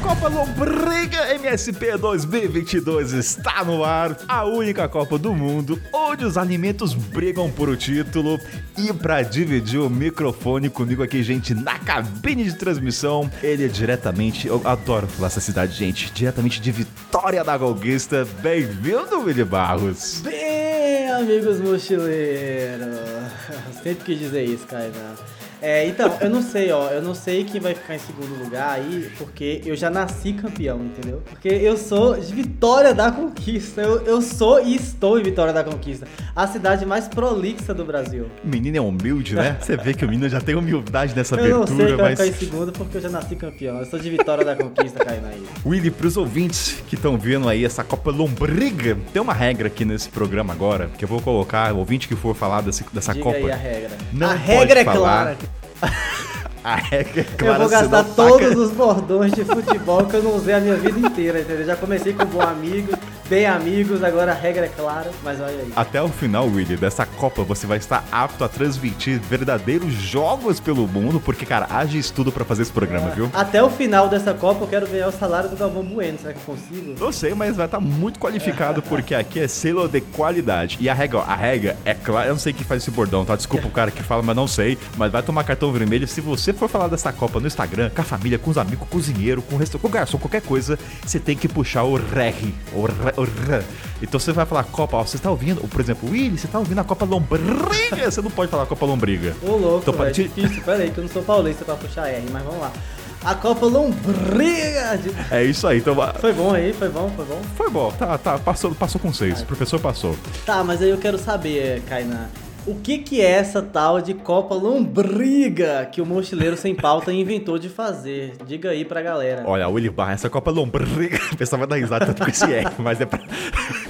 Copa Lombriga MSP 2022 está no ar, a única Copa do Mundo onde os alimentos brigam por o título. E para dividir o microfone comigo aqui, gente, na cabine de transmissão, ele é diretamente, eu adoro falar essa cidade, gente, diretamente de Vitória da Golguista. Bem-vindo, Willi Barros. Bem, amigos mochileiros. Sempre quis dizer isso, Kainan. É, então, eu não sei, ó, eu não sei quem vai ficar em segundo lugar aí, porque eu já nasci campeão, entendeu? Porque eu sou de Vitória da Conquista, eu, eu sou e estou em Vitória da Conquista, a cidade mais prolixa do Brasil. O menino é humilde, né? Você vê que o menino já tem humildade nessa eu abertura, não sei quem vai mas... ficar em segundo porque eu já nasci campeão, eu sou de Vitória da Conquista, Kainan aí. Willy, pros ouvintes que estão vendo aí essa Copa Lombriga, tem uma regra aqui nesse programa agora, que eu vou colocar, o ouvinte que for falar desse, dessa Diga Copa... aí a regra. Não a regra é falar. clara. A regra é eu vou gastar todos os bordões de futebol que eu não usei a minha vida inteira, entendeu? Já comecei com bom amigo, bem amigos, agora a regra é clara, mas olha aí. Até o final, Willy, dessa Copa, você vai estar apto a transmitir verdadeiros jogos pelo mundo, porque, cara, haja estudo pra fazer esse programa, viu? Até o final dessa Copa eu quero ganhar o salário do Galvão Bueno, será que eu consigo? Não sei, mas vai estar muito qualificado, porque aqui é selo de qualidade. E a regra, ó, a regra é clara. Eu não sei quem faz esse bordão, tá? Desculpa o cara que fala, mas não sei. Mas vai tomar cartão vermelho se você for falar dessa Copa no Instagram, com a família, com os amigos, com o cozinheiro, com o restaurante, com o garçom, qualquer coisa, você tem que puxar o RR. O o R. Então você vai falar Copa, ó, você tá ouvindo, por exemplo, Willy, você tá ouvindo a Copa Lombriga? Você não pode falar Copa Lombriga. Ô louco, Então, tira- difícil, pera aí que eu não sou paulista pra puxar R, mas vamos lá. A Copa Lombriga! É isso aí, então Foi bom aí, foi bom, foi bom. foi bom, tá, tá, passou, passou com seis, o professor passou. Tá, mas aí eu quero saber, Kainan, o que que é essa tal de Copa Lombriga que o mochileiro sem pauta inventou de fazer? Diga aí pra galera. Olha, Willy Barra, essa Copa Lombriga, o pessoal vai dar risada tanto com esse R, mas é pra...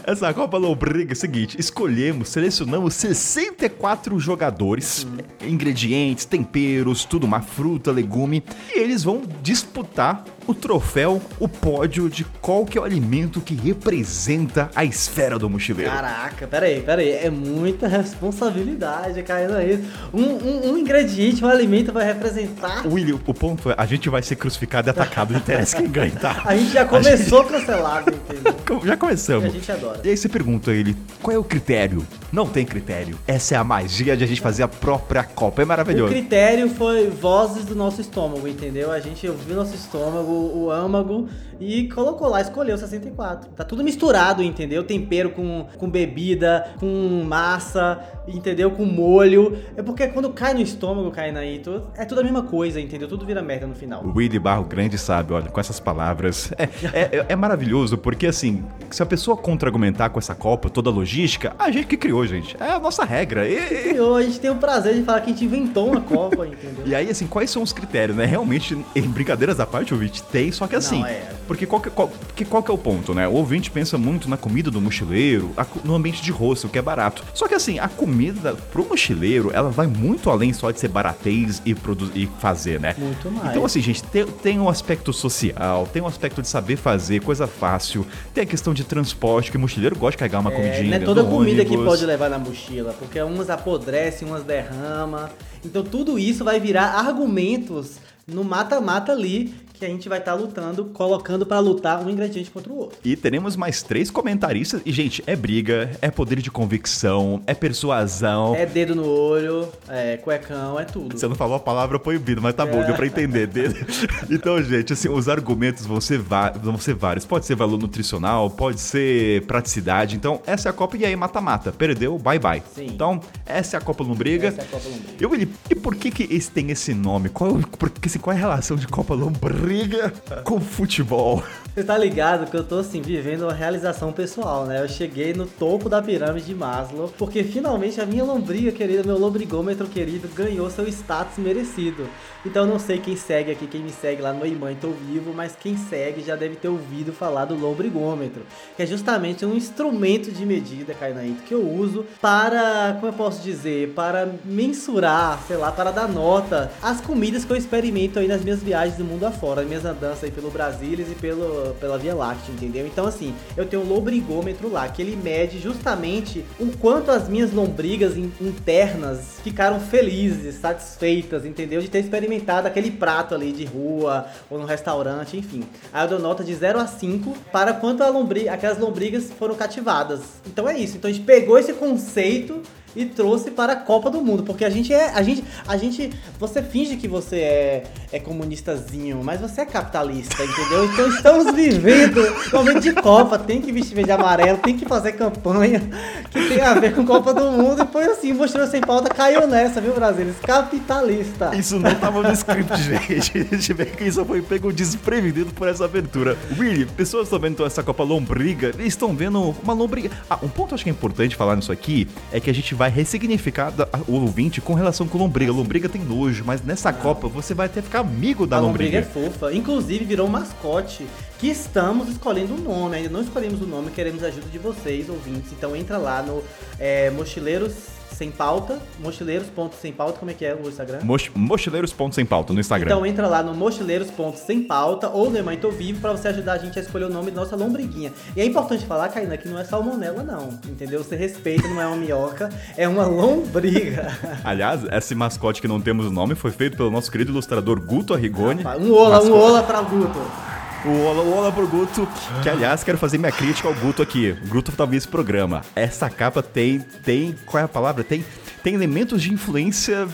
Essa Copa Lombriga é o seguinte, escolhemos, selecionamos 64 jogadores, ingredientes, temperos, tudo, uma fruta, legume, e eles vão disputar o troféu, o pódio de qual que é o alimento que representa a esfera do mochileiro. Caraca, peraí, peraí. É muita responsabilidade, Kainan. isso. Um, um, um ingrediente, um alimento vai representar. Willy, o ponto é, a gente vai ser crucificado e atacado, não interessa quem ganha, tá? A gente já começou cancelado, entendeu? Já começamos. a gente adora. E aí você pergunta a ele, qual é o critério? Não tem critério. Essa é a magia de a gente fazer a própria Copa. É O maravilhoso. critério foi vozes do nosso estômago, entendeu? A gente ouviu nosso estômago, o âmago, e colocou lá, escolheu 64. Tá tudo misturado, entendeu? Tempero com, com bebida, com massa, entendeu? Com molho. É porque quando cai no estômago, cai na tudo, é tudo a mesma coisa, entendeu? Tudo vira merda no final. O Willy Barro Grande sabe, olha, com essas palavras. É, é, é maravilhoso, porque assim, se a pessoa contra-argumentar com essa Copa, toda a logística, a gente que criou, gente. É a nossa regra. E, E hoje a gente tem o prazer de falar que a gente inventou uma Copa, entendeu? e aí, assim, quais são os critérios, né? Realmente, em brincadeiras à parte, ouvinte, tem, só que assim. é. Porque qual que, qual, que qual que é o ponto, né? O ouvinte pensa muito na comida do mochileiro, a no ambiente de rosto, que é barato. Só que assim, a comida pro mochileiro, ela vai muito além só de ser baratez e, e fazer, né? Muito mais. Então, assim, gente, tem, tem um aspecto social, tem um aspecto de saber fazer, coisa fácil, tem a questão de transporte, que o mochileiro gosta de carregar uma É, comidinha. não é toda comida que ônibus. pode levar na mochila, porque umas apodrecem, umas derrama. Então tudo isso vai virar argumentos no mata-mata ali que a gente vai estar lutando, colocando pra lutar um ingrediente contra o outro. E teremos mais três comentaristas. E, gente, é briga, é poder de convicção, é persuasão. É dedo no olho, é cuecão, é tudo. Você não falou a palavra proibida, mas tá bom, deu pra entender. Dedo. Então, gente, assim, os argumentos vão ser, vão ser vários. Pode ser valor nutricional, pode ser praticidade. Então, essa é a Copa e aí mata-mata. Perdeu, bye bye. Sim. Então, essa é a Copa Lombriga. Essa é a Copa Lombriga. Eu, ele, e por que que esse tem esse nome? Qual, porque, assim, qual é a relação de Copa Lombriga com futebol? Você tá ligado que eu tô assim, vivendo uma realização pessoal, né? Eu cheguei no topo da pirâmide de Maslow, porque finalmente a minha lombriga querida, meu lombrigômetro querido, ganhou seu status merecido. Então eu não sei quem segue aqui, quem me segue lá no Ei Mãe Tô Vivo, mas quem segue já deve ter ouvido falar do lombrigômetro, que é justamente um instrumento de medida, Kainaito, que eu uso para, como eu posso dizer, para mensurar, sei lá, para dar nota às comidas que eu experimento aí nas minhas viagens do mundo afora. Das minhas andanças aí pelo Brasilis e pelo, pela Via Láctea, entendeu? Então, assim, eu tenho um lombrigômetro lá, que ele mede justamente o quanto as minhas lombrigas in, internas ficaram felizes, satisfeitas, entendeu? De ter experimentado aquele prato ali de rua ou no restaurante, enfim. Aí eu dou nota de 0 a 5 para quanto a lombri aquelas lombrigas foram cativadas. Então é isso. Então a gente pegou esse conceito e trouxe para a Copa do Mundo, porque a gente é, a gente, a gente, você finge que você é, é comunistazinho, mas você é capitalista, entendeu? Então estamos vivendo momento de Copa, tem que vestir verde e amarelo, tem que fazer campanha que tem a ver com Copa do Mundo, e foi assim, mostrou sem pauta, caiu nessa, viu, Brasil? Capitalista. Isso não estava no script, gente. A gente vê que isso foi pego desprevenido por essa abertura. Willy, pessoas estão vendo essa Copa Lombriga, eles estão vendo uma lombriga. Ah, um ponto acho que é importante falar nisso aqui é que a gente vai ressignificar o ouvinte com relação com lombriga. Lombriga tem nojo, mas nessa não. Copa você vai até ficar amigo da a lombriga. lombriga é fofa. Inclusive virou um mascote que estamos escolhendo o um nome. Ainda não escolhemos o nome, queremos a ajuda de vocês, ouvintes. Então entra lá no é, Mochileiros sem pauta, mochileiros.sem pauta, como é que é o Instagram? Moch, mochileiros.sem pauta no Instagram. Então entra lá no mochileiros.sem pauta ou no Emaito Vivo para você ajudar a gente a escolher o nome da nossa lombriguinha. E é importante falar, Caína, que não é salmonela não, entendeu? Você respeita, não é uma minhoca, é uma lombriga. Aliás, esse mascote que não temos nome foi feito pelo nosso querido ilustrador Guto Arrigoni. um ola, mascote. um ola pra Guto. O Ola, o Ola pro Guto, que aliás quero fazer minha crítica ao Guto aqui. O Guto talvez esse programa. Essa capa tem, tem, qual é a palavra? Tem, tem elementos de influência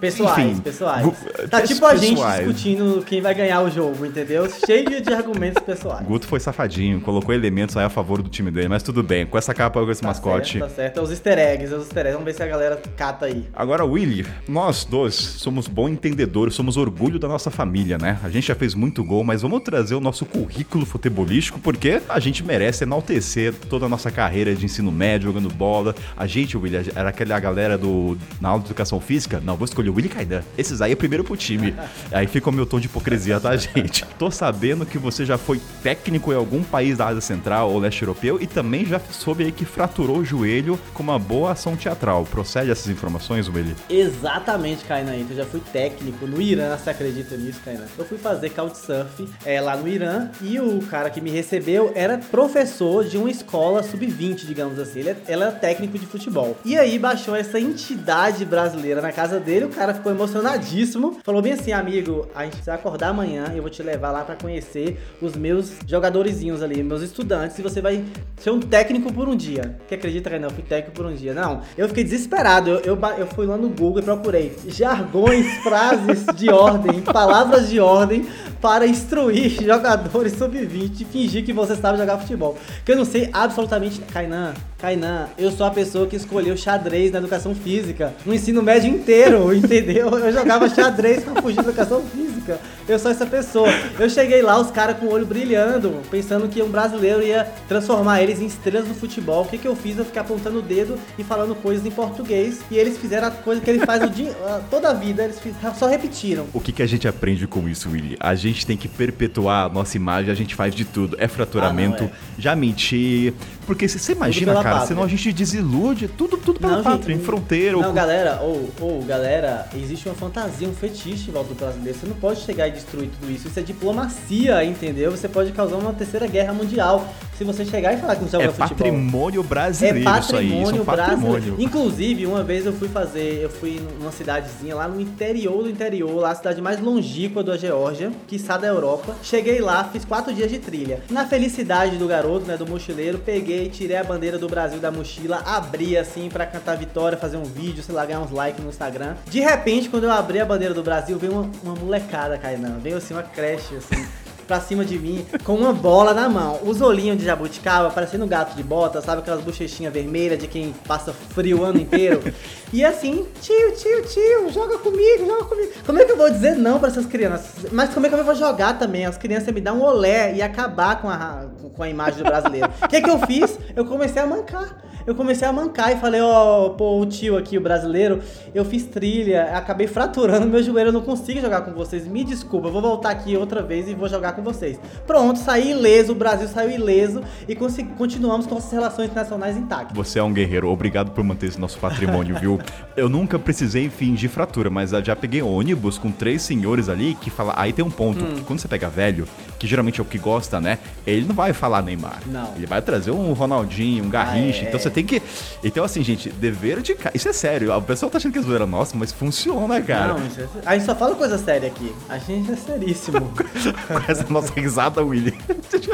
Pessoais, Enfim, pessoais. Tá tipo a gente discutindo quem vai ganhar o jogo, entendeu? Cheio de argumentos pessoais. Guto foi safadinho, colocou elementos aí a favor do time dele, mas tudo bem. Com essa capa, com esse tá mascote. Certo, tá certo. É os easter eggs, é os easter eggs. Vamos ver se a galera cata aí. Agora, Willy, nós dois somos bons entendedores, somos orgulho da nossa família, né? A gente já fez muito gol, mas vamos trazer o nosso currículo futebolístico, porque a gente merece enaltecer toda a nossa carreira de ensino médio, jogando bola. A gente, Willy, era aquela galera do na aula de educação física. Não, vou escolher o Willy Kaidan. Esses aí é primeiro pro time. Aí fica o meu tom de hipocrisia, tá, gente? Tô sabendo que você já foi técnico em algum país da Ásia Central ou leste europeu e também já soube aí que fraturou o joelho com uma boa ação teatral. Procede essas informações, Willy? Exatamente, Kainan. Eu já fui técnico no Irã, você acredita nisso, Kainan? Eu fui fazer Couchsurf é, lá no Irã e o cara que me recebeu era professor de uma escola sub-20, digamos assim. Ele, ele era técnico de futebol. E aí baixou essa entidade brasileira na casa dele, o cara ficou emocionadíssimo. Falou bem assim, amigo, a gente vai acordar amanhã, eu vou te levar lá para conhecer os meus jogadorzinhos ali, meus estudantes, e você vai ser um técnico por um dia. Que acredita, Renan? Eu fui técnico por um dia. Não, eu fiquei desesperado. Eu, eu, eu fui lá no Google e procurei jargões, frases de ordem, palavras de ordem para instruir jogadores sub-20 e fingir que você sabe jogar futebol. Que eu não sei absolutamente. Kainan, Kainan, eu sou a pessoa que escolheu xadrez na educação física no ensino médio inteiro, entendeu? Eu jogava xadrez pra fugir da educação física. Eu sou essa pessoa. Eu cheguei lá, os caras com o olho brilhando, pensando que um brasileiro ia transformar eles em estrelas do futebol. O que, que eu fiz? Eu fiquei apontando o dedo e falando coisas em português. E eles fizeram a coisa que ele faz o dia, toda a vida, eles só repetiram. O que, que a gente aprende com isso, Willy? A gente tem que perpetuar a nossa imagem, a gente faz de tudo. É fraturamento, ah, não, é. já mentir. Porque você imagina, cara, pátria. senão a gente desilude tudo, tudo pela não, pátria, gente, em fronteira. Não, ou... galera, ou, ou, galera, existe uma fantasia, um fetiche em volta do brasileiro. Você não pode chegar e destruir tudo isso. Isso é diplomacia, entendeu? Você pode causar uma terceira guerra mundial se você chegar e falar que não joga é futebol. Patrimônio brasileiro, é patrimônio isso aí. Isso é patrimônio Inclusive, uma vez eu fui fazer, eu fui numa cidadezinha lá no interior do interior, lá a cidade mais longínqua da Geórgia, que sai da Europa. Cheguei lá, fiz quatro dias de trilha. Na felicidade do garoto, né, do mochileiro, peguei, tirei a bandeira do Brasil da mochila, abri assim para cantar vitória, fazer um vídeo, sei lá, ganhar uns likes no Instagram. De repente, quando eu abri a bandeira do Brasil, veio uma, uma molecada, Kainan. Veio assim, uma creche, assim pra cima de mim com uma bola na mão. Os olhinhos de jabuticaba, parecendo gato de bota, sabe? Aquelas bochechinhas vermelhas de quem passa frio o ano inteiro. E assim, tio, tio, tio, joga comigo, joga comigo. Como é que eu vou dizer não para essas crianças? Mas como é que eu vou jogar também? As crianças me dão um olé e acabar com a, com a imagem do brasileiro. O que, que eu fiz? Eu comecei a mancar eu comecei a mancar e falei, ó, oh, pô, o tio aqui, o brasileiro, eu fiz trilha, acabei fraturando meu joelho, eu não consigo jogar com vocês, me desculpa, eu vou voltar aqui outra vez e vou jogar com vocês. Pronto, saí ileso, o Brasil saiu ileso e continuamos com nossas relações internacionais intactas. Você é um guerreiro, obrigado por manter esse nosso patrimônio, viu? Eu nunca precisei fingir fratura, mas já peguei ônibus com três senhores ali que falam. Aí tem um ponto, hum. quando você pega velho, que geralmente é o que gosta, né? Ele não vai falar Neymar. Não. Ele vai trazer um Ronaldinho, um Garrincha. Ah, é. Então você tem que. Então, assim, gente, dever de. Isso é sério. O pessoal tá achando que é zoeira nossa, mas funciona, cara. Não, isso é... A gente só fala coisa séria aqui. A gente é seríssimo. com essa nossa risada, Willy.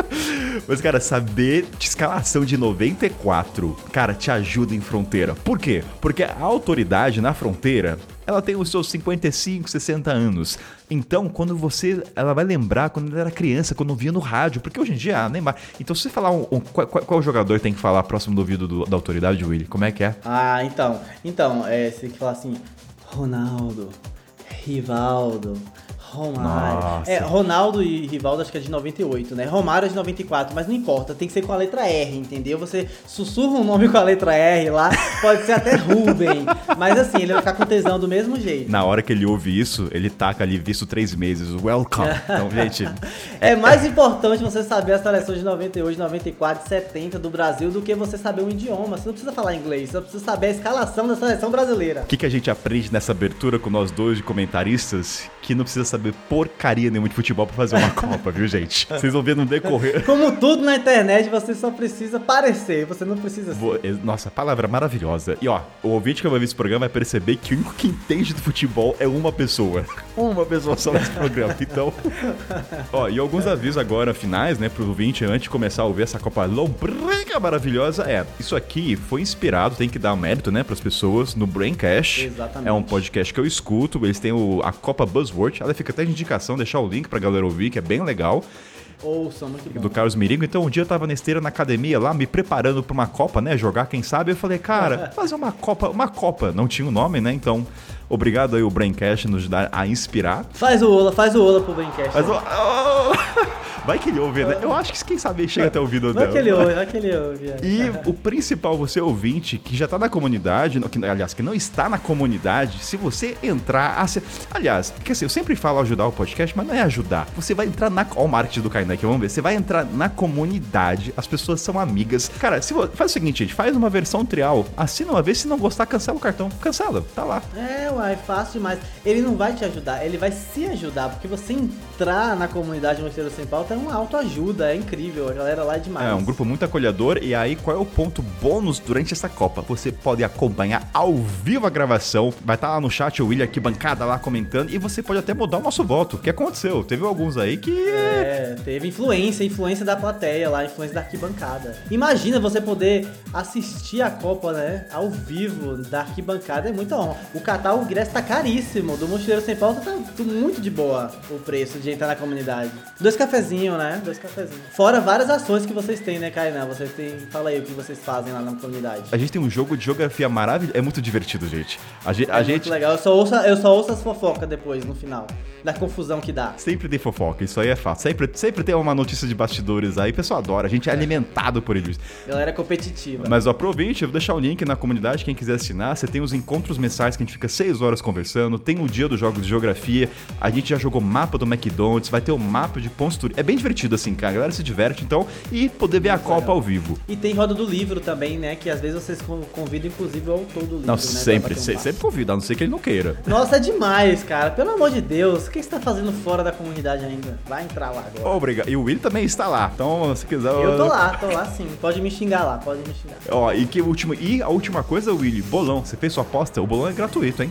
mas, cara, saber de escalação de 94, cara, te ajuda em fronteira. Por quê? Porque a autoridade na fronteira ela tem os seus 55, 60 anos. Então, quando você. Ela vai lembrar quando ela era criança, quando via no rádio. Porque hoje em dia, ah, Neymar. Então, se você falar um, um qual, qual, jogador tem que falar próximo do ouvido do, da autoridade, Willy? Como é que é? Ah, então. Então, é, você tem que falar assim: Ronaldo, Rivaldo. Romário. Nossa. É, Ronaldo e Rivaldo acho que é de 98, né? Romário é de 94, mas não importa, tem que ser com a letra R, entendeu? Você sussurra um nome com a letra R lá, pode ser até Ruben, mas assim, ele vai ficar com tesão do mesmo jeito. Na hora que ele ouve isso, ele taca ali visto três meses, welcome. Então, gente... é mais importante você saber as seleções de 98, 94, 70 do Brasil do que você saber um idioma. Você não precisa falar inglês, você precisa saber a escalação da seleção brasileira. O que, que a gente aprende nessa abertura com nós dois de comentaristas? Que não precisa saber porcaria nenhuma de futebol pra fazer uma Copa, viu, gente? Vocês vão ver no decorrer. Como tudo na internet, você só precisa parecer, você não precisa ser. Nossa, palavra maravilhosa. E ó, o ouvinte que vai ver esse programa vai perceber que o único que entende do futebol é uma pessoa. Uma pessoa só nesse programa. Então, ó, e alguns avisos agora finais, né, pro ouvinte antes de começar a ouvir essa Copa Lombriga maravilhosa. É, isso aqui foi inspirado, tem que dar um mérito, né, pras pessoas, no Braincast. Exatamente. É um podcast que eu escuto, eles têm o, a Copa Ela fica até de indicação, deixar o link pra galera ouvir, que é bem legal. Ouça, muito bom. Do Carlos Miringo. Então, um dia eu tava na esteira na academia lá, me preparando pra uma Copa, né? Jogar, quem sabe. Eu falei, cara, fazer uma Copa, uma Copa. Não tinha o um nome, né? Então, obrigado aí o Braincast nos dar a inspirar. Faz o Ola, faz o Ola pro Braincast. Faz o... Oh! Vai que ele ouve, né? Eu acho que quem sabe chega até o ouvido dela. Vai que ele ouve, vai que ele ouve. É. E o principal, você ouvinte, que já tá na comunidade, que, aliás, que não está na comunidade, se você entrar. Aliás, porque assim, eu sempre falo ajudar o podcast, mas não é ajudar. Você vai entrar na. Ó, o marketing do Kainak, vamos ver. Você vai entrar na comunidade, as pessoas são amigas. Cara, se faz o seguinte, gente, faz uma versão trial, assina uma vez, se não gostar, cancela o cartão. Cancela, tá lá. É, uai, fácil demais. Ele não vai te ajudar, ele vai se ajudar, porque você entrar na comunidade Mosteiro Sem Pauta é uma autoajuda, é incrível, a galera lá é demais. É, um grupo muito acolhedor. E aí, qual é o ponto bônus durante essa Copa? Você pode acompanhar ao vivo a gravação, vai estar tá lá no chat o William aqui, bancada lá comentando, e você pode até mudar o nosso voto. O que aconteceu? Teve alguns aí que. É, teve influência, influência da plateia lá, influência da arquibancada. Imagina você poder assistir a Copa, né, ao vivo da arquibancada, é muita honra. O Catar, o ingresso tá caríssimo, do Mochileiro Sem Pauta tá muito de boa o preço de entrar na comunidade. Dois cafezinhos, né? Dois cafezinhos. Fora várias ações que vocês têm, né, Kainan? Vocês têm. Fala aí o que vocês fazem lá na comunidade. A gente tem um jogo de geografia maravilhoso. É muito divertido, gente. A, gente, é a gente... muito legal. Eu só, ouço, eu só ouço as fofocas depois, no final. Da confusão que dá. Sempre tem fofoca, isso aí é fácil. Sempre, sempre tem uma notícia de bastidores aí, o pessoal adora. A gente é, é. alimentado por eles. Galera competitiva. Mas aproveite, eu vou deixar o link na comunidade, quem quiser assinar. Você tem os encontros mensais que a gente fica seis horas conversando. Tem o dia dos jogos de geografia. A gente já jogou mapa do McDonald's, vai ter o mapa de pontos turísticos. É bem divertido assim, cara. A galera se diverte, então, e poder ver a Copa ao vivo. E tem roda do livro também, né? Que às vezes vocês convidam, inclusive, o autor do livro. Não, né, sempre, um sempre convida, a não ser que ele não queira. Nossa, é demais, cara. Pelo amor de Deus, o que você tá fazendo fora da comunidade ainda? Vai entrar lá agora. Obrigado. E o Will também está lá. Então, se quiser. Eu tô lá, tô lá sim. Pode me xingar lá, pode me xingar. Ó, e que último. E a última coisa, Willy, bolão. Você fez sua aposta? O bolão é gratuito, hein?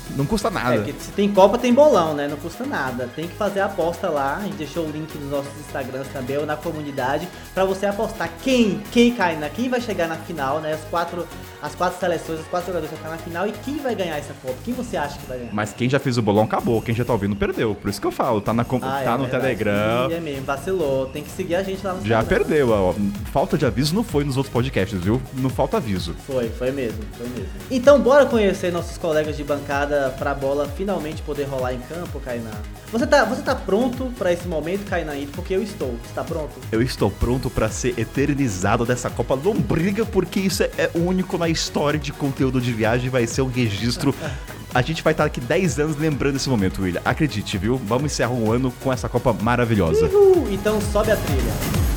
Não custa nada. É, se tem Copa, tem bolão, né? Não custa nada. Tem que fazer a aposta lá. A gente deixou o link nos nossos Instagrams também, ou na comunidade, para você apostar quem, quem cai na, quem vai chegar na final, né? As quatro, as quatro seleções, os quatro jogadores vão ficar na final e quem vai ganhar essa Copa? Quem você acha que vai ganhar? Mas quem já fez o bolão acabou, quem já tá ouvindo perdeu. Por isso que eu falo, tá, na, ah, tá é no. Telegram. Sim, é mesmo, vacilou. Tem que seguir a gente lá no Já perdeu, ó. Falta de aviso não foi nos outros podcasts, viu? Não falta aviso. Foi, foi mesmo, foi mesmo. Então bora conhecer nossos colegas de bancada pra bola finalmente poder rolar em campo, Kainan. Você tá, você tá pronto para esse momento, Kainan? Porque eu estou. Você tá pronto? Eu estou pronto para ser eternizado dessa Copa Lombriga, porque isso é, é único na história de conteúdo de viagem, vai ser um registro A gente vai estar aqui 10 anos lembrando esse momento, William. Acredite, viu? Vamos encerrar o ano com essa Copa maravilhosa. Uhul, então sobe a trilha.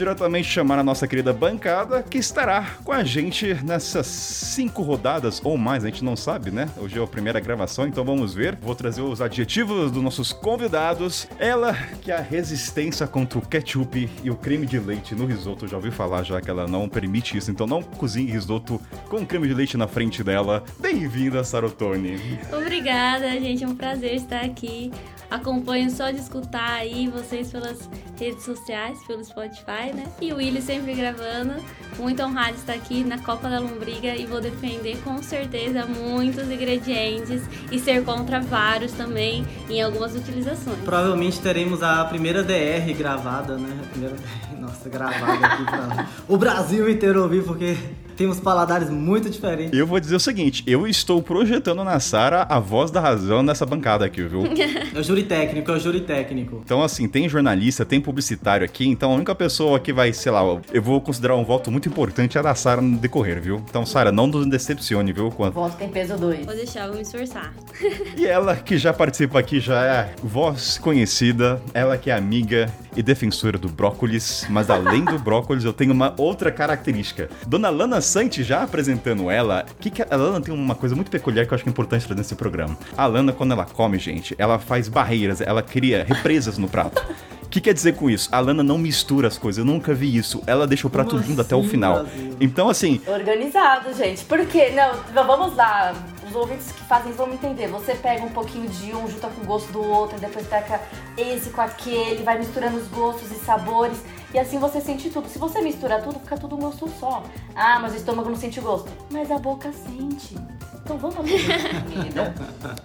Diretamente chamar a nossa querida bancada, que estará com a gente nessas cinco rodadas ou mais, a gente não sabe, né? Hoje é a primeira gravação, então vamos ver. Vou trazer os adjetivos dos nossos convidados. Ela, que é a resistência contra o ketchup e o creme de leite no risoto, já ouvi falar já que ela não permite isso, então não cozinhe risoto com creme de leite na frente dela. Bem-vinda, Sarotone. Obrigada, gente. É um prazer estar aqui. Acompanho só de escutar aí vocês pelas redes sociais, pelo Spotify, né? E o Willy sempre gravando. Muito honrado estar aqui na Copa da Lombriga e vou defender com certeza muitos ingredientes e ser contra vários também em algumas utilizações. Provavelmente teremos a primeira DR gravada, né? A primeira nossa, gravada aqui pra o Brasil inteiro ouvir, porque temos paladares muito diferentes. Eu vou dizer o seguinte, eu estou projetando na Sara a voz da razão nessa bancada aqui, viu? É o júri técnico, é o júri técnico. Então, assim, tem jornalista, tem publicitário aqui, então a única pessoa que vai, sei lá, eu vou considerar um voto muito importante é a da Sara no decorrer, viu? Então, Sara, não nos decepcione, viu? Quanto... Voto tem peso 2. Vou deixar, vou me esforçar. E ela que já participa aqui, já é voz conhecida, ela que é amiga e defensora do brócolis, mas além do brócolis eu tenho uma outra característica. Dona Lana Sante já apresentando ela, que, que a Lana tem uma coisa muito peculiar que eu acho que é importante trazer nesse programa. A Lana, quando ela come, gente, ela faz barreiras, ela cria represas no prato. O que quer dizer com isso? A Lana não mistura as coisas, eu nunca vi isso. Ela deixa o prato Como vindo até o assim, final. Brasil? Então, assim, Organizado, gente. Por quê? Não, vamos lá. Os ouvintes que fazem isso vão me entender. Você pega um pouquinho de um, junta com o gosto do outro, e depois pega esse com aquele, vai misturando os gostos e sabores. E assim você sente tudo. Se você mistura tudo, fica tudo um gosto só. Ah, mas o estômago não sente gosto. Mas a boca sente. Então vamos comida.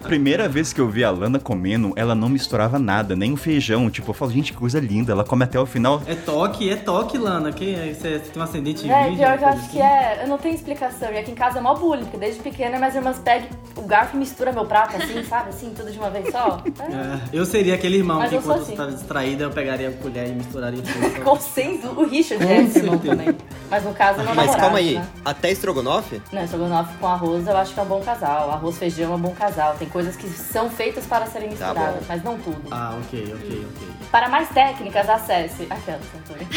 Primeira vez que eu vi a Lana comendo, ela não misturava nada, nem o feijão. Tipo, eu falo, gente, que coisa linda. Ela come até o final. É toque, é toque, Lana. Que é- você, você tem um ascendente É, virgem, pior que eu acho que assim? é. Eu não tenho explicação. E aqui em casa é mó bullying, porque desde pequena minhas irmãs pegam o garfo e mistura meu prato assim, sabe? Assim, tudo de uma vez só. É. É, eu seria aquele irmão Mas que sou enquanto você assim. estava distraída, eu pegaria a colher e misturaria tudo. Com sendo o Richard é esse irmão também. Mas no caso, não Mas namorado, calma aí, Né? até estrogonofe? Não, estrogonofe com arroz eu acho que é um bom casal. Arroz, feijão é um bom casal. Tem coisas que são feitas para serem Tá misturadas, bom. mas não tudo. Ah, ok, ok, ok. Para mais técnicas, acesse. Aquela, Antônio.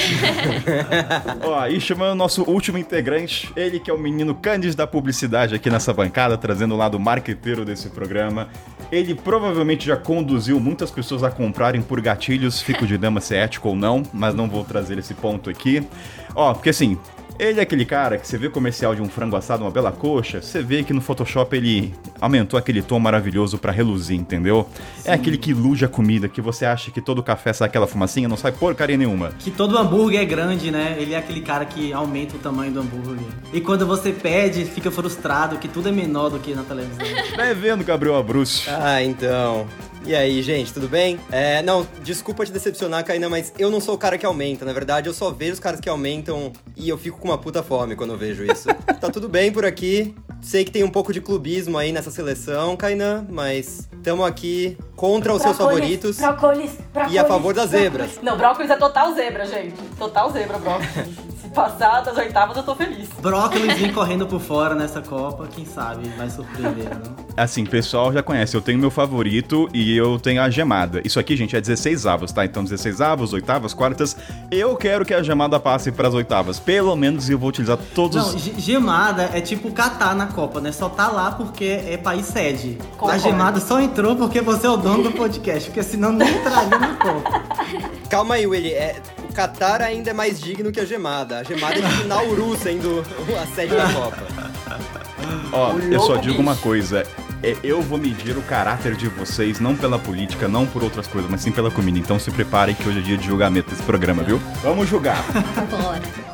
Ó, e chamando o nosso último integrante, ele que é o menino Candice da publicidade aqui nessa bancada, trazendo o lado marqueteiro desse programa. Ele provavelmente já conduziu muitas pessoas a comprarem por gatilhos, fico de dama se é ético ou não, mas não vou trazer esse ponto aqui. Ó, porque assim, ele é aquele cara que você vê comercial de um frango assado, uma bela coxa, você vê que no Photoshop ele aumentou aquele tom maravilhoso pra reluzir, entendeu? É aquele que ilude a comida, que você acha que todo café sai aquela fumacinha, não sai porcaria nenhuma. Que todo hambúrguer é grande, né? Ele é aquele cara que aumenta o tamanho do hambúrguer. E quando você pede, fica frustrado que tudo é menor do que na televisão. Vai vendo, Gabriel Abruzzo. Ah, então. E aí, gente, tudo bem? É, não, desculpa te decepcionar, Kainan, mas eu não sou o cara que aumenta. Na verdade, eu só vejo os caras que aumentam e eu fico com uma puta fome quando eu vejo isso. tá tudo bem por aqui. Sei que tem um pouco de clubismo aí nessa seleção, Kainan, mas estamos aqui contra os seus favoritos. Brócolis, brócolis, E a favor das brócolis. zebras. Não, brócolis é total zebra, gente. Total zebra, brócolis. Passar das oitavas, eu tô feliz. Brócolis vem correndo por fora nessa Copa, quem sabe vai surpreender, não? Assim, pessoal já conhece, eu tenho meu favorito e eu tenho a gemada. Isso aqui, gente, é 16 avos, tá? Então 16 avos, oitavas, quartas. Eu quero que a gemada passe pras oitavas. Pelo menos eu vou utilizar todos Não, gemada é tipo Catar na Copa, né? Só tá lá porque é país sede. Concordo. A gemada só entrou porque você é o dono do podcast, porque senão não entraria na Copa. Calma aí, Willy. É, o Qatar ainda é mais digno que a gemada. A gemada é tipo Nauru sendo a sede da Copa. Ó, eu só digo uma coisa. é, Eu vou medir o caráter de vocês, não pela política, não por outras coisas, mas sim pela comida. Então se preparem que hoje é dia de julgamento desse programa, viu? Vamos julgar. Bora.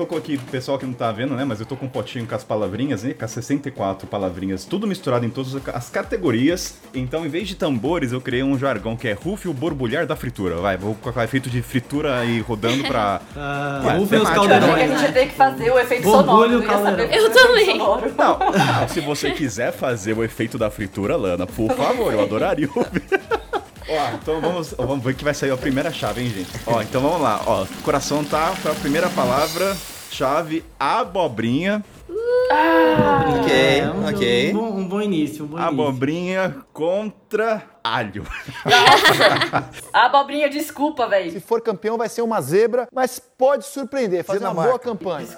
Tô com aqui, pessoal que não tá vendo, né? Mas eu tô com um potinho com as palavrinhas, né? Com as 64 palavrinhas, tudo misturado em todas as categorias. Então, em vez de tambores, eu criei um jargão que é Rufio borbulhar da fritura. Vai, vou colocar efeito de fritura e rodando pra. Ah, Ué, rufem os temática. Eu achei que a caldeirões. gente ia ter que fazer o efeito Borbulho sonoro. Eu caldeirão. Eu o também. sonoro. Não, não, se você quiser fazer o efeito da fritura, Lana, por favor, eu adoraria ouvir. Ó, então vamos, vamos ver que vai sair a primeira chave, hein, gente? Ó, então vamos lá. Ó, o coração tá pra primeira palavra, chave, abobrinha. Ok, É, um, ok. Um bom, um bom início, um bom início. Abobrinha contra alho. A abobrinha, desculpa, velho. Se for campeão, vai ser uma zebra, mas pode surpreender, fazer uma boa campanha.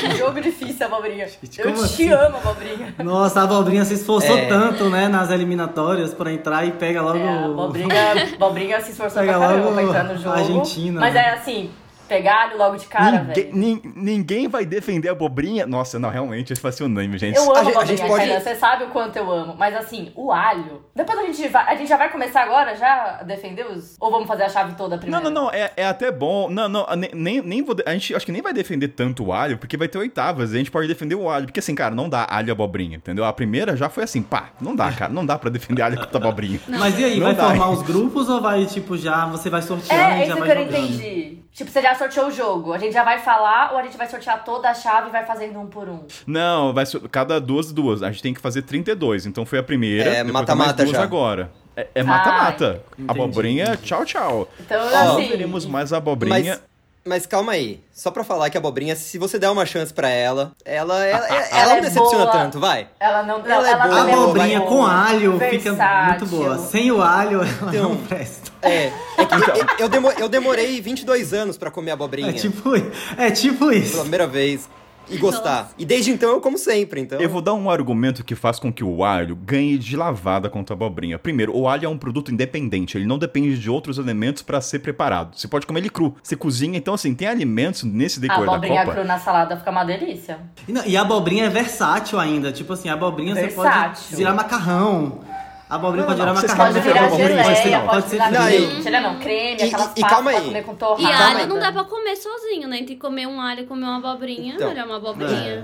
Que jogo difícil, abobrinha. Eu como te assim? amo, abobrinha. Nossa, a abobrinha se esforçou É. tanto, né, nas eliminatórias pra entrar e pega logo. É, a abobrinha, abobrinha se esforçou Pega pra caramba logo pra entrar no jogo. a Argentina, Mas né? é assim, pegar alho logo de cara, ninguém, velho. nin- ninguém vai defender a abobrinha. Nossa, não, realmente, isso vai ser unânime, gente. Eu amo A a gente- a abobrinha, gente pode- Kainan, Você sabe o quanto eu amo. Mas assim, o alho. Depois a gente vai. A gente já vai começar agora já a defender os. Ou vamos fazer a chave toda Não, primeiro? não, não, é, é até bom. Não, não, nem- nem, vou. A gente acho que nem vai defender tanto o alho, porque vai ter oitavas. A gente pode defender o alho. Porque assim, cara, não dá alho e abobrinha, entendeu? A primeira já foi assim, pá, não dá, cara. Não dá pra defender alho contra abobrinha. Mas e aí, Não vai dá. formar os grupos ou vai, tipo, já você vai sorteando É, e isso já que vai eu não jogando? entendi. Tipo, você já sorteou o jogo. A gente já vai falar ou a gente vai sortear toda a chave e vai fazendo um por um? Não, vai cada duas, duas. A gente tem que fazer 32. Então foi a primeira. É, mata-mata já. agora. É é mata-mata. entendi. abobrinha, tchau, tchau. Então, Não assim. teremos mais abobrinha. Mas, mas calma aí. Só pra falar que a abobrinha, se você der uma chance pra ela, ela, ela, ela, Ela não é decepciona boa. tanto, vai. Ela não. Ela é boa. A é abobrinha boa, com alho fica versátil. muito boa. Sem o alho, ela Então, não presta. É, é que eu, eu, demo- eu demorei 22 anos pra comer abobrinha. É tipo, é tipo Pela isso. primeira vez. E gostar. E desde então eu como sempre, então. Eu vou dar um argumento que faz com que o alho ganhe de lavada contra a abobrinha. Primeiro, o alho é um produto independente, ele não depende de outros elementos pra ser preparado. Você pode comer ele cru, você cozinha, então assim, tem alimentos nesse A decor da abobrinha Copa. cru na salada fica uma delícia. E, não, e a abobrinha é versátil ainda. Tipo assim, a abobrinha você Versátil. pode virar macarrão. A abobrinha pode virar macarrão. querem Pode virar geleia, pode virar e- geleia, não, creme, e- aquelas e- e calma aí. comer com E torrada. calma alho não dá pra comer sozinho, né? Tem que comer um alho e comer uma abobrinha. Então. melhor uma abobrinha.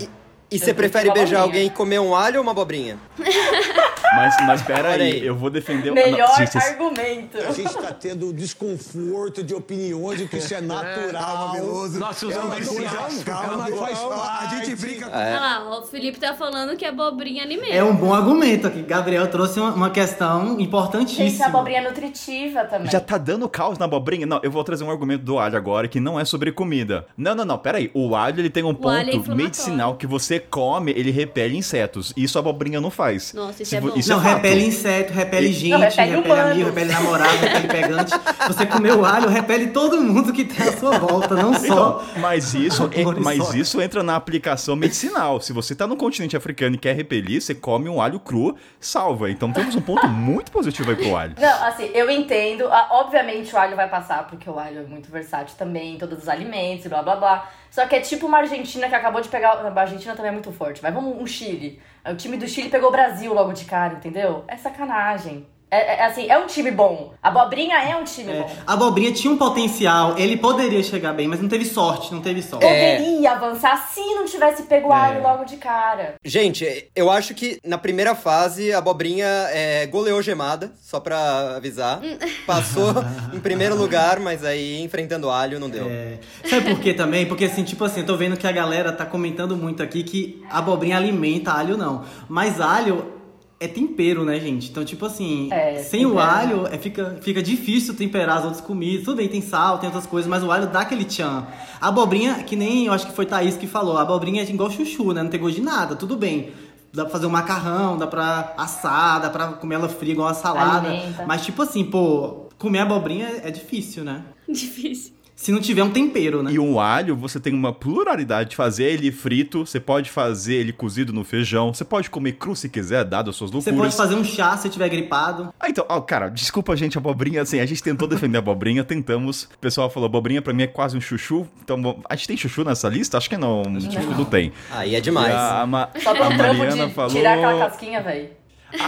E você prefere beijar alguém e comer um alho ou uma abobrinha? Mas, mas pera aí, eu vou defender... Melhor Não, gente, vocês- argumento. A gente tá tendo desconforto de opiniões de que isso é natural. Nós usamos esse asco. Calma, faz parte. A gente brinca com Olha lá, o Felipe tá falando que é abobrinha alimento. É um bom argumento aqui. Gabriel trouxe uma, uma questão Gente, a importantíssima. abobrinha é nutritiva também. Já tá dando caos na abobrinha? Não, eu vou trazer um argumento do alho agora que não é sobre comida. Não, não, não, pera aí. O alho ele tem um alho é ponto medicinal que você come, ele repele insetos. Isso a abobrinha não faz. Nossa, isso Se é bom. Isso Não, é repele inseto, repele gente, Não, repele, repele humano. amigo, repele namorado, repele pegante. Você comeu alho, repele todo mundo que tem à sua volta, não só. Então, mas isso, é- mas isso entra na aplicação medicinal. Se você tá no continente africano e quer repelir, você come um alho cru, salva. Então temos um ponto muito positivo aí pro alho. Não, assim, eu entendo. Ah, Obviamente o alho vai passar, porque o alho é muito versátil também em todos os alimentos, e blá blá blá. Só que é tipo uma Argentina que acabou de pegar. A Argentina também é muito forte. Vai, vamos um Chile. O time do Chile pegou o Brasil logo de cara, entendeu? É sacanagem. É, é, assim, é um time bom. A Abobrinha é um time É, bom. a abobrinha tinha um potencial, ele poderia chegar bem, mas não teve sorte, não teve sorte. É. Poderia avançar se não tivesse pego o alho logo de cara. Gente, eu acho que na primeira fase a abobrinha é, goleou gemada, só pra avisar. Passou em primeiro lugar, mas aí enfrentando alho não deu. É, sabe por quê também? Porque assim, tipo assim, eu tô vendo que a galera tá comentando muito aqui que a abobrinha alimenta, alho não. Mas alho é tempero, né, gente? Então, tipo assim, É, sem o tempero. alho é, fica, fica difícil temperar as outras comidas. Tudo bem, tem sal, tem outras coisas, mas o alho dá aquele tchan. A abobrinha, que nem eu acho que foi Thaís que falou, a abobrinha é igual chuchu, né? Não tem gosto de nada, tudo bem. Dá pra fazer um macarrão, dá pra assar, dá pra comer ela fria igual uma salada. Alimenta. Mas, tipo assim, pô, comer abobrinha é difícil, né? Difícil. Se não tiver um tempero, né? E um alho, você tem uma pluralidade de fazer ele frito, você pode fazer ele cozido no feijão, você pode comer cru se quiser, dado as suas Você loucuras. pode fazer um chá se tiver gripado. Ah, então, ó, cara, desculpa a gente, a abobrinha, assim, a gente tentou defender a abobrinha, tentamos. O pessoal falou, abobrinha pra mim é quase um chuchu. Então, a gente tem chuchu nessa lista? Acho que não, chuchu não tem. Aí é demais. A, Ma- Só pra a Mariana de falou... tirar aquela casquinha, velho.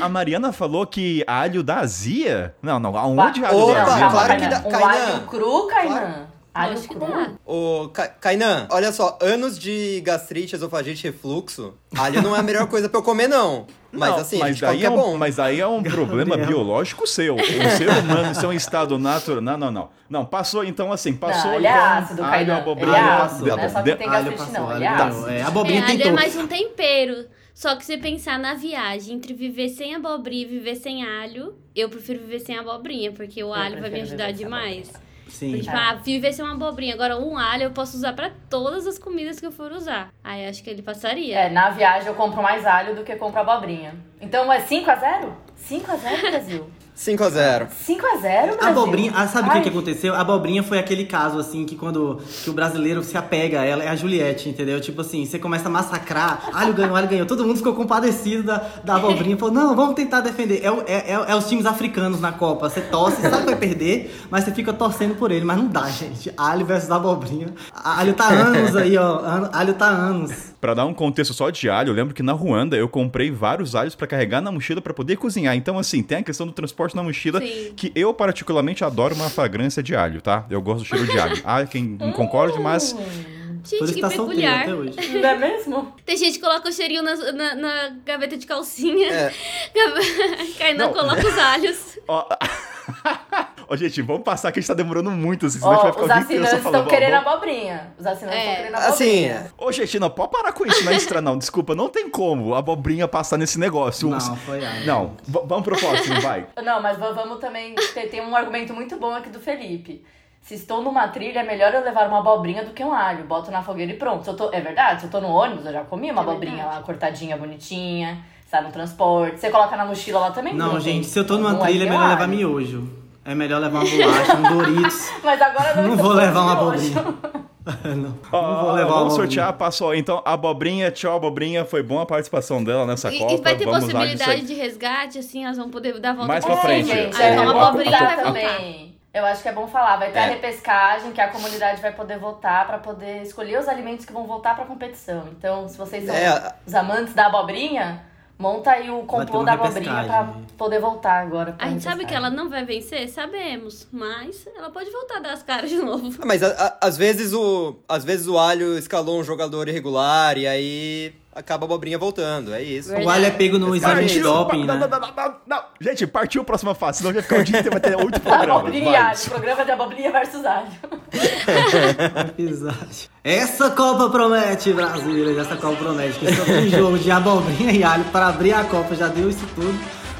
A Mariana falou que alho dá azia? Não, não, Ba- aonde alho Opa, dá Não, azia? claro que dá- Um Kainan. alho cru, Kainan. Alho Acho que cru? dá. Ô, Ca- Kainan, olha só, anos de gastrite, esofagite, refluxo, alho não é a melhor coisa pra eu comer, não. Mas Não, assim, gente daí é um- bom. Mas aí é um problema biológico seu. O ser humano, isso é um estado natural. Não, não, não. Não, passou então assim, passou Não, ele é então. ácido, alho, Kainan. abobrinha, Ele é Alho ácido, de- não é só de- que tem Alho gastrite, passou, não. alho Ele é ácido. É, a É, abobrinha alho é tentou. mais um tempero. Só que você pensar na viagem, entre viver sem abobrinha e viver sem alho, eu prefiro viver sem abobrinha, porque o alho vai me ajudar demais. Sim. Tipo, ah, viver sem uma abobrinha. Agora, um alho eu posso usar pra todas as comidas que eu for usar. Aí acho que ele passaria. É, na viagem eu compro mais alho do que compro abobrinha. Então é 5x0? 5x0, Brasil. 5 a 0 5x0, Brasil. A abobrinha, ah, sabe o que, que aconteceu? A abobrinha foi aquele caso, assim, que quando que o brasileiro se apega a ela, é a Juliette, entendeu? Tipo assim, você começa a massacrar, alho ganhou, alho ganhou. Todo mundo ficou compadecido da, da abobrinha. Falou, não, vamos tentar defender. É, o- é, é, é os times africanos na Copa. Você torce, sabe que vai perder, mas você fica torcendo por ele. Mas não dá, gente. Alho versus abobrinha. A- Alho tá anos aí, ó. Alho tá anos. Pra dar um contexto só de alho, eu lembro que na Ruanda eu comprei vários alhos pra carregar na mochila pra poder cozinhar. Então, assim, tem a questão do transporte na mochila, Sim. que eu particularmente adoro uma fragrância de alho, tá? Eu gosto do cheiro de alho. Ah, quem não concorde, mas Por Gente, que tá peculiar. até hoje. Não é mesmo? Tem gente que coloca o cheirinho na, na, na gaveta de calcinha. É. Kainan Não. coloca os alhos. Ó, Ó, gente, vamos passar que a gente tá demorando muito, assim, senão Ó, a gente vai os ficar o dia inteiro assinantes estão falando. querendo vamos- abobrinha. Os assinantes estão É. querendo Assim, abobrinha. Ô, gente, não, pode parar com isso, não é extra, não. Desculpa, não tem como a abobrinha passar nesse negócio. Não, foi alho. Não, vamos pro próximo, vai. Não, mas va- vamos também. Ter, tem um argumento muito bom aqui do Felipe. Se estou numa trilha, é melhor eu levar uma abobrinha do que um alho. Boto na fogueira e pronto. Se eu tô, é verdade, se eu tô no ônibus, eu já comi uma É abobrinha verdade. lá, cortadinha, bonitinha. Está no transporte. Você coloca na mochila lá também? Não, gente, se eu tô numa trilha, é melhor levar alho. miojo. É melhor levar uma bolacha, um Doritos. Mas agora não, vou levar uma abobrinha. não, Ó, não vou levar uma vamos abobrinha. sortear, passou. Então, abobrinha, tchau, abobrinha. Foi boa a participação dela nessa E, Copa. e vai ter vamos possibilidade de resgate, assim, elas vão poder dar a volta Mais pra frente. cima. gente, Aí é, então vamos a abobrinha apontar vai também. Eu acho que é bom falar, vai ter a É. repescagem, que a comunidade vai poder votar pra poder escolher os alimentos que vão voltar pra competição. Então, se vocês são É, a- os amantes da abobrinha, monta aí o complô da abobrinha pra poder voltar agora. A gente sabe que ela não vai vencer? Sabemos. Mas ela pode voltar a dar as caras de novo. Ah, Mas a- a- às vezes o às vezes o alho escalou um jogador irregular e aí acaba a abobrinha voltando, é isso. O alho é pego no exame de doping, não, né? não, não, não, não. Gente, partiu a próxima fase, senão vai ficar o dia inteiro, vai ter oito programas. Abobrinha e programa de abobrinha versus alho. Exato. Essa Copa promete, Brasília. Essa Copa promete. Que só tem jogo de abobrinha e alho para abrir a Copa. Já deu isso tudo.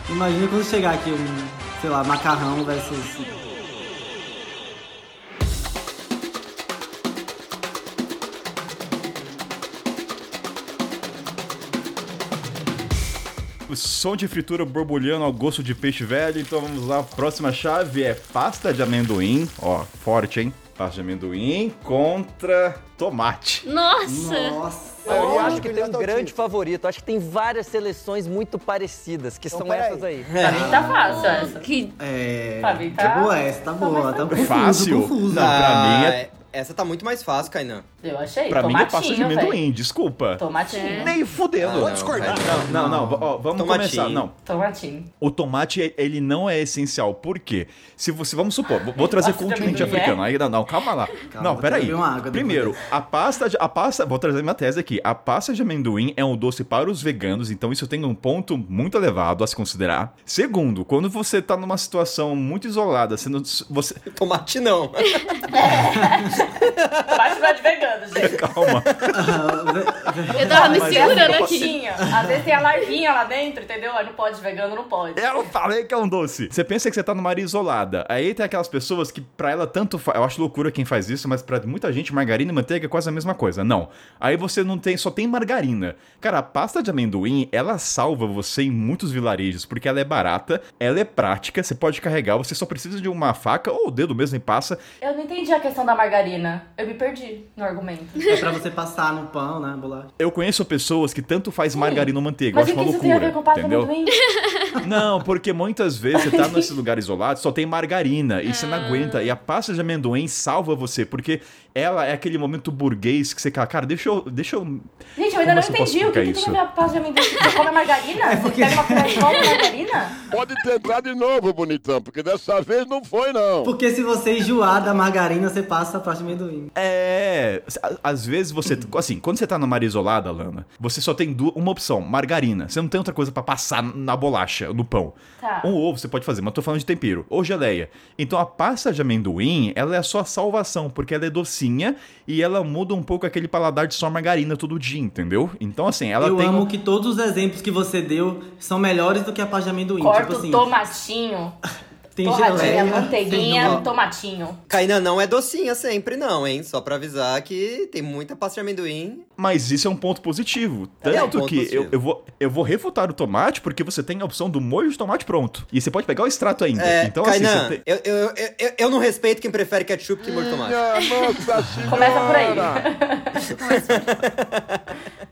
Imagina quando chegar aqui um, sei lá, macarrão versus. Som de fritura borbulhando ao gosto de peixe velho. Então vamos lá. A próxima chave é pasta de amendoim. Ó, forte, hein? Pasta de amendoim contra tomate. Nossa! Nossa. Eu acho que tem um grande favorito. Acho que tem várias seleções muito parecidas, que são peraí. essas aí. Pra mim tá fácil essa. Que É. Pra mim tá- tá boa essa, tá boa. Tá confuso, Fácil? confuso. Não, pra mim é- Essa tá muito mais fácil, Kainan. Eu achei. Pra mim é pasta de amendoim, desculpa. Tomatinho. Nem fudendo. Ah, não, discordar. não, não, não, ó, vamos Tomatinho. começar. Não, Tomatinho. o tomate, ele não é essencial. Por quê? Se você, vamos supor, vou- vou trazer continente amendoim, africano. Aí, não, não, calma lá. não, vou peraí. Primeiro, a pasta, de, a pasta, vou trazer minha tese aqui. A pasta de amendoim é um doce para os veganos, então isso tem um ponto muito elevado a se considerar. Segundo, quando você tá numa situação muito isolada, sendo, você, Tomate não. É de vegano, gente. calma. eu tava me segurando é- aqui. Tinha. Às vezes tem a larvinha lá dentro, entendeu? Aí não pode, vegano não pode. Eu falei que é um doce. Você pensa que você tá numa área isolada. Aí tem aquelas pessoas que pra ela tanto faz. Eu acho loucura quem faz isso, mas pra muita gente margarina e manteiga é quase a mesma coisa. Não. Aí você não tem, só tem margarina. Cara, a pasta de amendoim, ela salva você em muitos vilarejos, porque ela é barata, ela é prática, você pode carregar, você só precisa de uma faca ou o dedo mesmo e passa. Eu não entendi a questão da margarina. Eu me perdi no argumento. É pra você passar no pão, né, bolacha? Eu conheço pessoas que tanto faz margarina ou manteiga, eu Mas acho o que uma isso tem a ver loucura, com pasta entendeu? amendoim? Não, porque muitas vezes você tá nesse lugar isolado, só tem margarina e você não Ah. aguenta. E a pasta de amendoim salva você, porque ela é aquele momento burguês que você fala, cara, deixa eu. Deixa eu... Gente, eu ainda Como não posso entendi o que, que tem a ver a pasta de amendoim. Você come margarina? É Você pega uma colher e come margarina? Pode tentar de novo, bonitão, porque dessa vez não foi, não. Porque se você enjoar da margarina, você passa pra pasta de amendoim. É, a- às vezes você, assim, quando você tá numa área isolada, Lana, você só tem uma opção, margarina. Você não tem outra coisa pra passar na bolacha, no pão. Tá. Um ovo você pode fazer, mas tô falando de tempero. Ou geleia. Então a pasta de amendoim, ela é a sua salvação, porque ela é docinha e ela muda um pouco aquele paladar de só margarina todo dia, entendeu? Então assim, ela eu tem amo um- que todos os exemplos que você deu são melhores do que a de amendoim. Corta tipo o assim, tomatinho, tem torradinha, geleia, manteiguinha, tem- tomatinho. Kainan não é docinha sempre, não, hein? Só pra avisar que tem muita pasta de amendoim. Mas isso é um ponto positivo. É um Tanto ponto que positivo. eu, eu, vou, eu vou refutar o tomate porque você tem a opção do molho de tomate pronto. E você pode pegar o extrato ainda. É, então, assim, Kainan, você tem... eu, eu, eu, eu, não respeito quem prefere ketchup que molho de tomate. Começa por aí.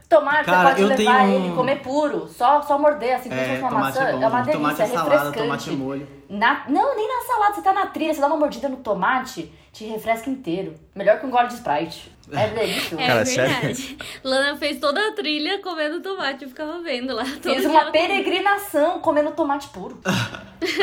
Tomate, Cara, você eu pode levar tenho ele e comer puro. Só, só morder, assim, como se É, fosse uma tomate maçã. é bom. uma delícia, tomate é é salada, refrescante. tomate é molho. Na- Não, nem na salada. Você tá na trilha, você dá uma mordida no tomate, te refresca inteiro. Melhor que um gole de Sprite. É delícia. É Cara, sério? verdade. Lana fez toda a trilha comendo tomate, eu ficava vendo lá. dia uma peregrinação comendo tomate puro.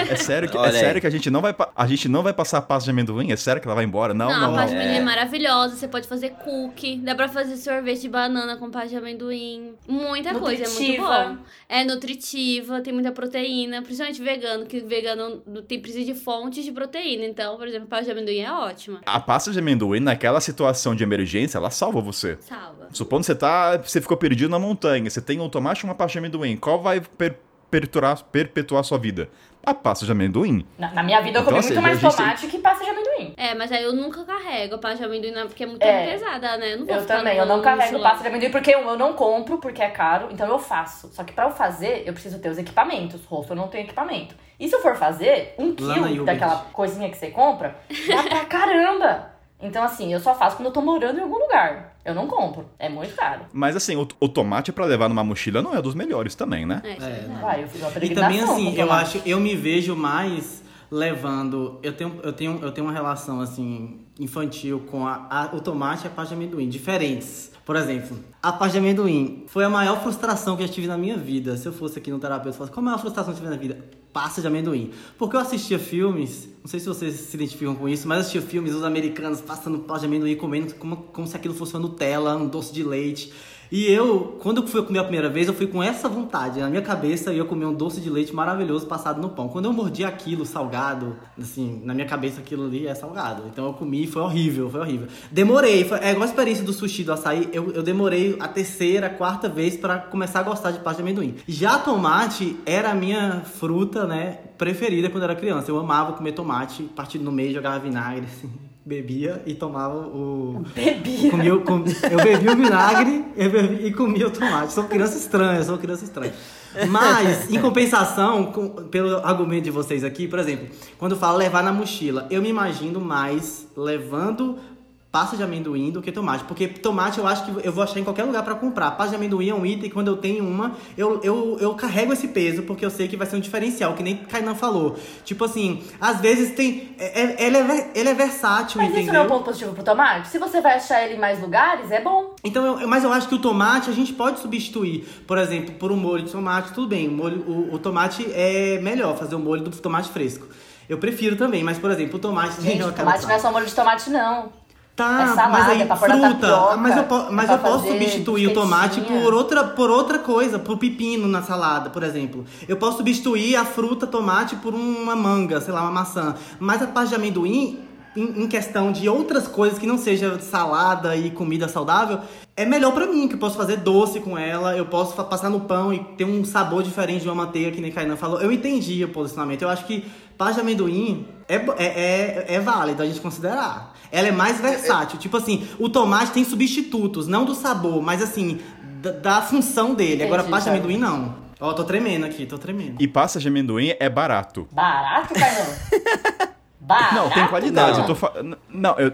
É sério que, é aí. sério que a gente não vai a gente não vai passar a pasta de amendoim? É sério que ela vai embora? Não, Não, não, a pasta de amendoim é maravilhosa. Você pode fazer cookie, dá pra fazer sorvete de banana com pasta de amendoim. Muita coisa, é muito Nutritiva. bom. É nutritiva, tem muita proteína, principalmente vegano, que vegano tem precisa de fontes de proteína. Então, por exemplo, pasta de amendoim é ótima. A pasta de amendoim, naquela situação de emergência, ela salva você. Salva. Supondo que você tá. Você ficou perdido na montanha, você tem um tomate e uma pasta de amendoim. Qual vai per- perturar, perpetuar a sua vida? A pasta de amendoim. Na, na minha vida eu Então, comi assim, muito mais gente tem- tomate que pasta de amendoim. É, mas aí eu nunca carrego a pasta de amendoim, não, porque é muito É. pesada, né? Eu não vou Eu ficar também, eu não carrego pasta de amendoim porque eu, eu não compro, porque é caro, então eu faço. Só que pra eu fazer, eu preciso ter os equipamentos. Rosto eu não tenho equipamento. E se eu for fazer, um quilo daquela coisinha que você compra, dá pra caramba. Então, assim, eu só faço quando eu tô morando em algum lugar. Eu não compro. É muito caro. Mas assim, o, o tomate pra levar numa mochila não é dos melhores também, né? É, é É. Vai, eu fiz uma E também assim, eu acho, eu me vejo mais levando, eu tenho, eu tenho, eu tenho uma relação assim infantil com a, a- o tomate e a pasta de amendoim, diferentes. Por exemplo, a pasta de amendoim foi a maior frustração que eu tive na minha vida. Se eu fosse aqui no terapeuta, eu falasse, qual a maior frustração que eu tive na vida? Pasta de amendoim. Porque eu assistia filmes, não sei se vocês se identificam com isso, mas assistia filmes, os americanos passando pasta de amendoim, comendo como, como se aquilo fosse uma Nutella, um doce de leite. E eu, quando eu fui comer a primeira vez, eu fui com essa vontade. Na minha cabeça, eu ia comer um doce de leite maravilhoso passado no pão. Quando eu mordi aquilo salgado, assim, na minha cabeça aquilo ali é salgado. Então eu comi e foi horrível, foi horrível. Demorei, foi, é igual a experiência do sushi do açaí. Eu, eu demorei a terceira, a quarta vez pra começar a gostar de pasta de amendoim. Já tomate era a minha fruta, né, preferida quando eu era criança. Eu amava comer tomate, partido no meio, jogava vinagre, assim. Bebia e tomava o. Bebia. Comia, com- eu bebi o vinagre bebi- e comia o tomate. Sou criança estranha, sou criança estranha. Mas, em compensação, com- pelo argumento de vocês aqui, por exemplo, quando eu falo levar na mochila, eu me imagino mais levando pasta de amendoim do que tomate. Porque tomate eu acho que eu vou achar em qualquer lugar pra comprar. Pasta de amendoim é um item que quando eu tenho uma, eu, eu, eu carrego esse peso porque eu sei que vai ser um diferencial, que nem Kainan falou. Tipo assim, às vezes tem. é- é- ele, é, ele é versátil, Mas entendeu? isso não é um ponto positivo pro tomate? Se você vai achar ele em mais lugares, é bom. Então, eu- mas eu acho que o tomate a gente pode substituir, por exemplo, por um molho de tomate, tudo bem. O, molho, o, o tomate é melhor fazer o molho do tomate fresco. Eu prefiro também, mas por exemplo, o tomate Gente, o tomate não é só molho de tomate, não. Tá, é salada, mas aí é na fruta, tapioca, mas eu, é mas eu posso substituir o tomate por outra, por outra coisa, por pepino na salada, por exemplo. Eu posso substituir a fruta tomate por uma manga, sei lá, uma maçã. Mas a parte de amendoim, em, em questão de outras coisas que não seja salada e comida saudável, é melhor pra mim, que eu posso fazer doce com ela, eu posso passar no pão e ter um sabor diferente de uma manteiga, que nem Kainan falou. Eu entendi o posicionamento. Eu acho que pasta de amendoim é, é, é, é válido a gente considerar. Ela é mais versátil. Tipo assim, o tomate tem substitutos, não do sabor, mas assim, da, da função dele. Agora, Entendi, pasta de amendoim, não. Ó, tô tremendo aqui, tô tremendo. E pasta de amendoim é barato. Barato, Caio? Barato? Não, tem qualidade. Não. Eu tô fa... Não, eu.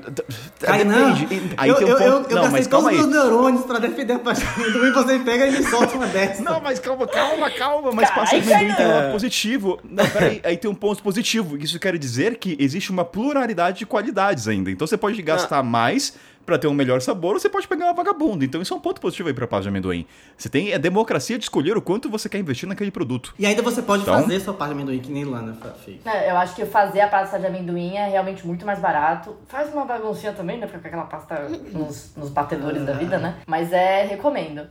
Kainan, Depende. Aí eu, tem um eu, ponto. eu, eu não, gastei mas calma todos aí. os meus neurônios pra defender a de amendoim, você pega e me solta uma dessa. Não, mas calma, calma, calma. Mas pasta de amendoim tem um lado positivo. Não, peraí, aí tem um ponto positivo. Isso quer dizer que existe uma pluralidade de qualidades ainda. Então você pode gastar mais pra ter um melhor sabor, você pode pegar uma vagabunda. Então isso é um ponto positivo aí pra pasta de amendoim. Você tem a democracia de escolher o quanto você quer investir naquele produto. E ainda você pode Então- fazer sua pasta de amendoim, que nem Lana fez. É, eu acho que fazer a pasta de amendoim é realmente muito mais barato. Faz uma baguncinha também, né? Ficar aquela pasta nos, nos batedores da vida, né? Mas é, recomendo.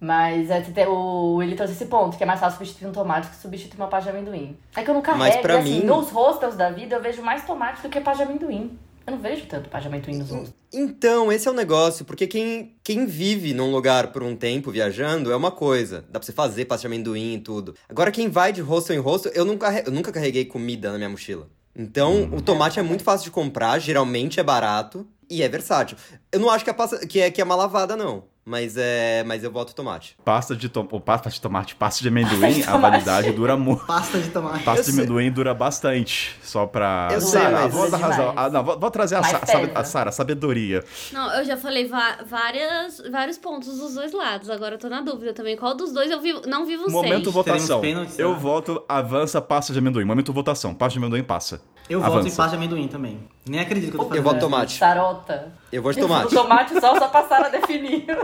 Mas é, o Willi trouxe esse ponto, que é mais fácil substituir um tomate que substituir uma pasta de amendoim. É que eu não carrego, Mas pra assim, mim- nos hostels da vida eu vejo mais tomate do que pasta de amendoim. Eu não vejo tanto pasta de amendoim nos hostels. Então, esse é o negócio, porque quem, quem vive num lugar por um tempo viajando é uma coisa. Dá pra você fazer pasta de amendoim e tudo. Agora, quem vai de hostel em hostel, eu nunca, eu nunca carreguei comida na minha mochila. Então, o tomate é muito fácil de comprar, geralmente é barato e é versátil. Eu não acho que é, pasta, que é, que é uma lavada, não. Mas é. Mas eu voto tomate. Pasta de, tom... pasta de tomate, pasta de amendoim, Pasta de a validade dura muito. Pasta de tomate. Pasta Eu de sei. amendoim dura bastante. Só pra. Eu sei, Sara, mas- vou dar razão. Ah, não, vou, vou trazer a, Sa- sabe- a Sara, sabedoria. Não, eu já falei várias, vários pontos dos dois lados. Agora eu tô na dúvida também. Qual dos dois eu vivo, não vivo Momento sem? votação. Eu né? voto, avança, pasta de amendoim. Momento votação. Pasta de amendoim passa. Eu voto Avança. em pasta de amendoim também. Nem acredito que eu tô fazendo Eu voto tomate. Sarota. Eu vou de O tomate. tomate só, só passaram a definir.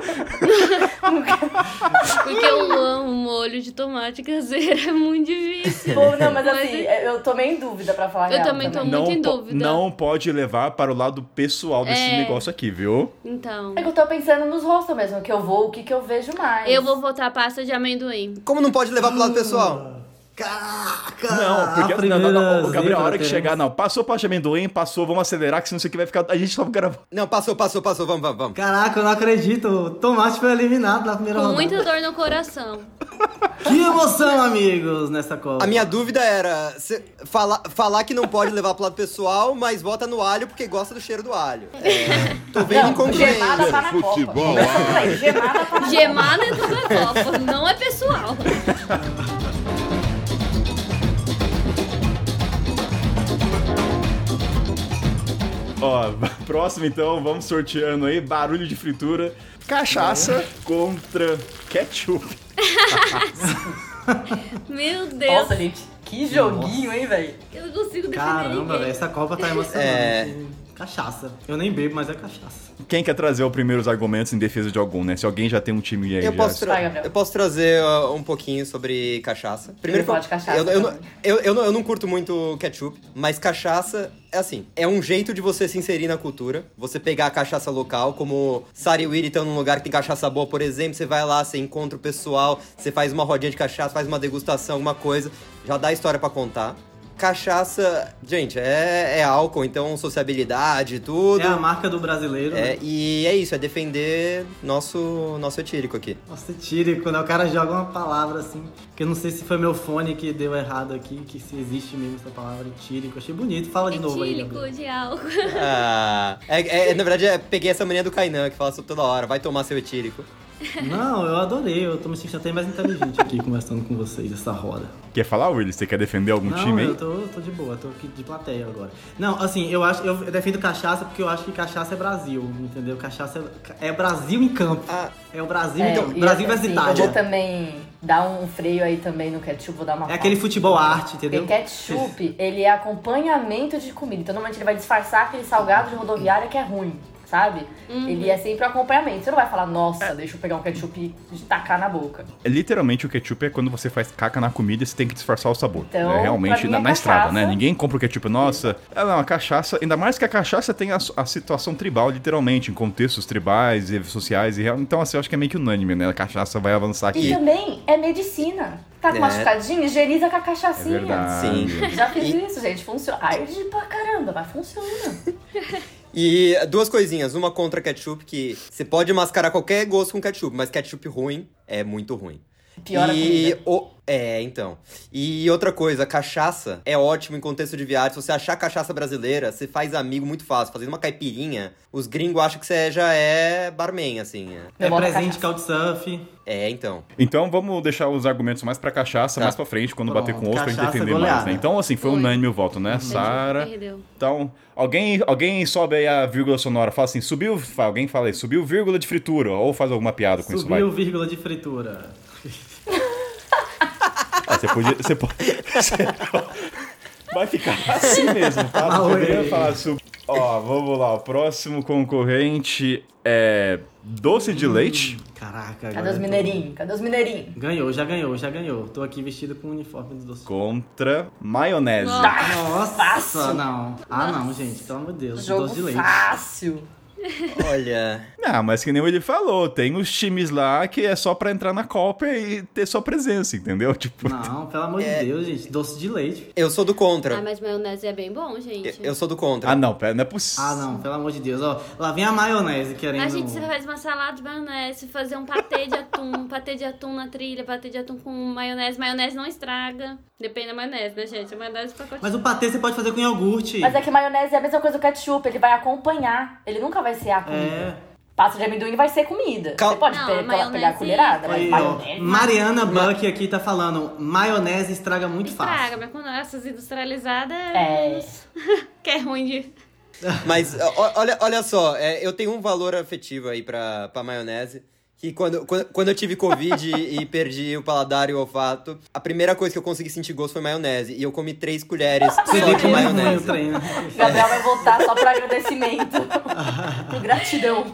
Porque eu amo molho de tomate caseiro, é muito difícil. Pô, não, mas Mas assim, é- eu tô meio em dúvida pra falar a Eu real também tô não, muito em po- dúvida. não pode levar para o lado pessoal desse É. negócio aqui, viu? Então, É que eu tô pensando nos rostos mesmo, que eu vou, o que que eu vejo mais. eu vou votar pasta de amendoim. Como não pode levar pro lado pessoal? Caraca! Não, porque a assim, não, não, não, primeira o Gabriel, a hora que chegar, não, passou pasta de amendoim, passou, vamos acelerar, que senão isso aqui vai ficar. A gente só gravando. Não, passou, passou, passou. Vamos, vamos, vamos. Caraca, eu não acredito. O tomate foi eliminado na primeira Com rodada. muita dor no coração. Que emoção, amigos, nessa Copa. A minha dúvida era falar, falar que não pode levar pro lado pessoal, mas vota no alho porque gosta do cheiro do alho. É, tô vendo Não, incongruência. gemada tá na Futebol, Copa. Gemada tá na Gemada é toda a Copa, não é pessoal. Ó, próximo então, vamos sorteando aí, barulho de fritura, cachaça contra ketchup. Meu Deus, Nossa, gente, que joguinho, hein, velho? eu não consigo defender Caramba, ninguém. velho, essa Copa tá emocionante. É. Cachaça. Eu nem bebo, mas é cachaça. Quem quer trazer os primeiros argumentos em defesa de algum, né? Se alguém já tem um time aí, Eu já... posso, tra- eu posso trazer uh, um pouquinho sobre cachaça. Primeiro, falar de cachaça eu, eu, não- também. eu, eu, não, eu não curto muito ketchup, mas cachaça é assim: é um jeito de você se inserir na cultura. Você pegar a cachaça local, como Sari Willy estão num lugar que tem cachaça boa, por exemplo. Você vai lá, você encontra o pessoal, você faz uma rodinha de cachaça, faz uma degustação, alguma coisa, já dá história pra contar. Cachaça, gente, é, é álcool, então sociabilidade e tudo. É a marca do brasileiro. É, né? e é isso, é defender nosso, nosso etírico aqui. Nossa, tírico, né? O cara joga uma palavra assim, que eu não sei se foi meu fone que deu errado aqui, que se existe mesmo essa palavra, tírico. Achei bonito. Fala de novo aí, Etílico Gabriel. de álcool. Ah, é, é- na verdade, é, peguei essa mania do Kainan, que fala isso toda hora, vai tomar seu etílico. Não, eu adorei. Eu tô me sentindo até mais inteligente aqui conversando com vocês, essa roda. Quer falar, Willis? Você quer defender algum Não, time aí? eu tô, tô de boa, tô aqui de plateia agora. Não, assim, eu acho, eu defendo cachaça porque eu acho que cachaça é Brasil, entendeu? Cachaça é, é Brasil em campo. Ah. É o Brasil, É, então, e Brasil assim, versus Eu Itália. vou também dar um freio aí também no ketchup, vou dar uma É aquele futebol arte, entendeu? Porque ketchup, ele é acompanhamento de comida. Então, normalmente, ele vai disfarçar aquele salgado de rodoviária que é ruim, sabe? Ele é sempre um acompanhamento. Você não vai falar, nossa, deixa eu pegar um ketchup e tacar na boca. É, Literalmente, o ketchup é quando você faz caca na comida e você tem que disfarçar o sabor. Então, é realmente pra mim na, é na estrada, né? Ninguém compra o ketchup, nossa. É, não, a cachaça, ainda mais que a cachaça tem a, a situação tribal, literalmente, em contextos tribais e sociais. E, real- então, assim, eu acho que é meio que unânime, né? A cachaça vai avançar E aqui. também é medicina. Tá com É. machucadinho, higieniza com a É cachaçinha. verdade. Sim. Já fiz isso, gente. Funciona. Arde pra caramba, mas funciona. E duas coisinhas, uma contra ketchup, que você pode mascarar qualquer gosto com ketchup, mas ketchup ruim é muito ruim. Pior a e o... É, então. E outra coisa, cachaça é ótimo em contexto de viagem. Se você achar cachaça brasileira, você faz amigo muito fácil. Fazendo uma caipirinha, os gringos acham que você já é barman, assim. é. É boto presente, couchsurf. É, então. Então vamos deixar os argumentos mais pra cachaça, Tá. mais pra frente, quando Pronto, bater com o outro, pra gente cachaça defender mais, goleada. né? Então, assim, foi unânime o voto, né? Sara. Perdeu. Então, alguém, alguém sobe aí a vírgula sonora, fala assim, subiu, alguém fala aí, subiu vírgula de fritura, ou faz alguma piada com isso, vai. Subiu vírgula de fritura. Ah, você podia, você pode, vai ficar assim mesmo, tá? Você oi. deveria falar, su- Ó, vamos lá. O próximo concorrente é doce de leite. Caraca, Cadê os mineirinhos? Cadê os mineirinhos? Ganhou, já ganhou, já ganhou. Tô aqui vestido com o uniforme do doce. Contra maionese. Nossa, Fácil. não. Ah, não, gente, pelo amor de Deus. Jogo doce de leite. fácil. Olha. Ah, mas que nem ele falou, tem os times lá que é só pra entrar na Copa e ter sua presença, entendeu? Tipo, Não, pelo amor É. de Deus, gente. Doce de leite. Eu sou do Ah, contra. mas maionese é bem bom, gente. Eu sou do contra. ah não, pera, não é possível. Ah, não, pelo amor de Deus. Ó, lá vem a maionese querendo. A gente faz uma salada de maionese, fazer um patê de atum, patê de atum na trilha, patê de atum com maionese. Maionese não estraga. Depende da maionese, né, gente? A maionese pacote. Mas o patê você pode fazer com iogurte. Mas é que maionese é a mesma coisa do ketchup, ele vai acompanhar. Ele nunca vai ser a comida. É. Pasta de amendoim vai ser comida. Cal- Você pode Não, ter- maionese- pegar a colherada, mas Aí, maionese... Mariana Buck aqui tá falando, maionese estraga muito Estraga, fácil. mas quando essas industrializadas É. que é ruim de. Mas olha, olha só, é, eu tenho um valor afetivo aí pra, pra maionese. Que quando, quando, quando eu tive Covid e, e perdi o paladar e o olfato, a primeira coisa que eu consegui sentir gosto foi maionese. E eu comi três colheres só de maionese. Gabriel vai voltar só pra agradecimento. Por gratidão.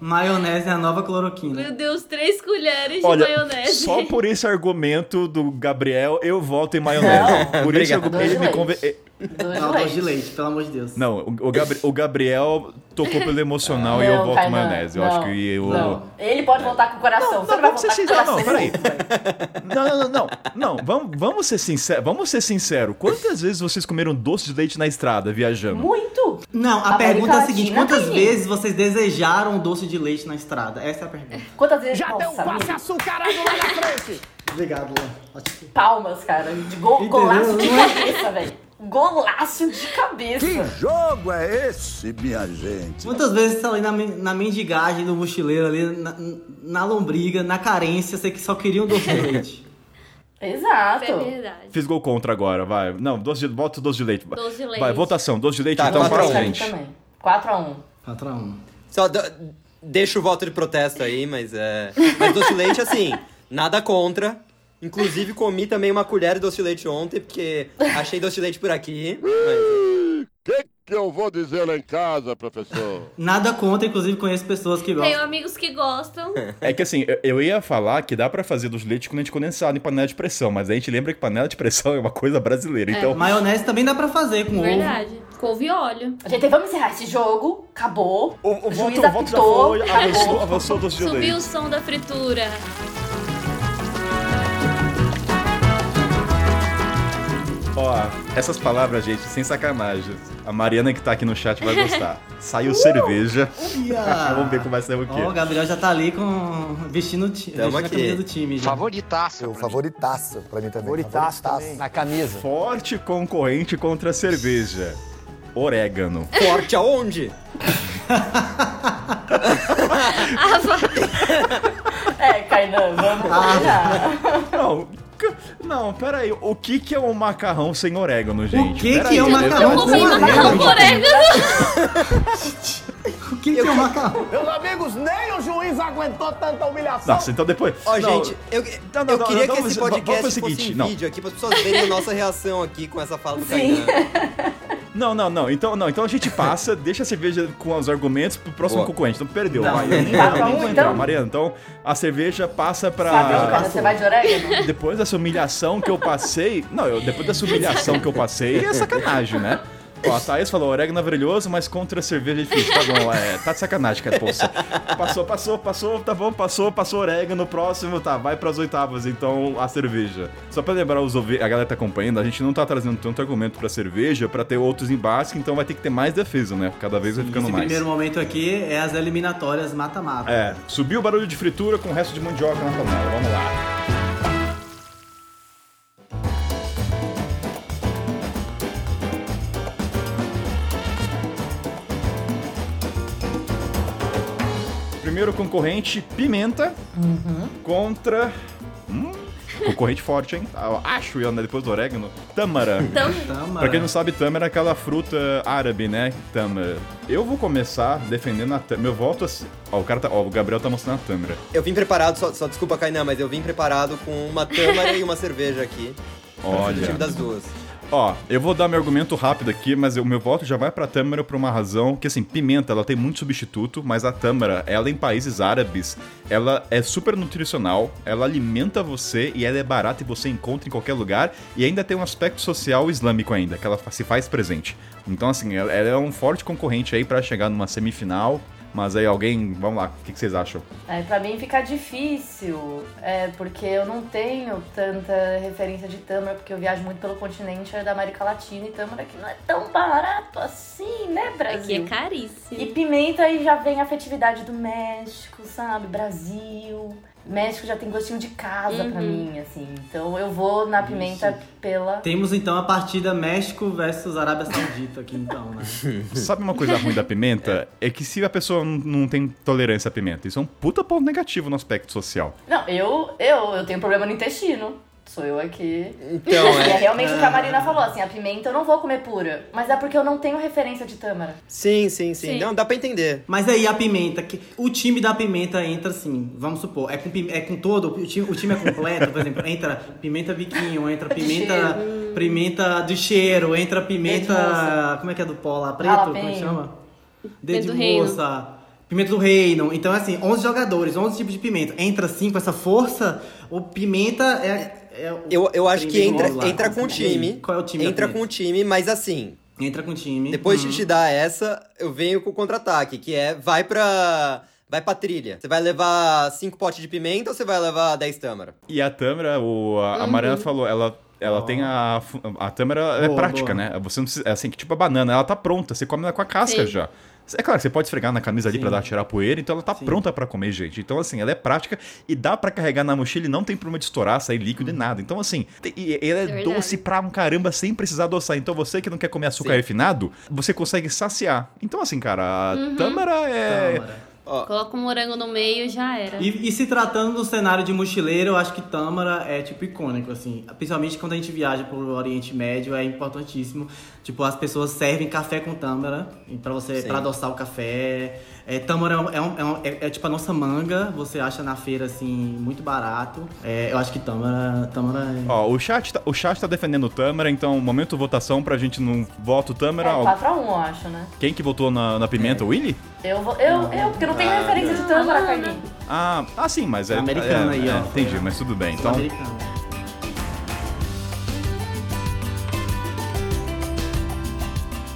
Maionese é a nova cloroquina. Meu Deus, três colheres de Olha, maionese. só por esse argumento do Gabriel, eu voto em maionese. por esse argumento, ele me de conven... Doce Não, de doce de leite. pelo amor de Deus. Não, o, o Gabri- o Gabriel tocou pelo emocional e eu Não, voto Kainan, maionese. Eu não, acho que eu... Não. Ele pode voltar com o coração. Você não, vai vamos ser voltar com o sinceros. coração. Não, peraí. Não, não, não, não. Não, vamos, vamos ser sinceros. Vamos ser sinceros. Quantas vezes vocês comeram doce de leite na estrada viajando? Muito. Não, a América pergunta é a seguinte: quantas tem. vezes vocês desejaram doce de leite na estrada? Essa é a pergunta. Quantas vezes... Já tem um passe açucarado lá na frente. Obrigado, Luan. Palmas, cara. De gol, Entendeu? golaço de cabeça, velho. Golaço de cabeça. Que jogo é esse, minha gente? Quantas vezes você tá ali na, na mendigagem do mochileiro, ali na, na lombriga, na carência, você que só queria um doce de leite? Exato. É verdade. Fiz gol contra agora, vai. Não, doce de, voto doce de leite. Doce de leite. Vai, votação, doce de leite, Tá, então quatro pra a um. frente. também. 4x1. 4x1. Só d- deixa o voto de protesto aí, mas é. Mas doce de leite, assim, nada contra. Inclusive, comi também uma colher de doce de leite ontem, porque achei doce de leite por aqui. Mas... Que que eu vou dizer lá em casa, professor? Nada contra, inclusive conheço pessoas que Tenho gostam. amigos que gostam. É que assim, eu- ia falar que dá pra fazer doce de leite com leite condensado em panela de pressão, mas a gente lembra que panela de pressão é uma coisa brasileira. Então, Maionese também dá pra fazer com ovo. Verdade. Couve e óleo. Gente, vamos encerrar esse jogo. Acabou. o, o juiz voto, o voto já apitou. foi, avançou, avançou o doce de Subiu o som da fritura. Ó, essas palavras, gente, sem sacanagem. A Mariana que tá aqui no chat vai gostar. Saiu cerveja. Ia. Vamos ver como vai ser o quê. Ó, o Gabriel já tá ali com vestindo, vestindo a camisa do time. Já. Favoritaço. O favoritaço pra mim também. Favoritaço também. Na camisa. Forte concorrente contra a cerveja. Orégano. Forte aonde? É, Kainan, vamos Ah. combinar. Não, c- não, peraí. O que que é um macarrão sem orégano, gente? que Peraí, que é um eu- macarrão Eu com comi macarrão orégano? com orégano. O que, que é um macarrão? Meus amigos, nem o juiz aguentou tanta humilhação. Nossa, então depois. Ó, Não, gente, eu, Não, não, eu não, queria não, que vamos- esse podcast o fosse seguinte, não. vídeo aqui, para as pessoas verem a nossa reação aqui com essa fala do Sim. Kainan. Não, não, não. Então, não. Então a gente passa, deixa a cerveja com os argumentos pro próximo Boa. concorrente. Então perdeu. Não. Vai, eu nem, Tá eu nem vou entrar, então. Mariana. Então a cerveja passa pra. Sabe, cara, você vai de orégano? Depois dessa humilhação que eu passei. Não, eu, depois dessa humilhação que eu passei, é sacanagem, né? Ó, a Thaís falou, orégano é maravilhoso, mas contra a cerveja é difícil. Tá bom, é, tá de sacanagem, cara, poça. Passou, passou, passou, tá bom, passou, passou orégano, próximo, tá, vai pras oitavas, então, a cerveja. Só pra lembrar os a galera que tá acompanhando, a gente não tá trazendo tanto argumento pra cerveja pra ter outros embates, então vai ter que ter mais defesa, né? Cada vez vai ficando Esse mais. primeiro momento aqui é as eliminatórias mata-mata. É, subiu o barulho de fritura com o resto de mandioca na panela, vamos lá. Primeiro concorrente, pimenta, contra... Hum, concorrente forte, hein? Eu acho, eu, né, depois do orégano. Tâmara. Então, Tâmara. Pra quem não sabe, tâmara é aquela fruta árabe, né? Tâmara. Eu vou começar defendendo a tâmara. Meu voto assim. Ó, o cara tá. Ó, o Gabriel tá mostrando a tâmara. Eu vim preparado, só, só desculpa, Kainan, mas eu vim preparado com uma tâmara e uma cerveja aqui. Fazer o Olha. time das duas. Ó, eu vou dar meu argumento rápido aqui, mas o meu voto já vai pra tâmara por uma razão que, assim, pimenta, ela tem muito substituto, mas a tâmara, ela em países árabes, ela é super nutricional, ela alimenta você e ela é barata e você encontra em qualquer lugar e ainda tem um aspecto social islâmico ainda, que ela se faz presente. Então, assim, ela é um forte concorrente aí pra chegar numa semifinal, mas aí alguém, vamos lá, o que, que vocês acham? É, pra mim fica difícil, é, porque eu não tenho tanta referência de tâmara, porque eu viajo muito pelo continente da América Latina e tâmara aqui não é tão barato assim, né, Brasil? Aqui é caríssimo. E pimenta aí já vem a afetividade do México, sabe? Brasil. México já tem gostinho de casa pra Uhum. mim, assim. Então eu vou na pimenta pela. Temos então a partida México versus Arábia Saudita aqui então, né? Sabe uma coisa ruim da pimenta? É que se a pessoa não- não tem tolerância à pimenta, isso é um puta ponto negativo no aspecto social. Não, eu, eu, eu tenho problema no intestino. Sou eu aqui. Então, E é é. realmente o que a Marina falou, assim, a pimenta eu não vou comer pura. Mas é porque eu não tenho referência de tâmara. Sim, sim, sim. Sim. Não, dá pra entender. Mas aí a pimenta, que o time da pimenta entra assim, vamos supor, é com, é com todo, o time, o time é completo, por exemplo, entra pimenta biquinho, entra pimenta, pimenta de cheiro, entra pimenta, como é que é do pó lá, preto, como é que chama? Pimenta Dedo do de reino. moça, pimenta do reino. Então assim, 11 jogadores, 11 tipos de pimenta. Entra assim com essa força, o pimenta é... é Eu, eu acho que entra, lá. entra com o time. Qual é o time Entra com o time, mas assim, Entra com o time. depois Uhum. de te dar essa, eu venho com o contra-ataque, que é vai pra. Vai pra trilha. Você vai levar 5 potes de pimenta ou você vai levar 10 tâmara? E a tâmara, o, a, a Mariana falou, ela, ela tem a. A tâmara é Boa, prática, boa. né? Você não precisa. É assim, que tipo a banana, ela tá pronta, você come ela com a casca Sim. já. É claro, você pode esfregar na camisa ali pra dar tirar a poeira, então ela tá Sim. pronta pra comer, gente. Então, assim, ela é prática e dá pra carregar na mochila e não tem problema de estourar, sair líquido e nada. Então, assim, tem- e e ela é, É verdade. doce pra um caramba sem precisar adoçar. Então, você que não quer comer açúcar Sim. refinado, você consegue saciar. Então, assim, cara, a Uhum. tâmara é. Tâmara. Coloca um morango no meio e já era. E, e se tratando do cenário de mochileiro, eu acho que Tâmara é, tipo, icônico, assim. Principalmente quando a gente viaja pro Oriente Médio, é importantíssimo. Tipo, as pessoas servem café com Tâmara, pra você, pra adoçar o café. É, tâmara é, um- é, um- é, um- é- é tipo a nossa manga, você acha na feira, assim, muito barato. É, eu acho que Tâmara, tâmara é... Ó, o chat, tá, o chat tá defendendo o Tâmara, então, momento votação pra gente não voto o É Tâmara. Ó, 4x1, eu acho, né? Quem que votou na, na pimenta? O Willy? Eu vou. Eu, eu, porque eu não tenho referência de tâmara. Carlinhos. Ah, ah, sim, mas é. Americana é, aí, é, ó. Entendi, mas tudo bem. Então, americano.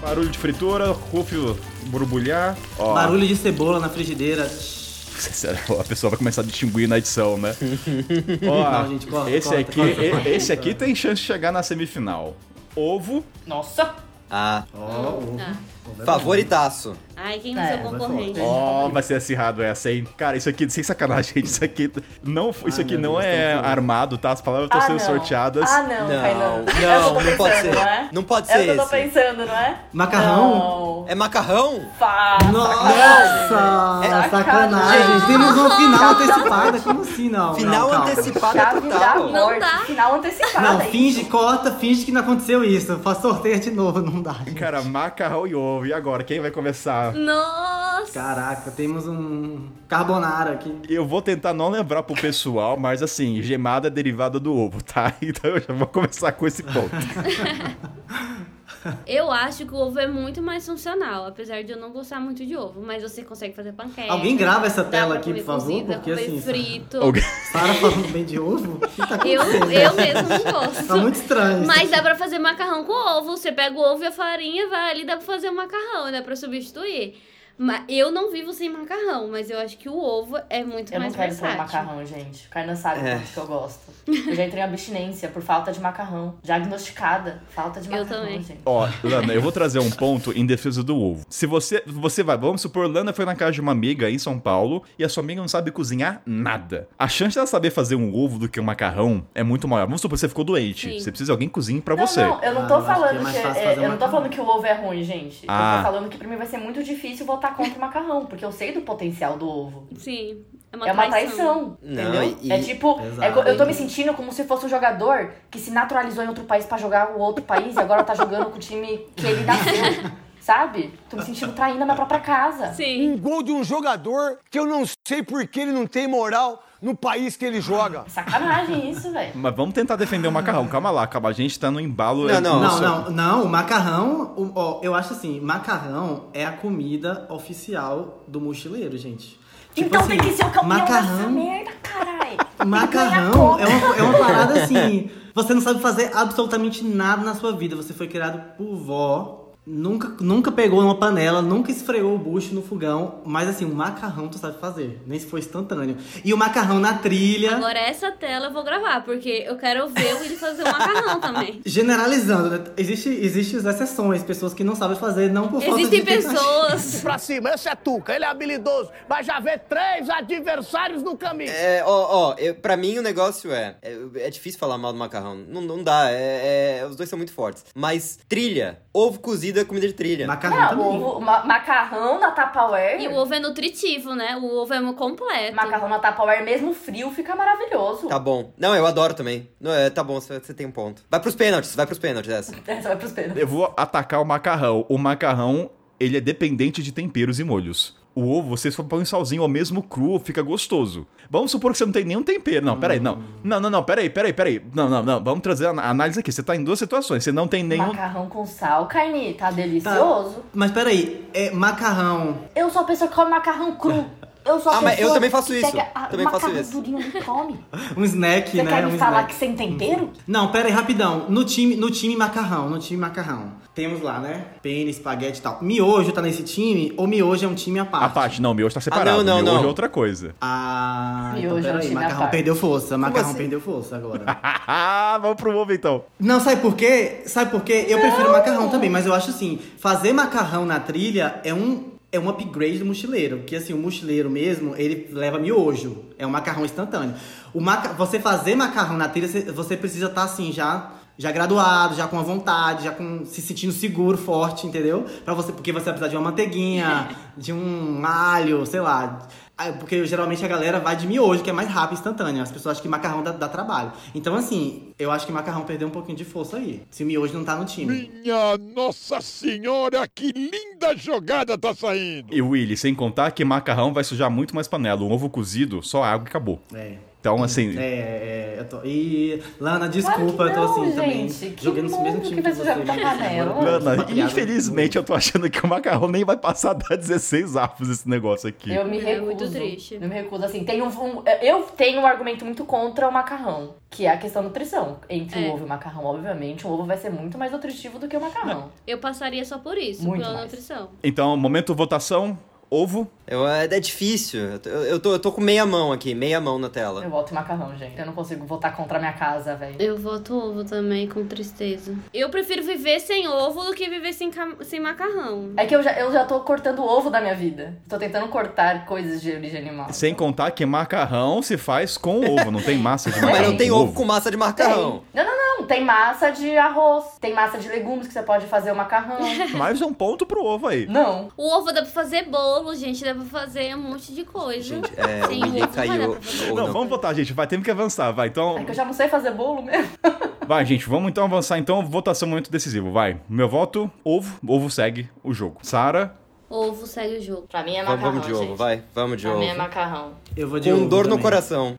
Barulho de fritura, Rufio borbulhar. Ó, Barulho de cebola na frigideira. Sério, a pessoa vai começar a distinguir na edição, né? Ó, Não, gente, corta, esse corta, aqui, corta, corta. esse aqui tem chance de chegar na semifinal. Ovo, Nossa! Ah, Ó, ovo. Ah. Favoritaço. Ai, quem é, É, seu concorrente? Ó, vai ser acirrado essa, hein? Cara, isso aqui, sem sacanagem, gente, isso aqui não, isso Ai, aqui não Deus, é armado, tá? As palavras estão Ah, sendo não. sorteadas. Ah, não, Não, Kainan. não, é o que eu tô não pode ser. Não, é? Não pode É o ser que eu tô esse. pensando, não é? Macarrão? Não. É macarrão? Fa- Nossa! É sacanagem! sacanagem. Temos uma final antecipada, como assim não? Final não, da total. Não dá. Final antecipada. Não, finge, corta, finge que não aconteceu isso. Faz sorteio de novo, não dá. gente. Cara, macarrão e ovo. E agora, quem vai começar? Nossa! Caraca, temos um carbonara aqui. Eu vou tentar não lembrar pro pessoal, mas assim, gemada é derivada do ovo, tá? Então eu já vou começar com esse ponto. Eu acho que o ovo é muito mais funcional, apesar de eu não gostar muito de ovo. Mas você consegue fazer panqueca. Alguém grava essa tela aqui, por favor, cozido, dá porque assim, frito. Alguém- Sara falando bem de ovo? Tá Eu, eu mesmo não gosto. Tá muito estranho. Mas dá pra fazer macarrão com ovo. Você pega o ovo e a farinha, vai ali, dá pra fazer o macarrão, dá pra substituir. Mas eu não vivo sem macarrão, mas eu acho que o ovo é muito Eu não mais quero comer versátil. macarrão, gente. O Kainan sabe É. quanto que eu gosto. Eu já entrei em abstinência por falta de macarrão. Diagnosticada. Falta de Eu macarrão, também. gente. Ó, Lana, eu vou trazer um ponto em defesa do ovo. Se você, você vai, vamos supor, Lana foi na casa de uma amiga em São Paulo e a sua amiga não sabe cozinhar nada. A chance dela saber fazer um ovo do que um macarrão é muito maior. Vamos supor, você ficou doente. Sim. Você precisa de alguém que cozinhe pra Não, você. não, eu não Ah, tô eu que é falando que, fácil é, fazer eu não tô falando que o ovo é ruim, gente. Ah. Eu tô falando que pra mim vai ser muito difícil contra o macarrão, porque eu sei do potencial do ovo. Sim, é uma é uma traição. traição, Não, entendeu? e- É tipo, é eu tô me sentindo como se fosse um jogador que se naturalizou em outro país pra jogar o outro país e agora tá jogando com o time que ele nasceu. sabe? Tô me sentindo traindo a minha própria casa. Sim. Um gol de um jogador que eu não sei por que ele não tem moral no país que ele joga. Sacanagem isso, velho. Mas vamos tentar defender o macarrão. Calma lá, calma. A gente tá no embalo. Não, não. Não, não, não, o macarrão, o- ó, eu acho assim, macarrão é a comida oficial do mochileiro, gente. Tipo então assim, tem que ser o campeão dessa macarrão, merda, caralho. Macarrão é uma, é uma parada assim. Você não sabe fazer absolutamente nada na sua vida. Você foi criado por vó. Nunca, nunca pegou uma panela, nunca esfregou o bucho no fogão, mas assim, o macarrão tu sabe fazer, nem se for instantâneo. E o macarrão na trilha, Agora essa tela eu vou gravar, porque eu quero ver o fazer um macarrão também. generalizando, né? Existe, Existem as exceções, pessoas que não sabem fazer, não por falta Existem de pessoas. Pra cima, esse é Tuca, ele é habilidoso, mas já vê três adversários no caminho. É, ó, ó, eu, pra mim o negócio é, é. é difícil falar mal do macarrão. Não, não dá, é, é- Os dois são muito fortes. Mas trilha, ovo cozido é comida de trilha. Macarrão Não, também. ovo, ma- macarrão na Tupperware. E o ovo é nutritivo, né? O ovo é completo. Macarrão na Tupperware, mesmo frio, fica maravilhoso. Tá bom. Não, eu adoro também. Não, é, tá bom, você você tem um ponto. Vai pros pênaltis, vai pros pênaltis essa. Essa vai pros pênaltis. Eu vou atacar o macarrão. O macarrão, ele é dependente de temperos e molhos. O ovo, você só põe salzinho ao mesmo cru, fica gostoso. Vamos supor que você não tem nenhum tempero. Não, peraí, não. Não, não, não, peraí, peraí, peraí. Não, não, não. Vamos trazer a análise aqui. Você tá em duas situações. Você não tem nenhum. Macarrão com sal, carne, tá Tá. delicioso. Mas peraí, é macarrão. Eu sou a pessoa que come macarrão cru. Eu sou a Ah, mas eu também faço isso. pega Também o faço macarrão isso. e come. Um snack, Você né? quer um me falar snack. que sem tempero? Não, pera aí, rapidão. No time, no time macarrão, no time macarrão. Temos lá, né? Pênis, espaguete e tal. Miojo tá nesse time ou miojo é um time à parte? A parte, não, miojo tá separado. não, não, miojo não. é outra coisa. Ah, Miojo então é um peraí, time à macarrão parte. perdeu força. Macarrão assim? perdeu força agora. Ah, vamos pro ovo então. Não, sabe por quê? Sabe por quê? Eu prefiro macarrão também, mas eu acho assim, fazer macarrão na trilha é um é um upgrade do mochileiro, porque assim, o mochileiro mesmo, ele leva miojo, é um macarrão instantâneo. O maca... você fazer macarrão na trilha, você- precisa estar assim já já graduado, já com a vontade, já com se sentindo seguro, forte, entendeu? Para você, porque você vai precisar de uma manteiguinha, de um alho, sei lá. Ah, Porque geralmente a galera vai de miojo, que é mais rápido e instantâneo. As pessoas acham que macarrão dá, dá trabalho. Então, assim, eu acho que macarrão perdeu um pouquinho de força aí. Se o miojo não tá no time. Minha Nossa Senhora, que linda jogada tá saindo! E Willy, sem contar que macarrão vai sujar muito mais panela. Um ovo cozido, só água e acabou. É. Então, assim. É, é, eu tô. E. Lana, desculpa, Claro que eu tô assim não, também. gente. Que Jogando nesse mesmo time que que você. panela. Agora, Lana, infelizmente eu tô achando que o macarrão nem vai passar da 16 avos esse negócio aqui. Eu me É recuso. muito triste. Eu me recuso. Assim, tem um, um- eu tenho um argumento muito contra o macarrão, que é a questão da nutrição. Entre É. o ovo e o macarrão, obviamente, o ovo vai ser muito mais nutritivo do que o macarrão. Eu passaria só por isso, Muito pela mais. nutrição. Então, momento votação, ovo. Eu, é, é difícil. Eu, tô- eu, tô, eu tô com meia mão aqui, meia mão na tela. Eu voto macarrão, gente. Eu não consigo votar contra a minha casa, velho. Eu voto ovo também, com tristeza. Eu prefiro viver sem ovo do que viver sem, sem macarrão. É que eu já, eu já tô cortando o ovo da minha vida. Tô tentando cortar coisas de origem animal. Sem contar que macarrão se faz com ovo, não tem massa de macarrão. Mas não tem ovo com massa de macarrão. Não, não, não. Tem massa de arroz. Tem massa de legumes que você pode fazer o macarrão. Mais um ponto pro ovo aí. não. O ovo dá pra fazer bolo, gente, dá pra fazer um monte de coisa. Gente, é, Sem o ovo caiu. Não, não. vamos votar, gente. Vai, temos que avançar, vai. Então, É que eu já não sei fazer bolo mesmo. vai, gente, vamos então avançar. Então, votação momento decisivo, vai. Meu voto, ovo. Ovo segue o jogo. Sara, Ovo segue o jogo. Pra mim é macarrão, vamos de ovo, gente. vai. Vamos de Pra ovo. mim é macarrão. Eu vou de Com ovo dor no também. coração.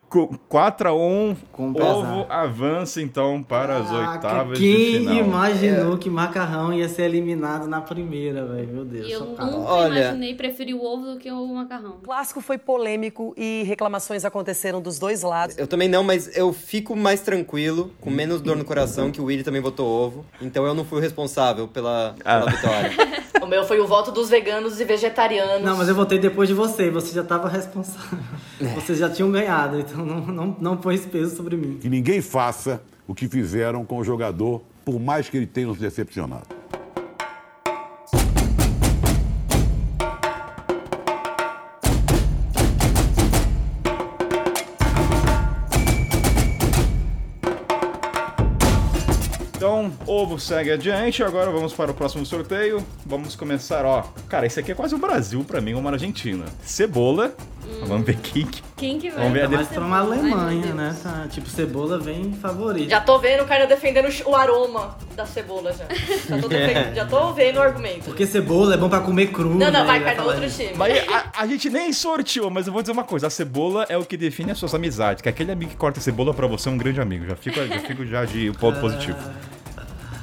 4x1. Com Ovo avança então para as oitavas quem de final. imaginou que macarrão ia ser eliminado na primeira, velho? Meu Deus, eu nunca Olha. imaginei preferir o ovo do que o macarrão. O clássico foi polêmico e reclamações aconteceram dos dois lados. Eu também não, mas eu fico mais tranquilo, com menos dor no coração, que o Willy também votou ovo. Então eu não fui o responsável pela, pela Ah. vitória. O meu foi o voto dos veganos e vegetarianos. Não, mas eu votei depois de você, você já tava responsável. Vocês já tinham ganhado, então não, não, não põe esse peso sobre mim. Que ninguém faça o que fizeram com o jogador, por mais que ele tenha nos decepcionado. Então, ovo segue adiante. Agora vamos para o próximo sorteio. Vamos começar, ó. Cara, esse aqui é quase o Brasil pra mim, uma Argentina. Cebola, Vamos ver quem que... Quem que vai? Vamos ver a mais pra uma Alemanha, né? Tá, tipo, cebola vem favorito. Já tô vendo o cara defendendo o aroma da cebola já. Já tô, defendendo- já tô vendo o argumento. Porque cebola é bom pra comer cru. Não, não, né? vai no falar outro isso. time. Mas a, a gente nem sorteou, mas eu vou dizer uma coisa. A cebola é o que define as suas amizades. Que aquele amigo que corta cebola pra você é um grande amigo. Já fico, já fico já de ponto positivo.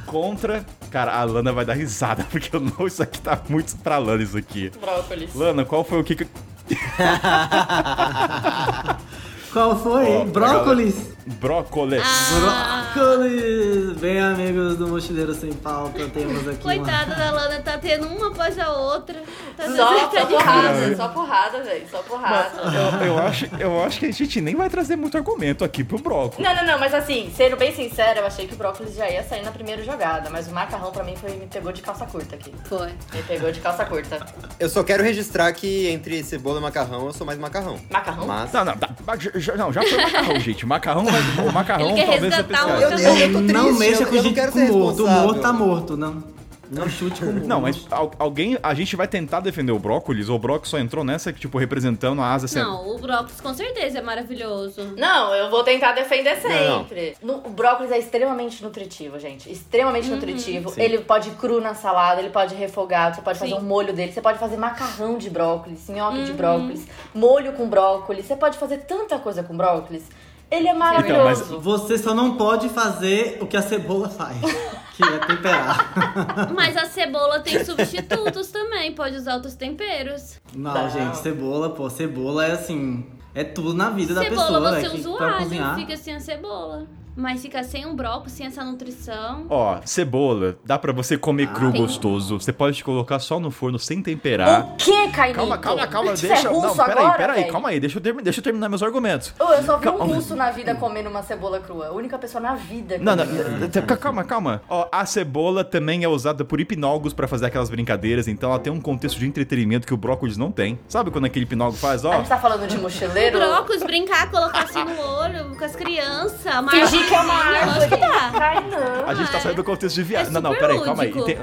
Contra, cara, a Lana vai dar risada, porque eu não, isso aqui tá muito pra Lana, isso aqui. Brócolis. Lana, qual foi o que que... Qual foi? Ó, Brócolis. Brócolis. Ah. Brócolis. Bem, amigos do Mochileiro Sem Pauta, temos aqui Coitada da Lana, tá tendo uma após a outra. Tá, Só, tá porrada, só porrada, velho. Só porrada. Eu, eu acho, eu acho que a gente nem vai trazer muito argumento aqui pro brócolis. Não, não, não, mas assim, sendo bem sincera, eu achei que o brócolis já ia sair na primeira jogada, mas o macarrão pra mim foi, me pegou de calça curta aqui. Foi. Me pegou de calça curta. Eu só quero registrar que entre cebola e macarrão, eu sou mais macarrão. Macarrão? Mas... Não, não, tá, já, não, já foi macarrão, gente. Macarrão, o macarrão Ele quer talvez resgatar o Eu, eu, eu tô triste, não mexa eu, com eu não gente quero com ser morto. O morto tá morto, não. Não chute com morto. Não, mas al- alguém. A gente vai tentar defender o brócolis, ou o brócolis só entrou nessa, tipo, representando a asa. Não, o brócolis com certeza é maravilhoso. Não, eu vou tentar defender Não. sempre. No- o brócolis é extremamente nutritivo, gente. Extremamente Uhum. nutritivo. Sim. Ele pode ir cru na salada, ele pode refogado, você pode fazer Sim. um molho dele, você pode fazer macarrão de brócolis, nhoque Uhum. de brócolis, molho com brócolis, você pode fazer tanta coisa com brócolis. Ele é Então, mas- maravilhoso. Você só não pode fazer o que a cebola faz, que é temperar. Mas a cebola tem substitutos também, pode usar outros temperos. Não, Não. gente, cebola, pô, cebola é assim, é tudo na vida da cebola pessoa, você né? usa o alho, cozinhar. fica sem a cebola. Mas fica sem um brócolis, sem essa nutrição. Ó, cebola, dá pra você comer cru tem- gostoso. Você pode colocar só no forno sem temperar. O que, Cainito? Calma, calma, calma, Você deixa. é russo não, peraí, agora, peraí, velho? calma aí, deixa eu, termi- deixa eu terminar meus argumentos. Eu só vi um Calma. russo na vida comendo uma cebola crua. A única pessoa na vida que Não, não, t- calma, calma. Ó, a cebola também é usada por hipnólogos pra fazer aquelas brincadeiras, então ela tem um contexto de entretenimento que o brócolis não tem. Sabe quando aquele hipnólogo faz, A ó? gente tá falando de mochileiro? Brócolis, brincar, colocar assim no olho com as crianças. Fingir que é uma árvore, não. A gente tá saindo do contexto de viagem. É não, não, peraí, calma aí. Tem-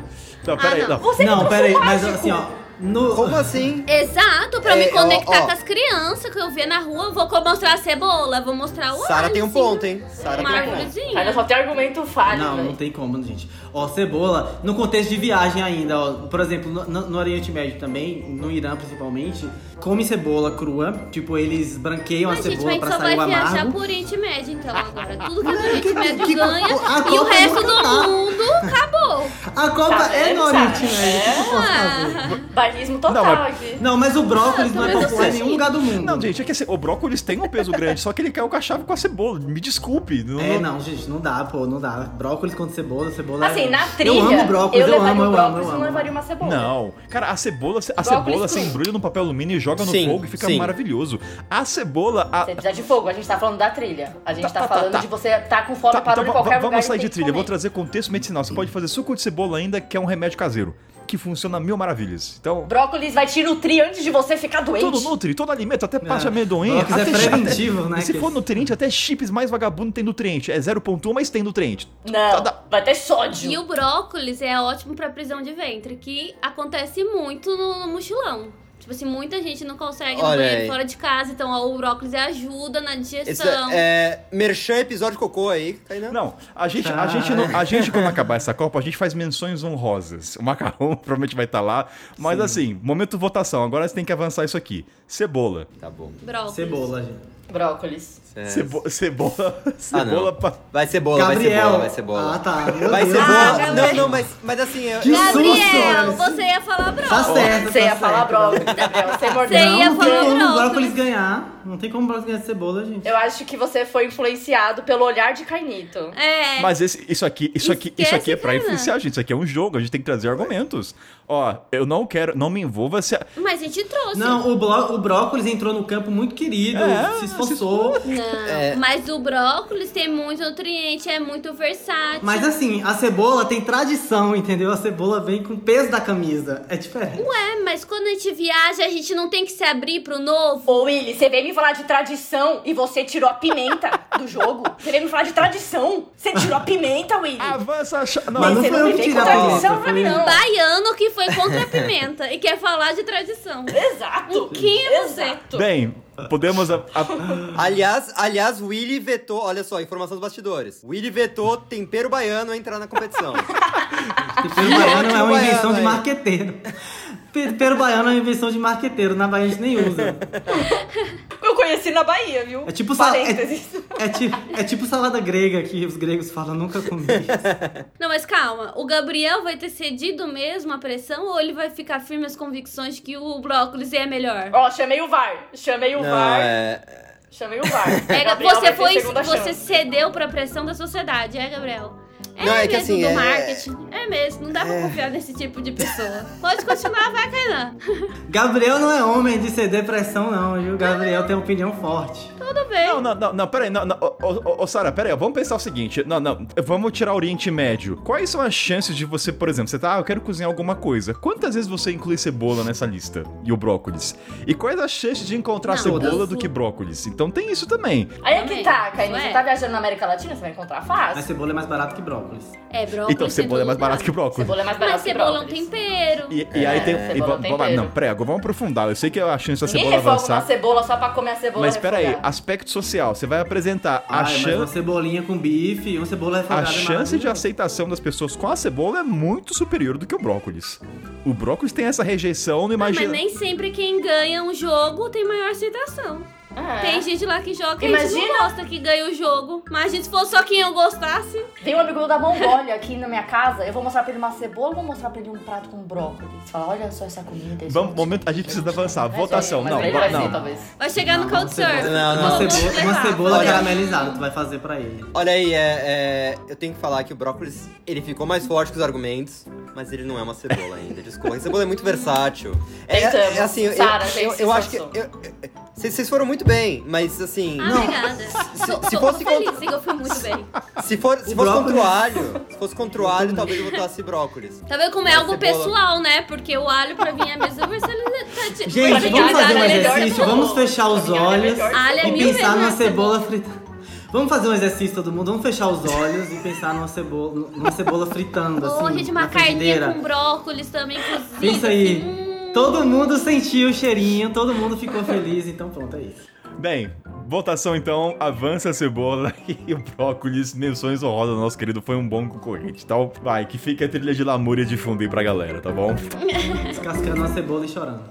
Não, peraí, Ah, não. não. Não, peraí, mas assim, ó, no... Como assim? Exato, pra É, me conectar ó, ó. com as crianças que eu ver na rua, eu vou mostrar a cebola, vou mostrar o Sara tem um ponto, hein? Sara tem um ponto. Ainda só tem argumento falho, Não, velho. não tem como, gente. Ó, cebola, no contexto de viagem ainda, ó, por exemplo, no, no- no Oriente Médio também, no Irã principalmente, come cebola crua, tipo, eles branqueiam Mas, a gente, cebola mas pra só vai sair o viajar amargo. por Oriente Médio, então, agora. Tudo que é Mas Oriente Médio que- ganha a e o resto do tá. mundo acabou. A Copa Tá é no Oriente? Médio, o que eu posso fazer? Ah, Bairrismo total Não, mas- aqui. Não, mas o brócolis não é Mas eu popular em nenhum lugar do mundo. Não, gente, é que assim, o brócolis tem um peso grande, só que ele caiu com a chave com a cebola. Me desculpe. Não, É, não, gente, não dá, pô, não dá. Brócolis com cebola, cebola Assim, é... na trilha, Eu amo brócolis, eu, levaria amo, o eu amo, brócolis eu amo. não levaria uma cebola. Não, cara, a cebola, a cebola você embrulha no papel alumínio e joga no Sim, fogo e fica sim. maravilhoso. A cebola, a, Você precisa de fogo, a gente tá falando da trilha. A gente Tá, tá, tá, tá, falando tá. de você tá com fome Tá, parando então em qualquer va- lugar vamos sair de trilha. Eu vou trazer contexto medicinal. Você pode fazer suco de cebola ainda, que é um remédio caseiro. Que funciona mil maravilhas. Então, Brócolis vai te nutrir antes de você ficar doente. tudo nutri, todo alimento, até pasta É. amendoim. Brócolis é preventivo, até- né, E se que for nutriente, até chips mais vagabundo tem nutriente. É 0.1, mas tem nutriente. Não, Tá- vai ter sódio. E o brócolis é ótimo pra prisão de ventre, que acontece muito no, no mochilão. Tipo assim, muita gente não consegue no Olha banheiro aí. fora de casa, então ó, o brócolis ajuda na Esse digestão. é, é merchan episódio cocô aí, Kainan. Não, a gente, a, gente não- a gente, quando acabar essa Copa, a gente faz menções honrosas. O macarrão provavelmente vai estar lá. Mas assim, momento votação. Agora você tem que avançar isso aqui. Cebola. Tá bom. Brócolis. Cebola, gente. Brócolis. Cebo- cebola. Ah, Cebola não. pra. Vai cebola, vai Gabriel. cebola, vai cebola. Ah, tá. Meu Vai Deus. cebola. Ah, não, Gabriel. não, mas, mas assim, eu, Gabriel, susto! você ia falar Tá brócolis. certo, Você tá ia falar certo. brócolis, Gabriel. Você Você mordeu. ia Não, não tem falar como brócolis. brócolis ganhar. Não tem como o brócolis ganhar cebola, gente. Eu acho que você foi influenciado pelo olhar de Cainito. É. Mas esse- isso aqui, isso aqui, isso aqui é pra influenciar gente. Isso aqui é um jogo, a gente tem que trazer argumentos. Ó, eu não quero, não me envolva se. a- Mas a gente trouxe. Não, o, bló- o brócolis entrou no campo muito querido, É, se esforçou. Não, Não, É. mas o brócolis tem muito nutriente, é muito versátil. Mas assim, a cebola tem tradição, entendeu? A cebola vem com o peso da camisa. É diferente. Ué, mas quando a gente viaja, a gente não tem que se abrir pro novo? Ô, Willy, você veio me falar de tradição e você tirou a pimenta do jogo? Você veio me falar de tradição? Você tirou a pimenta, Willy? Avança, cha- não. Mas não você foi não eu que tirei a tradição pra mim, foi não. Baiano que foi contra a pimenta e quer falar de tradição. Exato. Um quem é você? Exato. Bem, podemos. a- a- Aliás, aliás, Willy vetou, olha só, informação dos bastidores. Willy vetou tempero baiano a entrar na competição. Tempero baiano é uma Baiano invenção de aí. marqueteiro. Tempero baiano é uma invenção de marqueteiro. Na Bahia a gente nem usa. Eu conheci na Bahia, viu? É tipo, sal... é, é, tipo, é tipo salada grega que os gregos falam, nunca comi. Não, mas calma, o Gabriel vai ter cedido mesmo a pressão ou ele vai ficar firme as convicções de que o brócolis é melhor? Ó, chamei o VAR. Chamei o Não, VAR. é. Chamei o VAR. É, Gabriel você foi, você chance. cedeu pra pressão da sociedade, é, Gabriel? É Não, é que mesmo assim, do é- marketing. É mesmo, não dá pra confiar nesse tipo de pessoa. Pode continuar, vai, Kainan. Gabriel não é homem de ceder pressão, não, viu? Gabriel tem opinião forte. Tudo bem. Não, não, não, não, peraí, não, não, ô, ô, ô, Sara, peraí, vamos pensar o seguinte, não, não, vamos tirar o Oriente Médio. Quais são as chances de você, por exemplo, você tá, ah, eu quero cozinhar alguma coisa. Quantas vezes você inclui cebola nessa lista? E o brócolis? E quais as chances de encontrar Não, cebola do que brócolis? Então tem isso também. Aí é que tá. Isso Você é. tá viajando na América Latina, você vai encontrar Mas fácil. cebola é mais barato que brócolis. É, brócolis. Então cebola é mais barato que brócolis. Cebola é mais barato Mas que cebola é um brócolis. tempero. E, e aí tem. e cebola va- tem va- tempero. não, peraí, agora vamos aprofundar. Eu sei que a chance da Ninguém cebola refoga uma avançar. cebola só pra comer a cebola Mas peraí, aspecto social. Você vai apresentar a mas uma chance. cebolinha com bife e uma cebola A refogada é chance de aceitação das pessoas com a cebola é muito superior do que o brócolis. O brócolis tem essa rejeição, não Ah, mas imagina. nem sempre quem ganha um jogo tem maior aceitação. É. Tem gente lá que joga que a gente Imagina- não gosta que ganha o jogo. Imagina se fosse só quem eu gostasse. Tem um amigo meu da Mongólia aqui na minha casa. Eu vou mostrar pra ele uma cebola ou vou mostrar pra ele um prato com brócolis? Fala, olha só essa comida. Vamos, momento, a gente precisa avançar. Mas Votação, mas não, vai ser, não. talvez. Vai chegar no Uma Couchsurf. cebola, Não, não, uma cebola, uma caramelizada tu vai fazer pra ele. Olha aí, é, é, eu tenho que falar que o brócolis, ele ficou mais forte que os argumentos, mas ele não é uma cebola ainda, desculpa. A cebola é muito versátil. É, é assim, eu, Sara, eu, eu, se acho que... eu- eu- Vocês vocês foram muito bem, mas assim... Ah, obrigada. Tô, se tô fosse feliz contra- eu fui muito bem. Se, for, se O fosse brócolis- contra o alho, se fosse contra o alho, talvez eu votasse brócolis. Tá vendo como é algo cebola- pessoal, né? Porque o alho pra mim é a mesma versatilidade. Gente, vamos fazer um exercício, vamos fechar os é olhos é e pensar numa cebola frita. Vamos fazer um exercício todo mundo, vamos fechar os olhos e pensar numa cebola, numa cebola fritando assim, Ou, gente, na uma carninha com brócolis também cozido. Pensa aí. assim, hum. Todo mundo sentiu o cheirinho, todo mundo ficou feliz, então pronto, é isso. Bem, votação então, avança a cebola e o brócolis, menções honrosas, nosso querido, foi um bom concorrente, então vai, que fica a trilha de lamúria de fundo aí pra galera, tá bom? Descascando uma cebola e chorando.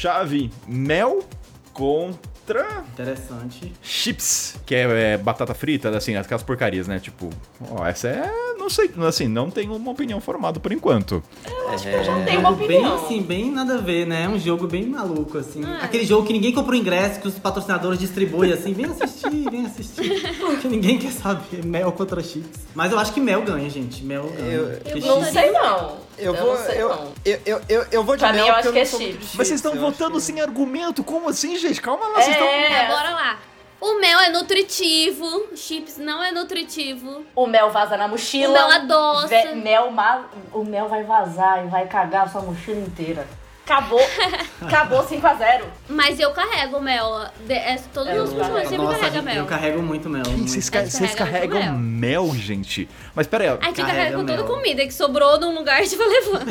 Chave mel contra Interessante. chips, que é, é, batata frita, assim, aquelas porcarias, né? Tipo, ó, essa é, não sei, assim, não tenho uma opinião formada por enquanto. Eu já tenho uma jogo bem opinião. assim, bem nada a ver, né? É um jogo bem maluco, assim. Ah. Aquele jogo que ninguém compra o ingresso, que os patrocinadores distribuem assim, vem assistir, vem assistir. que ninguém quer saber, mel contra chips. Mas eu acho que mel ganha, gente. Mel ganha. Eu- Porque Não chips- sei não. Eu vou. não sei eu, eu, eu, eu, eu vou de Pra mim, mel, eu porque acho que é chips. Mas vocês estão eu acho votando que- sem argumento? Como assim, gente? Calma lá, vocês estão... É, É, bora lá. O mel é nutritivo, chips não é nutritivo. o mel vaza na mochila. O mel adoça. Ve- mel ma- O mel vai vazar e vai cagar a sua mochila inteira. Acabou. Acabou 5x0. Mas eu carrego o mel. De, é, todos É, os eu últimos carrego. sempre gente, mel. eu carrego muito mel. Vocês, ca- vocês carregam carregam mel. mel, gente. Mas pera aí, ó. A gente Carrega carrega com toda comida que sobrou num lugar a gente vai levando.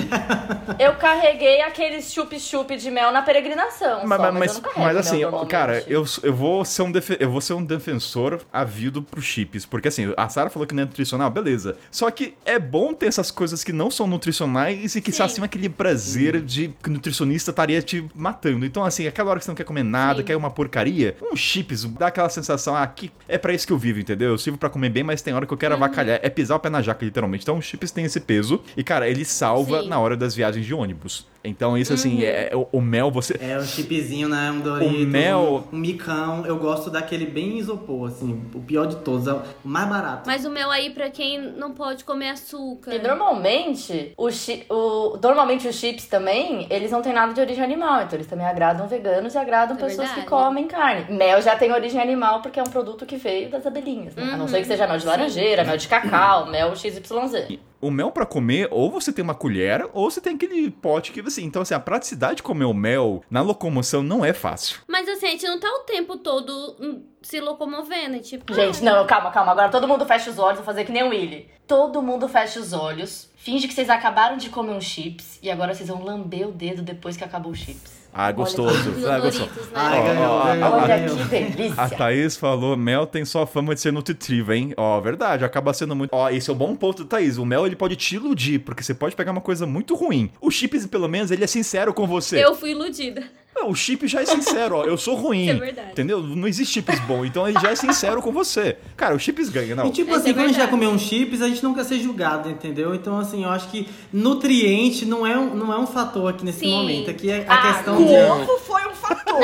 Eu carreguei aqueles chup-chup de mel na peregrinação. Mas, só, mas, mas, eu não carrego mas assim, cara, eu, eu, vou ser um eu vou ser um defensor ávido pro chips. Porque assim, a Sarah falou que não é nutricional, beleza. Só que é bom ter essas coisas que não são nutricionais e que Sim. saciam aquele prazer de que o nutricionista estaria te matando. Então, assim, aquela hora que você não quer comer nada, Sim. quer uma porcaria, um chips dá aquela sensação, ah, que é pra isso que eu vivo, entendeu? Eu sirvo pra comer bem, mas tem hora que eu quero Uhum. avacalhar. É pisar o pé na jaca, literalmente. Então, o chips tem esse peso. E, cara, ele salva Sim. na hora das viagens de ônibus. Então isso assim, é, o, o mel você... É um chipzinho, né? Um Dorito, O mel- um, um micão. Eu gosto daquele bem isopor, assim. O pior de todos, é o mais barato. Mas o mel aí, pra quem não pode comer açúcar. E normalmente, o chi- o, normalmente os chips também, eles não têm nada de origem animal. Então eles também agradam veganos e agradam É pessoas verdade. que comem carne. Mel já tem origem animal porque é um produto que veio das abelhinhas, né? A não Uhum. ser que seja mel de laranjeira, mel de cacau, mel XYZ. O mel pra comer, ou você tem uma colher, ou você tem aquele pote que assim. Então, assim, a praticidade de comer o mel na locomoção não é fácil. Mas assim, a gente não tá o tempo todo hum, se locomovendo, tipo... Gente, não, calma, calma. Agora todo mundo fecha os olhos, vou fazer que nem o Willy. Todo mundo fecha os olhos, finge que vocês acabaram de comer um chips e agora vocês vão lamber o dedo depois que acabou o chips. Ah, gostoso. Os Ah, gostoso. Doritos, né? Ai, Ó, ganhou, ó, ganhou, a- a- Olha ganhou. que delícia. A Thaís falou, mel tem só fama de ser nutritivo, hein? Ó, verdade, acaba sendo muito... Ó, esse é o bom ponto da Thaís. O mel, ele pode te iludir, porque você pode pegar uma coisa muito ruim. O chips, pelo menos, ele é sincero com você. Eu fui iludida. Não, o chip já é sincero, ó. Eu sou ruim. Isso é verdade. Entendeu? Não existe chips bom, então ele já é sincero com você. Cara, o chips ganha, não. E tipo Essa assim, é quando a gente vai verdade. comer um chips, a gente não quer ser julgado, entendeu? Então, assim, eu acho que nutriente não é um, não é um fator aqui nesse Sim. momento. Aqui é a Ah, questão o de. ovo foi um fator.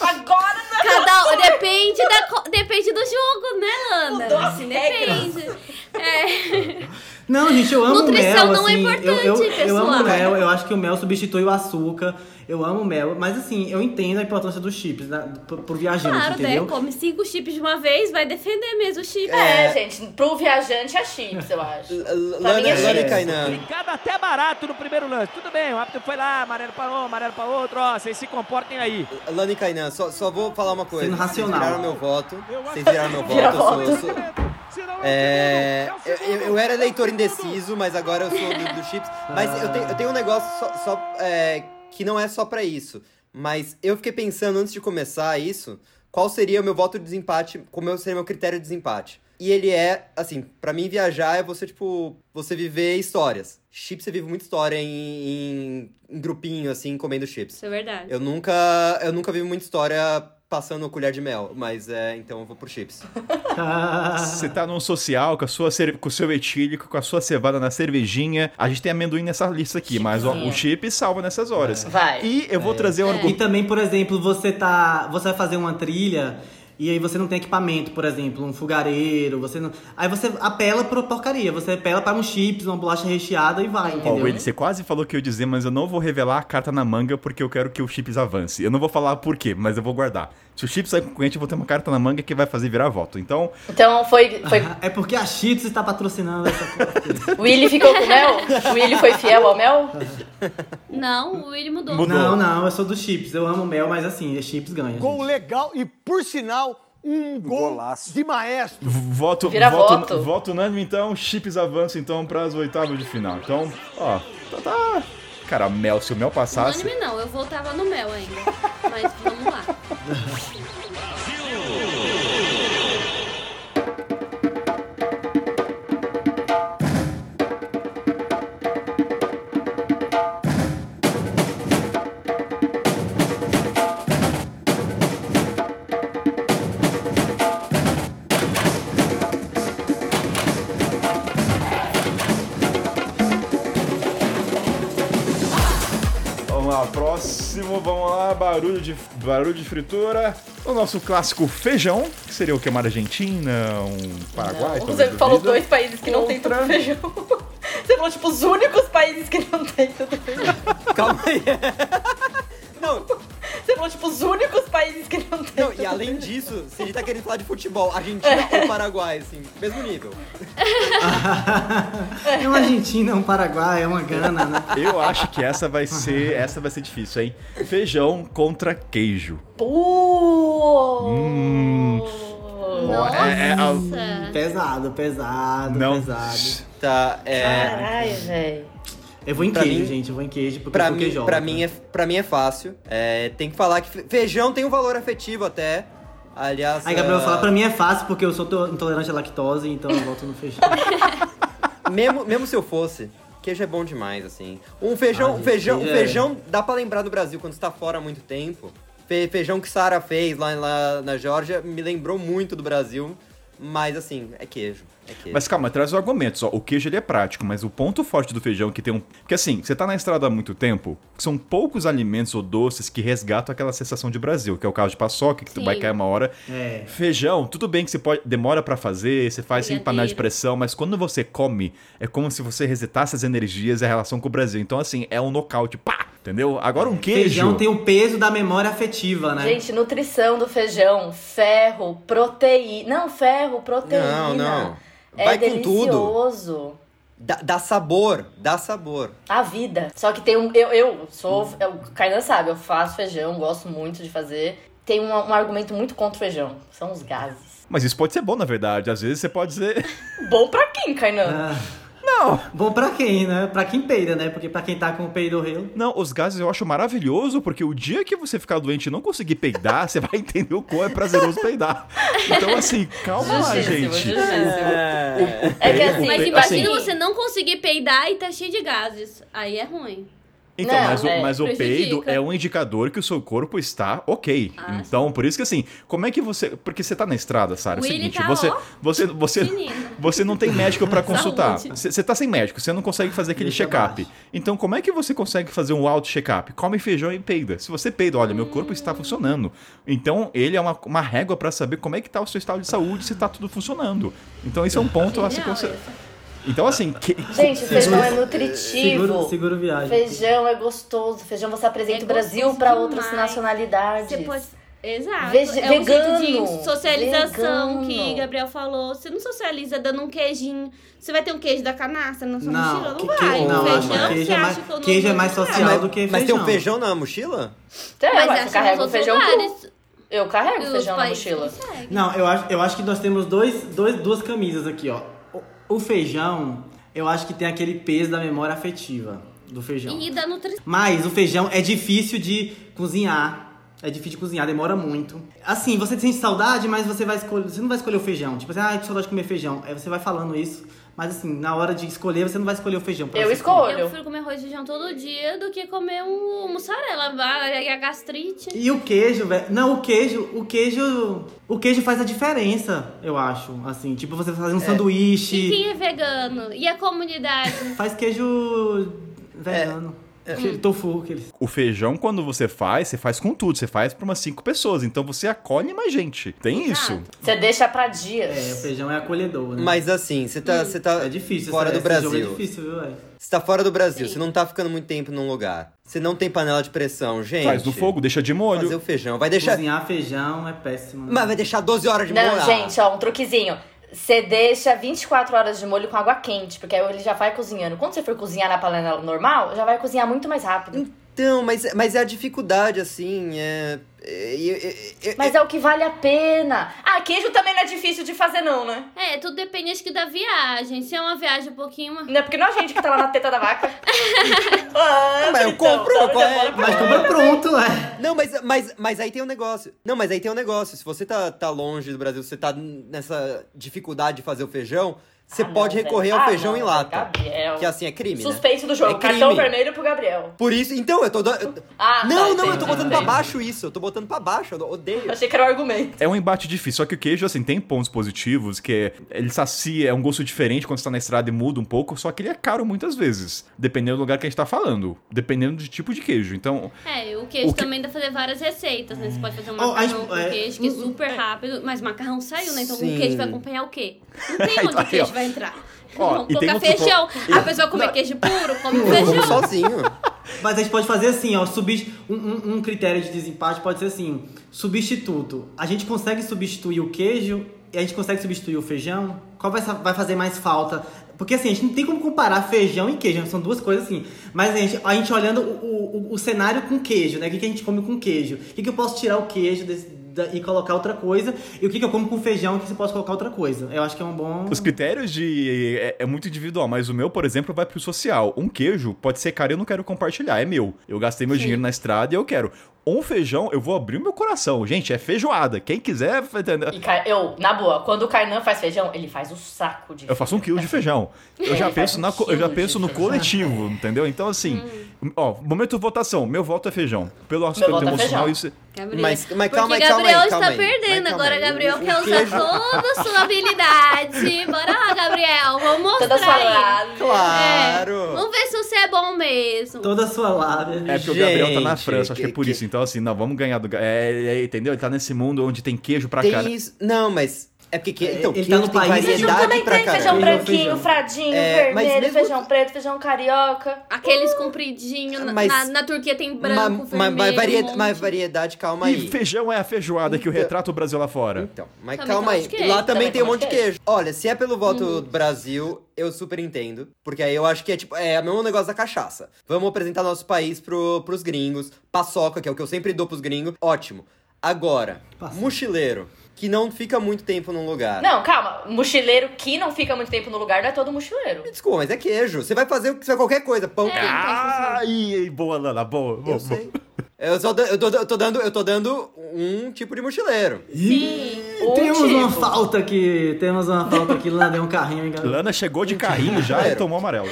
Agora não Cada um, depende, da, depende do jogo, né? Mudou as Assim, depende. É. Não, gente, eu amo Nutrição mel, não é assim. importante, eu, eu, eu pessoal. amo mel, eu acho que o mel substitui o açúcar. Eu amo mel, mas assim, eu entendo a importância dos chips né, pro, pro viajante, Claro, né? entendeu? Come cinco chips de uma vez, vai defender mesmo o chip. É, gente, pro viajante é chips, eu acho. Pra mim Lani, é Lani chips. Kainan, Brincada até barato no primeiro lance. Tudo bem, o árbitro foi lá, amarelo pra um, amarelo pra outro. Ó, vocês se comportem aí. Lani Kainan, só, só vou falar uma coisa. Sendo racional. Vocês viraram meu voto. Vocês viraram meu Vira voto. Eu sou, voto. eu sou- é, eu, eu- eu era eleitor indeciso, mas agora eu sou do, do chips. Mas eu tenho, eu tenho um negócio só, só, é, que não é só pra isso. Mas eu fiquei pensando antes de começar isso, qual seria o meu voto de desempate, como seria o meu critério de desempate. E ele é, assim, pra mim viajar é você, tipo, você viver histórias. Chips você vive muita história em, em, em grupinho, assim, comendo chips. Isso é verdade. Eu nunca, eu nunca vi muita história passando colher de mel, mas é, então eu vou pro chips. Você tá num social com, a sua com o seu etílico, com a sua cevada na cervejinha. A gente tem amendoim nessa lista aqui, mas ó, o chip salva nessas horas. Vai. E eu vou trazer um E argumento. também, por exemplo, você tá. Você vai fazer uma trilha e aí você não tem equipamento, por exemplo, um fogareiro, você não. Aí você apela pra porcaria, você apela para um chips, uma bolacha recheada e vai, Ó, entendeu? Willy, você quase falou que eu ia dizer, mas eu não vou revelar a carta na manga porque eu quero que o chips avance. Eu não vou falar por quê, mas eu vou guardar. Se o chips sair concorrente, eu vou ter uma carta na manga que vai fazer virar voto. Então, Então foi. foi... É porque a Cheetos está patrocinando essa coisa. O Willy ficou com mel? O Willy foi fiel ao mel? Não, o Willy mudou. Mudou. Não, não, eu sou do chips. Eu amo mel, mas assim, chips ganha. Gol gente. legal e, por sinal, um gol de maestro. voto, Vira voto, voto. voto unânime, então, chips avança então para as oitavas de final. Então, ó, tá, tá- Cara, Mel, se o Mel passasse. Unânime não, eu voltava no mel ainda. Mas. Vamos barulho de, fritura. O nosso clássico feijão, que seria o que? Uma Argentina, um Paraguai, Não, você falou vida. dois países que não tem Contra- tanto feijão. Você falou, tipo, os únicos países que não tem tanto feijão. Calma aí. Não, Você falou, tipo, os únicos países que não tem não, e além disso, se a gente tá querendo falar de futebol, Argentina ou Paraguai, assim, mesmo nível. É uma Argentina, é um Paraguai, é uma Gana, né? Eu acho que essa vai ser, essa vai ser difícil, hein? Feijão contra queijo. Pô! Hum. É, é, a- Nossa. Pesado, pesado, não. pesado. Tá, é. Caralho, velho. Eu vou em Pra queijo, mim- gente, eu vou em queijo porque Pra eu mim, queijola. pra, mim é, pra mim é fácil. É, tem que falar que fe- feijão tem um valor afetivo até. Aliás. Aí, Gabriel, ah, fala pra mim é fácil porque eu sou to- intolerante à lactose, então eu voto no feijão. Mesmo, mesmo se eu fosse, queijo é bom demais, assim. Um feijão, Ah, um feijão, um é- feijão dá pra lembrar do Brasil quando você tá fora há muito tempo. Fe- feijão que Sara fez lá, lá na Geórgia me lembrou muito do Brasil. Mas assim, é queijo. É. Mas calma, traz os argumentos. Ó. O queijo ele é prático, mas o ponto forte do feijão que tem um. Porque assim, você tá na estrada há muito tempo, são poucos alimentos ou doces que resgatam aquela sensação de Brasil, que é o caso de paçoca, que tu Sim. vai cair uma hora. É. Feijão, tudo bem que você pode demora pra fazer, você faz sem panela de pressão, mas quando você come, é como se você resetasse as energias e a relação com o Brasil. Então assim, é um nocaute, pá, entendeu? Agora um queijo. Feijão tem o peso da memória afetiva, né? Gente, nutrição do feijão, ferro, proteína. Não, ferro, proteína. Não, não. É Vai com tudo. delicioso. Dá, dá sabor, dá sabor. A vida. Só que tem um. Eu, eu sou. eu- O Kainan sabe, eu faço feijão, gosto muito de fazer. Tem um, um argumento muito contra o feijão. São os gases. Mas isso pode ser bom, na verdade. Às vezes você pode dizer. Bom pra quem, Kainan? Ah, Não! bom pra quem, né? Pra quem peida, né? Porque pra quem tá com o peido relo. Não, os gases eu acho maravilhoso, porque o dia que você ficar doente e não conseguir peidar, você vai entender o quão é prazeroso peidar. Então, assim, calma lá, gente. justíssimo. É. É que Peido- assim, Mas Assim- imagina você não conseguir peidar e tá cheio de gases. Aí é ruim. Então, Não, mas, o, é, mas o peido é um indicador que o seu corpo está ok. Ah, então, por isso que assim, como é que você. Porque você tá na estrada, Sara. É o seguinte, tá, você, você, você, menino. você não tem médico pra consultar. Você você tá sem médico, você não consegue fazer aquele Deixa check-up. Então, como é que você consegue fazer um auto check-up? Come feijão e peida. Se você peida, olha, meu corpo está funcionando. Então, ele é uma, uma régua pra saber como é que tá o seu estado de saúde, se tá tudo funcionando. Então, esse é um ponto a se Genial considerar. Então, assim, que- Gente, o feijão é nutritivo. Seguro, seguro viagem. Feijão é gostoso. Feijão você apresenta É o Brasil pra outras nacionalidades. Você pode. Exato. Vege- é um vegano. jeito de socialização Vegano. que Gabriel falou. Você não socializa dando um queijinho. Você vai ter um queijo da canastra na sua Não, mochila? Não que- vai. que- Um não, feijão, queijo é mais- queijo é mais social mas, do que mas tem feijão. um feijão na mochila? É, Mas acho você carrega o feijão. Eu carrego feijão na mochila. Não, eu acho, eu acho que nós temos dois, dois, duas camisas aqui, ó. O, feijão, eu acho que tem aquele peso da memória afetiva do feijão. E da nutrição. Mas o feijão é difícil de cozinhar. É difícil de cozinhar, demora muito. Assim, você sente saudade, mas você vai escolher. Você não vai escolher o feijão. Tipo assim, ah, que saudade de comer feijão. Aí você vai falando isso. Mas assim, na hora de escolher, você não vai escolher o feijão. pra Eu escolho. comer. Eu prefiro comer arroz e feijão todo dia do que comer um mussarela. A a gastrite. E o queijo, velho. Não, o queijo, o queijo. O queijo faz a diferença, eu acho. Assim, tipo, você fazer um E sanduíche. quem é vegano? E a comunidade? Faz queijo vegano. Aquele tofu, aquele. O feijão, quando você faz, você faz com tudo. Você faz pra umas cinco pessoas. Então você acolhe mais gente. Tem isso. Você deixa pra dias. É, o feijão é acolhedor, né? Mas assim, você tá, você tá é difícil, fora esse- do jogo Brasil. É difícil, viu, velho? Você tá fora do Brasil, você não tá ficando muito tempo num lugar. Você não tem panela de pressão, gente. Faz no fogo, deixa de molho. Fazer o feijão. Vai deixar. Cozinhar feijão é péssimo. né? Mas vai deixar 12 horas de Não, molho. gente, ó, um truquezinho. Você deixa 24 horas de molho com água quente, porque aí ele já vai cozinhando. Quando você for cozinhar na panela normal, já vai cozinhar muito mais rápido. Então, mas, mas é a dificuldade, assim, é... é- é- é- Mas é o que vale a pena. Ah, queijo também não é difícil de fazer, não, né? É, tudo depende acho que da viagem. Se é uma viagem um pouquinho. Não é porque não é a gente que tá lá na teta da vaca. ah, Mas eu compro, então, é? Mas compra pronto, é. Não, mas, mas, mas aí tem um negócio. Não, mas aí tem um negócio. Se você tá, tá longe do Brasil, você tá nessa dificuldade de fazer o feijão, você Ah, não, pode velho. recorrer ao Ah, feijão não, em lata. Gabriel. Que assim, é crime, né? Suspeito do jogo. É crime. Cartão vermelho pro Gabriel. Por isso, então, eu tô dando... eu- Ah, tá, não, não, eu entendi, tô botando pra entendi. baixo isso. Eu tô botando pra baixo, eu odeio. Achei que era o argumento. É um embate difícil, só que o queijo, assim, tem pontos positivos, que é, ele sacia, é um gosto diferente quando você tá na estrada e muda um pouco, só que ele é caro muitas vezes, dependendo do lugar que a gente tá falando, dependendo do tipo de queijo. Então, É, o queijo O que- também dá pra fazer várias receitas, né? Você pode fazer um Oh, a macarrão gente- com é, queijo, que é hum, super rápido, mas macarrão saiu, né? Então Sim. o queijo vai acompanhar o quê? Não tem onde Então, o queijo. Vai entrar. Ó, Vamos e colocar feijão. A pessoa comer queijo puro, come Eu como feijão. sozinho. Mas a gente pode fazer assim, ó, subir um, um- um critério de desempate pode ser assim, substituto. A gente consegue substituir o queijo e a gente consegue substituir o feijão? Qual vai, vai fazer mais falta? Porque assim, a gente não tem como comparar feijão e queijo, são duas coisas assim. Mas a gente, a gente olhando o, o, o cenário com queijo, né? O que, que a gente come com queijo? O que, que eu posso tirar o queijo desse- e colocar outra coisa? E o que, que eu como com feijão que você pode colocar outra coisa? Eu acho que é um bom. os critérios de. É, é muito individual, mas o meu, por exemplo, vai pro social. Um queijo pode ser caro e eu não quero compartilhar, é meu. Eu gastei meu dinheiro na estrada e eu quero. Um feijão, eu vou abrir o meu coração. Gente, é feijoada. Quem quiser, entendeu? E eu, na boa, quando o Kainan faz feijão, ele faz o saco de Eu faço um quilo de feijão. Eu já Ele penso, um na, eu já penso no feijão. coletivo, entendeu? Então, assim, Hum. ó, momento de votação. Meu voto é feijão. Pelo aspecto é emocional, feijão. isso. Gabriel. Mas- mas calma aí, calma Gabriel aí, calma está perdendo. Agora. Gabriel quer usar queijo- toda a sua habilidade. Bora lá, Gabriel. Vamos mostrar Toda sua aí. lábia. Claro. É, Vamos ver se você é bom mesmo. Toda a sua lábia. É porque o Gabriel tá na França, acho que é que- por que- isso. Então, assim, não, vamos ganhar do. É, é, entendeu? Ele tá nesse mundo onde tem queijo pra Tem cara. isso. Não, mas. É porque. que- É, então, ele queijo tá no tem país- Feijão também pra tem caramba. feijão branquinho, feijão. fradinho, É, mas vermelho, mesmo- feijão preto, feijão carioca. Aqueles compridinhos. na- Mas- na, na Turquia tem Mas branco, vermelho. variedade, um mas variedade, calma E aí. feijão é a feijoada que o Então- retrata o Brasil lá fora. Então, mas Também calma aí. queijo. Lá também, Também tem um tem um monte de de queijo. Olha, se é pelo voto Uhum. do Brasil, eu super entendo. Porque aí eu acho que é tipo, é o mesmo negócio da cachaça. Vamos apresentar nosso país pro, pros gringos. Paçoca, que é o que eu sempre dou pros gringos. Ótimo. Agora, Paçoca. mochileiro, que não fica muito tempo num lugar. Não, calma. Mochileiro que não fica muito tempo no lugar não é todo mochileiro. Desculpa, mas é queijo. Você vai fazer o que- qualquer coisa. Pão, É. queijo. Ai, boa, Lana, boa. boa, Eu sei. Eu, só, eu, tô, eu, tô dando, eu tô dando um tipo de mochileiro. Ih, um temos uma tipo. falta aqui. Temos uma falta aqui. Lá deu um carrinho, hein, galera? Lana chegou de carrinho já e tomou amarelo.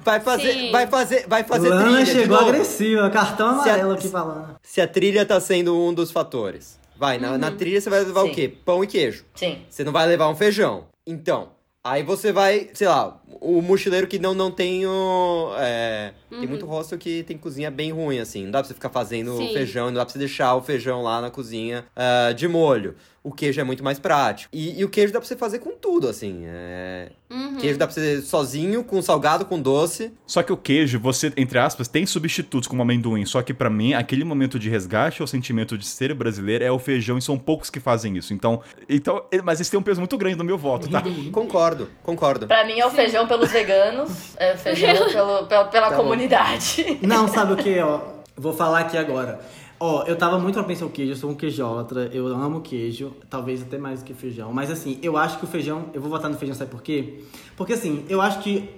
Vai fazer, Sim. vai fazer, vai fazer Lana trilha de chegou agressiva. Cartão Se a- amarelo aqui falando. Se a trilha tá sendo um dos fatores. Vai, na, na trilha você vai levar o Sim. quê? Pão e queijo. Sim. Você não vai levar um feijão. Então, aí você vai, sei lá, o mochileiro que não, não tem o. é, Tem muito hostel que tem cozinha bem ruim, assim. Não dá pra você ficar fazendo Sim. feijão, não dá pra você deixar o feijão lá na cozinha ah, de molho. O queijo é muito mais prático. E, e o queijo dá pra você fazer com tudo, assim. É... Uhum. Queijo dá pra você sozinho, com salgado, com doce. Só que o queijo, você, entre aspas, tem substitutos como amendoim. Só que pra mim, aquele momento de resgate ao sentimento de ser brasileiro é o feijão e são poucos que fazem isso. Então, então mas isso tem um peso muito grande no meu voto, tá? Concordo, concordo. Pra mim é o feijão pelos veganos, é feijão pelo, pela, pela Tá bom. comunidade. Não, sabe o que, ó? Vou falar aqui agora. Ó, eu tava muito propenso ao queijo, eu sou um queijólatra, eu amo queijo, talvez até mais do que feijão. Mas assim, eu acho que o feijão, eu vou votar no feijão, sabe por quê? Porque assim, eu acho que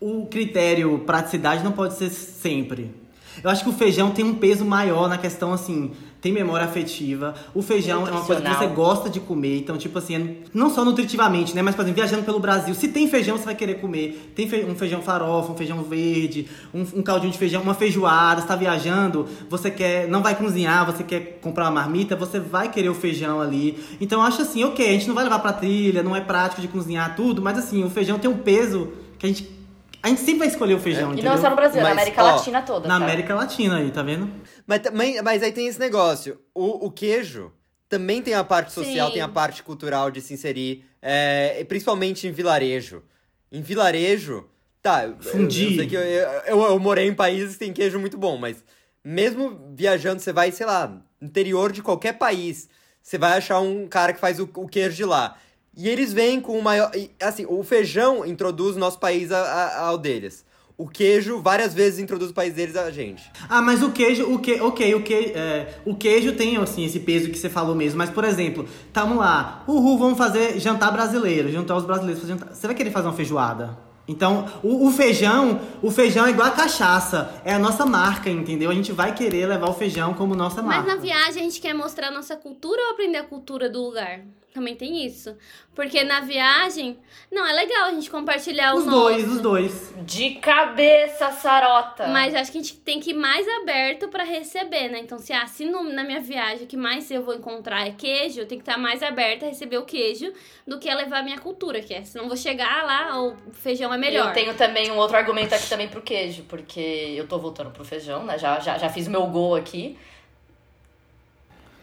o critério praticidade não pode ser sempre. Eu acho que o feijão tem um peso maior na questão assim, tem memória afetiva. O feijão é uma coisa que você gosta de comer, então tipo assim, não só nutritivamente, né, mas por exemplo, viajando pelo Brasil, se tem feijão você vai querer comer. Tem um feijão farofa, um feijão verde, um, um caldinho de feijão, uma feijoada, você tá viajando, você quer, não vai cozinhar, você quer comprar uma marmita, você vai querer o feijão ali. Então eu acho assim, OK, a gente não vai levar pra trilha, não é prático de cozinhar tudo, mas assim, o feijão tem um peso que a gente a gente sempre vai escolher o feijão, E entendeu? não só no Brasil, na Mas, América ó, Latina toda. Na tá? América Latina aí, tá vendo? Mas, também, mas aí tem esse negócio. O, o queijo também tem a parte social, Sim. tem a parte cultural de se inserir. é, e principalmente em vilarejo. Em vilarejo, tá. eu- Fundi. Eu, sei que eu, eu, eu morei em países que tem queijo muito bom, mas mesmo viajando, você vai, sei lá, interior de qualquer país, você vai achar um cara que faz o, o queijo de lá. E eles vêm com o maior. Assim, o feijão introduz o nosso país a- a- ao deles. O queijo várias vezes introduz o país deles a gente. Ah, mas o queijo, o que, ok, o, que, é, o queijo tem assim esse peso que você falou mesmo. Mas por exemplo, tamo lá, uhul, vamos fazer jantar brasileiro, juntar os brasileiros pra jantar. Você vai querer fazer uma feijoada? Então, o, o feijão, o feijão é igual a cachaça, é a nossa marca, entendeu? A gente vai querer levar o feijão como nossa Mas marca. na viagem a gente quer mostrar a nossa cultura ou aprender a cultura do lugar? Também tem isso. Porque na viagem, não, é legal a gente compartilhar Os o dois, nosso. os dois. De cabeça, Sarota. Mas acho que a gente tem que ir mais aberto pra receber, né? Então, se, ah, se no- na minha viagem o que mais eu vou encontrar é queijo, eu tenho que estar mais aberta a receber o queijo do que a levar a minha cultura, que é. Senão eu vou chegar lá, o feijão é melhor. Eu tenho também um outro argumento aqui também pro queijo, porque eu tô voltando pro feijão, né? Já, já, já fiz o meu gol aqui.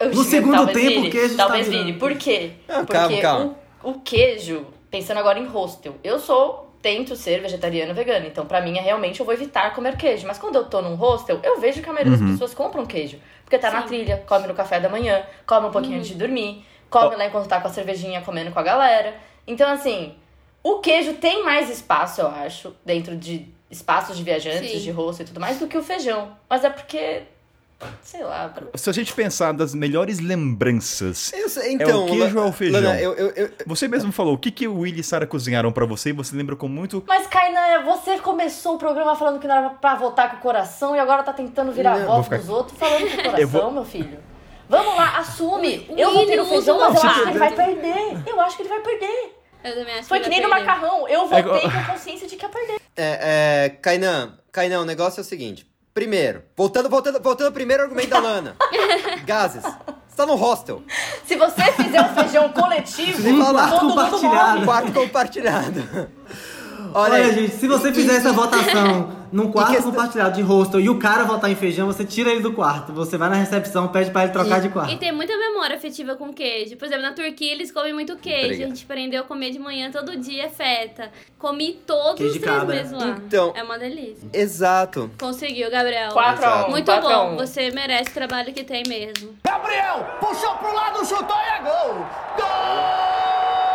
Eu No digo, segundo talvez tempo, vire, o queijo Talvez está vire. Por quê? Ah, Porque calma, calma. O, o queijo, pensando agora em hostel, eu sou, tento ser vegetariano vegano, então pra mim é realmente eu vou evitar comer queijo. Mas quando eu tô num hostel, eu vejo que a maioria das pessoas compram queijo. Porque tá na Sim. trilha, come no café da manhã, come um pouquinho antes de dormir, come lá enquanto tá com a cervejinha comendo com a galera. Então, assim, o queijo tem mais espaço, eu acho, dentro de espaços de viajantes, Sim. de hostel e tudo mais, do que o feijão. Mas é porque Sei lá. Se a gente pensar das melhores lembranças, Eu sei- é então, o queijo ou é o feijão? Lana, eu- eu- eu- Você mesmo falou, o que, que o Willy e Sarah cozinharam pra você e você lembra com muito... Mas, Kainan, você começou o programa falando que não era pra votar com o coração e agora tá tentando virar Não, voto vou ficar- dos outros falando com o coração, Eu vou- meu filho. Vamos lá, assume. O eu votei Willy no feijão, mas eu o acho que ele vai perder. Eu acho que ele vai perder. Eu também acho Foi que que nem no macarrão. Eu É votei igual- com a consciência de que ia perder. É, é, Kainan, Kainan, o negócio é o seguinte. Primeiro, voltando, voltando, voltando ao primeiro argumento da Lana. Gases. Você tá no hostel. Se você fizer um feijão coletivo, todo mundo compartilhado. morre. Quarto compartilhado. Olha, Olha, aí. gente, se você fizer essa votação num quarto questão- compartilhado de hostel e o cara votar em feijão, você tira ele do quarto. Você vai na recepção, pede pra ele trocar de quarto. E tem muita memória afetiva com queijo. Por exemplo, na Turquia eles comem muito queijo. Obrigado. A gente aprendeu a comer de manhã todo dia, é feta. Comi todos Queijo os três cabra. meses lá. Então- É uma delícia. Exato. Conseguiu, Gabriel. 4 a 1 Muito 4 a bom. 1. Você merece o trabalho que tem mesmo. Gabriel, puxou pro lado, chutou e é gol! Gol!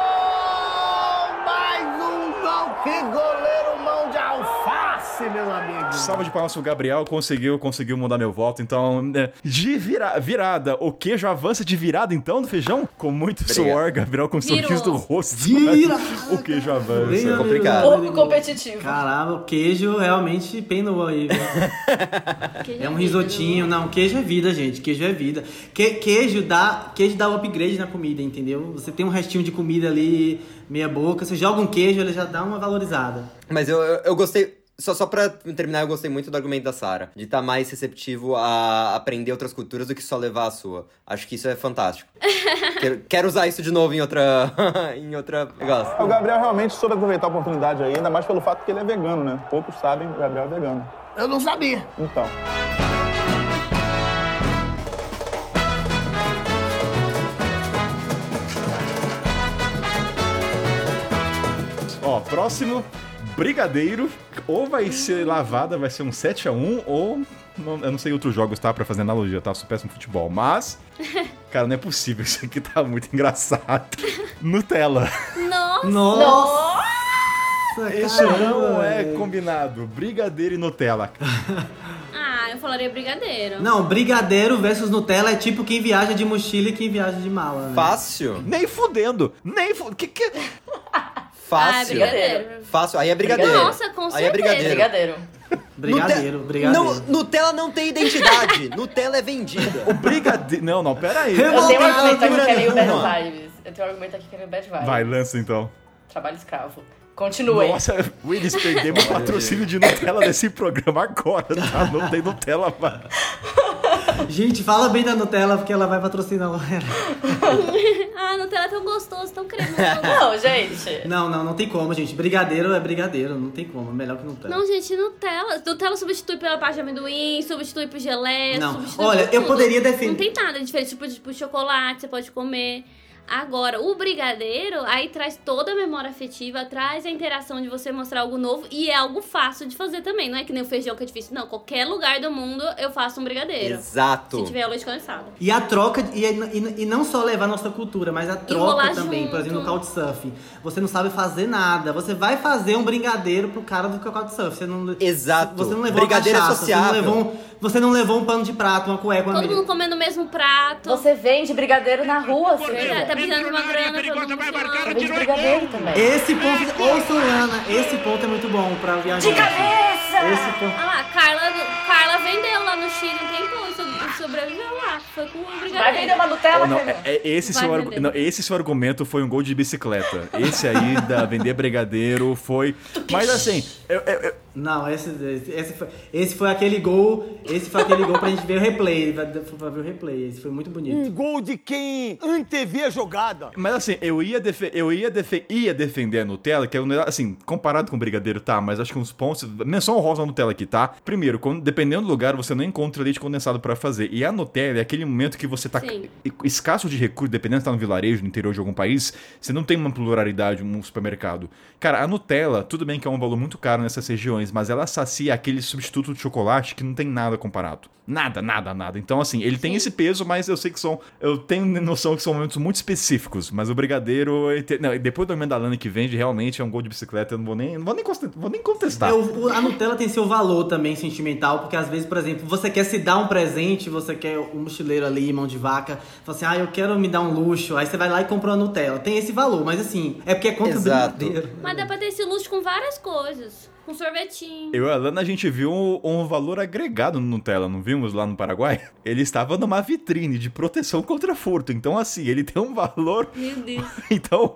Que goleiro mão de alface, meu amigo! Salva de palmas pro Gabriel, conseguiu, conseguiu mudar meu voto. Então, né, de vira- virada, o queijo avança de virada então do feijão? Com muito Obrigado. suor, Gabriel com Virou. sorriso do rosto. Vira! o queijo avança. É complicado. Pouco competitivo. Caramba, o queijo realmente penou aí, É um vida, risotinho. Não, queijo é vida, gente. Queijo é vida. Que- queijo dá queijo dá um upgrade na comida, entendeu? Você tem um restinho de comida ali, meia boca, você joga um queijo, ele já dá uma valorizada. Mas eu, eu, eu gostei. Só, só pra terminar, eu gostei muito do argumento da Sara. De estar mais receptivo a aprender outras culturas do que só levar a sua. Acho que isso é fantástico. quero, quero usar isso de novo em outra. em outra negócio. O Gabriel realmente soube aproveitar a oportunidade aí, ainda mais pelo fato que ele é vegano, né? Poucos sabem, o Gabriel é vegano. Eu não sabia. Então. Ó, próximo, brigadeiro. Ou vai ser lavada, vai ser um 7x1, ou. não- eu não sei outros jogos, tá? Pra fazer analogia, tá? Sou péssimo futebol. Mas. Cara, não é possível. Isso aqui tá muito engraçado. Nutella. Nossa! Nossa! Isso não é combinado. Brigadeiro e Nutella. Ah, eu falaria brigadeiro. Não, brigadeiro versus Nutella é tipo quem viaja de mochila e quem viaja de mala, né? Fácil. Nem fudendo. Nem fudendo. Que que... Ah, Fácil. brigadeiro. Fácil. Aí é brigadeiro. Nossa, com Aí é certeza. brigadeiro. Brigadeiro. Brigadeiro, Nute- brigadeiro. Não, Nutella não tem identidade. Nutella é vendida. O brigadeiro... Não, não, pera aí. Eu Eu tenho um argumento aqui que é meio bad vibes. Eu tenho um argumento aqui que é meio bad vibes. Vai, lança então. Trabalho escravo. Continue. Nossa, Willis, perdemos o patrocínio de Nutella desse programa agora, tá? Não tem Nutella mais. Gente, fala bem da Nutella porque ela vai patrocinar o ah, Nutella é tão gostoso, tão cremoso. Não, gente. Não, não, não tem como, gente. Brigadeiro é brigadeiro, não tem como. É melhor que Nutella. Não, gente, Nutella. Nutella substitui pela parte de amendoim, substitui por geleia, Não. substitui Olha, por eu tudo. poderia defender- Não tem nada diferente, tipo, tipo chocolate, você pode comer. Agora, o brigadeiro, aí traz toda a memória afetiva, traz a interação de você mostrar algo novo e é algo fácil de fazer também. Não é que nem o feijão que é difícil. Não, qualquer lugar do mundo eu faço um brigadeiro. Exato. Se tiver o leite condensado. E a troca, e, e, e não só levar a nossa cultura, mas a troca também. junto. Por exemplo, no Couchsurfing. Você não sabe fazer nada. Você vai fazer um brigadeiro pro cara do Couchsurfing. Você não, Exato. Você não levou Brigadeiro é uma cachaça, você não, levou um, você não levou um pano de prato, uma cueca, uma Todo mundo comendo o mesmo prato. Você vende brigadeiro na rua, Verdade, filha. Tá precisando de uma grana, também. Esse ponto, ouçam, Lana, esse ponto é muito bom pra viajar. De cabeça! Esse ponto. Ah lá, Carla, Carla vendeu lá no Chile um tempão e so- sobreviveu lá. Foi com o brigadeiro. Vai vender uma Nutella, Oh, não, é- é- esse, Vai seu não, esse seu argumento foi um gol de bicicleta. Esse aí da vender brigadeiro foi. Mas assim, eu- eu- eu- Não, esse, esse, esse foi, esse foi aquele gol. Esse foi aquele gol pra gente ver o replay. Pra, pra ver o replay. Esse foi muito bonito. Um gol de quem antevê a jogada. mas assim, eu ia, defe- eu ia, defe- ia defender a Nutella, que é um assim, comparado com o brigadeiro, tá? Mas acho que uns pontos. Menção honrosa a Nutella aqui, tá? Primeiro, quando, dependendo do lugar, você não encontra leite condensado pra fazer. E a Nutella é aquele momento que você tá Sim. escasso de recursos, dependendo se tá no vilarejo, no interior de algum país, você não tem uma pluralidade, um supermercado. Cara, a Nutella, tudo bem que é um valor muito caro nessas regiões, mas ela sacia aquele substituto de chocolate que não tem nada comparado. Nada, nada, nada. Então, assim, ele tem esse peso, mas eu sei que são. Eu tenho noção que são momentos muito específicos. Mas o brigadeiro. tem- Não, depois do amendalane que vende, realmente é um gol de bicicleta. Eu não vou nem, não vou nem, conste- vou nem contestar. O- o- a Nutella tem seu valor também sentimental, porque às vezes, por exemplo, você quer se dar um presente, você quer um mochileiro ali, mão de vaca, fala assim, ah, eu quero me dar um luxo, aí você vai lá e compra uma Nutella. Tem esse valor, mas assim, é porque é contra Exato. brigadeiro. Mas dá pra ter esse luxo com várias coisas. Com sorvetinho. Eu e a Lana, a gente viu um, um valor agregado no Nutella, não vimos lá no Paraguai? Ele estava numa vitrine de proteção contra furto. Então, assim, ele tem um valor. Meu Deus. Então.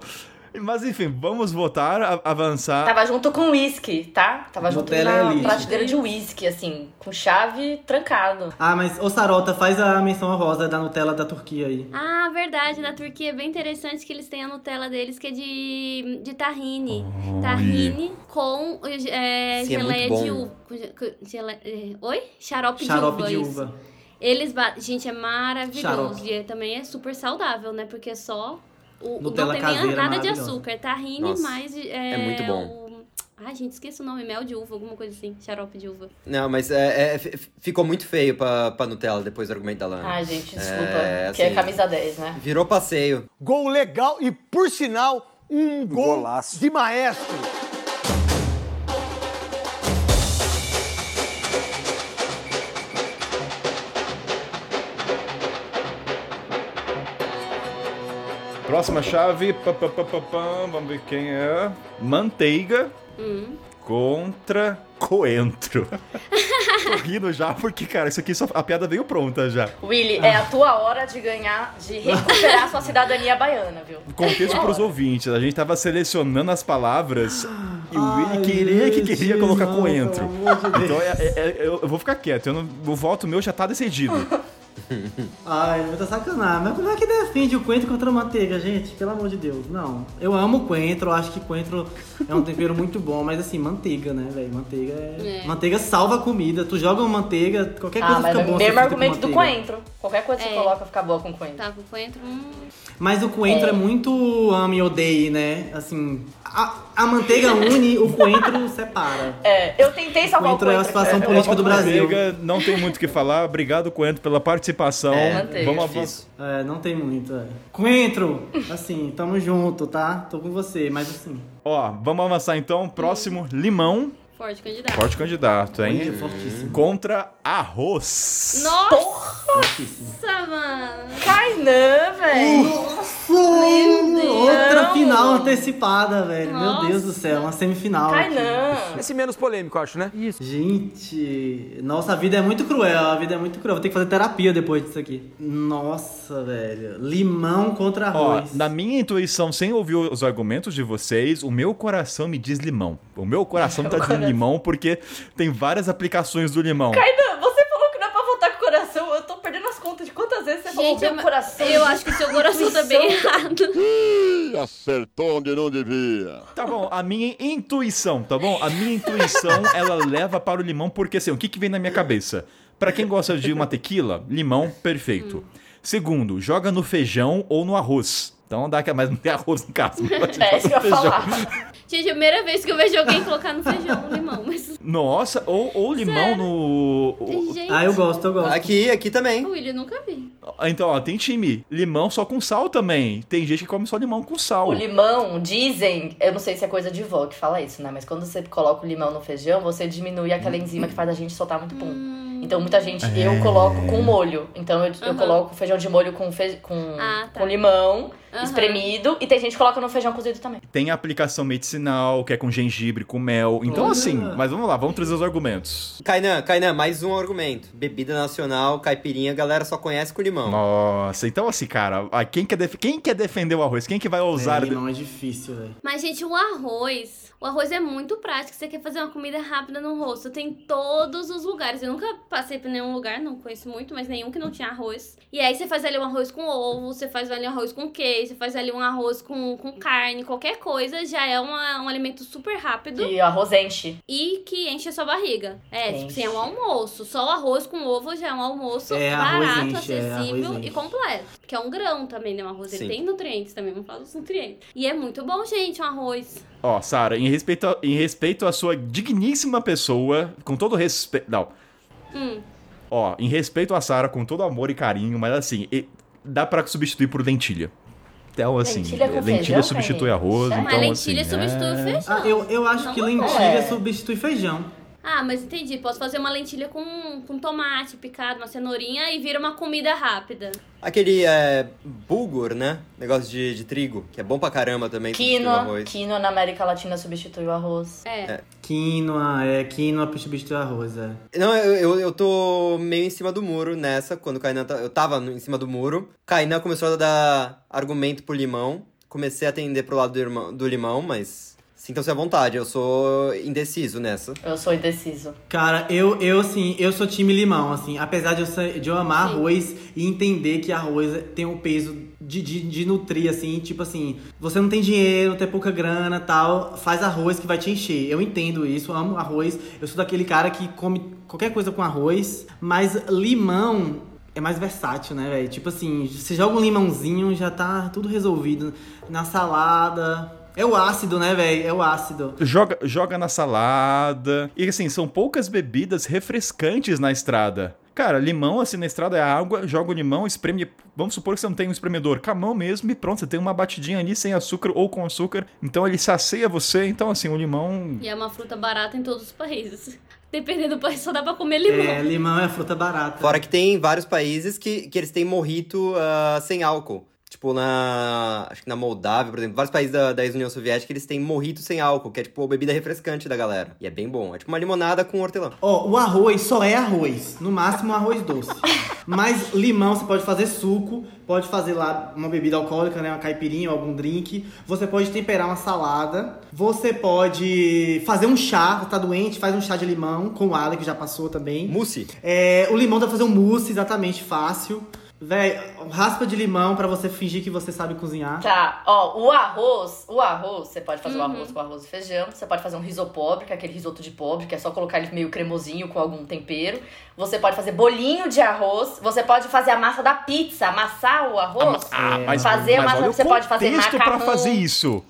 Mas enfim, vamos voltar a avançar. Tava junto com uísque, tá? Tava junto Nutella é na elite. prateleira de uísque, assim, com chave trancado. Ah, mas, ô Sarota, faz a menção rosa da Nutella da Turquia aí. Ah, verdade. Na Turquia é bem interessante que eles têm a Nutella deles que é de, de tahine. Tahine com é, Sim, é muito geleia bom. de uva. com ge- com gele- é, Oi? Xarope, Xarope de de uva. uva. isso. Eles Gente, é maravilhoso. Xarope. E é- também é super saudável, né? Porque é só. O, Nutella não tem nem caseira nada de açúcar. É tahine Nossa, mais. É, é muito bom. o- Ai, gente, esqueci o nome. Mel de uva, alguma coisa assim. Xarope de uva. Não, mas é, é, ficou muito feio pra, pra Nutella depois do argumento da Lana. Ai, gente, desculpa. É, que é assim, camisa 10, né? Virou passeio. Gol legal e, por sinal, um gol Golaço. de maestro. Próxima chave. pá, pá, pá, pá, pá, Vamos ver quem é. Manteiga contra coentro. Tô rindo já porque, cara, isso aqui só, a piada veio pronta já. Willy, é a tua hora de ganhar, de recuperar sua cidadania baiana, viu? Contexto pros ouvintes. A gente tava selecionando as palavras e o Willy Ai, queria que queria colocar não, coentro. Então é- é- é- eu, eu vou ficar quieto. eu não- o voto meu já tá decidido. Ai, muita sacanagem. Mas como é que defende o coentro contra a manteiga, gente? Pelo amor de Deus. Não. Eu amo coentro, eu acho que coentro é um tempero muito bom, mas assim, manteiga, né, velho? Manteiga é... É. Manteiga salva a comida. Tu joga uma manteiga, qualquer Ah, coisa mas fica é boa. o mesmo argumento do coentro. Qualquer coisa que É. você coloca fica boa com coentro. Tá com coentro. Hum. Mas o coentro é, muito ame e odeie, né? Assim, a, a manteiga une, o coentro separa. É, eu tentei salvar o Coentro é a coentro. situação É, política do Brasil. Manteiga, não tem muito o que falar. Obrigado, Coentro, pela participação. É, manteiga, Vamos difícil. É, não tem muito, é. Coentro, assim, tamo junto, tá? Tô com você, mas assim... Ó, vamos avançar então. Próximo, limão. Forte candidato. Forte candidato, hein? Fortíssimo. Contra arroz. Nossa, mano. Kainan, velho. Antecipada, velho. Nossa. Meu Deus do céu, uma semifinal. Kainan. Esse menos polêmico, eu acho, né? Gente, nossa, a vida é muito cruel, a vida é muito cruel. Vou ter que fazer terapia depois disso aqui. Nossa, velho. Limão contra Ó, arroz. na minha intuição, sem ouvir os argumentos de vocês, o meu coração me diz limão. O meu coração tá dizendo limão porque tem várias aplicações do limão. Kainan, você falou que não é pra votar com o coração. Eu tô perdendo as contas de Gente, meu eu, coração. eu acho que o seu coração tá bem errado. Ih, acertou onde não devia. Tá bom, a minha intuição, tá bom? A minha intuição, ela leva para o limão porque assim, o que que vem na minha cabeça? Pra quem gosta de uma tequila, limão, perfeito. Segundo, joga no feijão ou no arroz. Então dá que mas não tem arroz em casa. mas É isso que eu no feijão. falar. Gente, é a primeira vez que eu vejo alguém colocar no feijão limão, mas. Nossa, ou, ou limão no. o- Gente, Ah, eu gosto, eu gosto. Aqui, aqui também. o William nunca vi. Então, ó, tem time. Limão só com sal também. Tem gente que come só limão com sal. O limão, dizem, eu não sei se é coisa de vó que fala isso, né? Mas quando você coloca o limão no feijão, você diminui aquela enzima que faz a gente soltar muito pum. Então muita gente, eu coloco com molho. Então eu, eu Aham. coloco feijão de molho com, fe... com, Ah, tá. com limão Aham. espremido. E tem gente que coloca no feijão cozido também. Tem aplicação medicinal, que é com gengibre, com mel. Então, Olha. assim, mas vamos lá, vamos trazer os argumentos. Kainan, Kainan, mais um argumento. Bebida nacional, caipirinha, a galera só conhece com limão. Nossa, então assim, cara, quem quer, def- quem quer defender o arroz? Quem que vai É, ousar? limão é difícil, velho. Mas, gente, o arroz. O arroz é muito prático. Você quer fazer uma comida rápida no rosto. Tem em todos os lugares. Eu nunca passei por nenhum lugar, não conheço muito, mas nenhum que não tinha arroz. E aí você faz ali um arroz com ovo, você faz ali um arroz com queijo. você faz ali um arroz com, com carne, qualquer coisa, já é uma, um alimento super rápido. E arroz enche. E que enche a sua barriga. É, Enche. tipo assim, é um almoço. Só o arroz com ovo já é um almoço É, barato, enche, é, acessível arroz e completo. Porque é um grão também, né? Um arroz, ele Sim. tem nutrientes também, vamos falar dos nutrientes. E é muito bom, gente, um arroz. Ó, Sara, em respeito, a, em respeito à sua digníssima pessoa, com todo respeito. Não. Hum. Ó, em respeito a Sara, com todo amor e carinho, mas assim, e- dá pra substituir por lentilha. Então, assim, Lentilha com lentilha feijão, substitui arroz, Mas então, lentilha assim, substitui é... feijão. Ah, eu, eu acho Não que é. lentilha substitui feijão. Ah, mas entendi. Posso fazer uma lentilha com, com tomate picado, uma cenourinha e vira uma comida rápida. Aquele é, bulgur, né? Negócio de, de trigo, que é bom pra caramba também. o Quinoa. Quinoa na América Latina substitui o arroz. É. Quinoa, é, quinoa substitui arroz, é. Não, eu, eu, eu tô meio em cima do muro nessa, quando o Kainan... Tá, eu tava em cima do muro. Kainan começou a dar argumento pro limão. Comecei a atender pro lado do, irmão, do limão, mas... Sintam-se à vontade, eu sou indeciso nessa. Eu sou indeciso. Cara, eu, eu assim, eu sou time limão, assim. Apesar de eu, ser- de eu amar arroz e entender que arroz tem um peso de, de, de nutrir, assim, tipo assim, você não tem dinheiro, tem pouca grana tal, faz arroz que vai te encher. Eu entendo isso, eu amo arroz. Eu sou daquele cara que come qualquer coisa com arroz, mas limão é mais versátil, né, velho? Tipo assim, você joga um limãozinho, já tá tudo resolvido. Na salada. É o ácido, né, velho? É o ácido. Joga, joga na salada. E assim, são poucas bebidas refrescantes na estrada. Cara, limão, assim, na estrada é água, joga o limão, espreme. Vamos supor que você não tem um espremedor, com a mão mesmo e pronto, você tem uma batidinha ali sem açúcar ou com açúcar. Então ele sacia você. Então, assim, o limão. E é uma fruta barata em todos os países. Dependendo do país, só dá pra comer limão. É, limão é fruta barata. Fora que tem vários países que, que eles têm morrito ah, sem álcool. Tipo, na. Acho que na Moldávia, por exemplo, vários países da, da ex-União Soviética, eles têm morrito sem álcool, que é tipo a bebida refrescante da galera. E é bem bom. É tipo uma limonada com hortelã. Ó, o arroz só é arroz. No máximo, arroz doce. Mas limão, você pode fazer suco, pode fazer lá uma bebida alcoólica, né? Uma caipirinha ou algum drink. Você pode temperar uma salada. Você pode fazer um chá, tá doente, faz um chá de limão, com o Ale, que já passou também. Mousse. É, o limão dá pra fazer um mousse, exatamente, fácil. Véi, raspa de limão pra você fingir que você sabe cozinhar. Tá, ó, o arroz, o arroz, você pode fazer o Uhum. arroz com arroz e feijão, você pode fazer um risoto pobre, que é aquele risoto de pobre, que é só colocar ele meio cremosinho com algum tempero. Você pode fazer bolinho de arroz, você pode fazer a massa da pizza, amassar o arroz, Ah, mas, fazer a mas massa, olha o você pode fazer macarrão. pra fazer isso.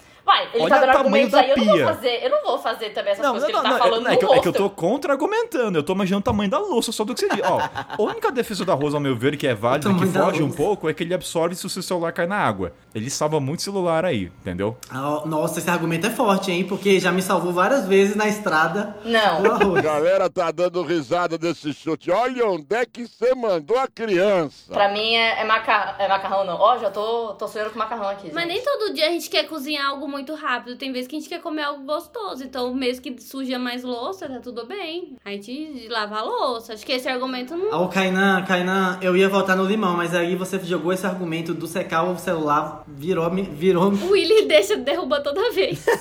Ele Olha tá o dando tamanho argumentos da aí, eu não vou pia. fazer, eu não vou fazer também essas Não, coisas não, que ele não, tá falando é, no que, eu- é rosto. que eu tô contra-argumentando. Eu tô imaginando o tamanho da louça, só do que você diz. Ó, a única defesa do arroz, ao meu ver, que é válida, que da foge um pouco, é que ele absorve se o seu celular cai na água. Ele salva muito celular aí, entendeu? Ah, Nossa, esse argumento é forte, hein? Porque já me salvou várias vezes na estrada. Não. Galera tá dando risada desse chute. Olha onde é que você mandou a criança. Pra mim é, é, maca- é macarrão, não. Ó, já tô, tô sonhando com macarrão aqui. Mas gente. nem todo dia a gente quer cozinhar algo muito rápido. Tem vezes que a gente quer comer algo gostoso. Então, mesmo que suja mais louça, tá tudo bem. A gente lava a louça. Acho que esse argumento não. Ah, o Kainan, Kainan, eu ia votar no limão, mas aí você jogou esse argumento do secar o celular, virou, virou. O Willy deixa derrubar toda vez.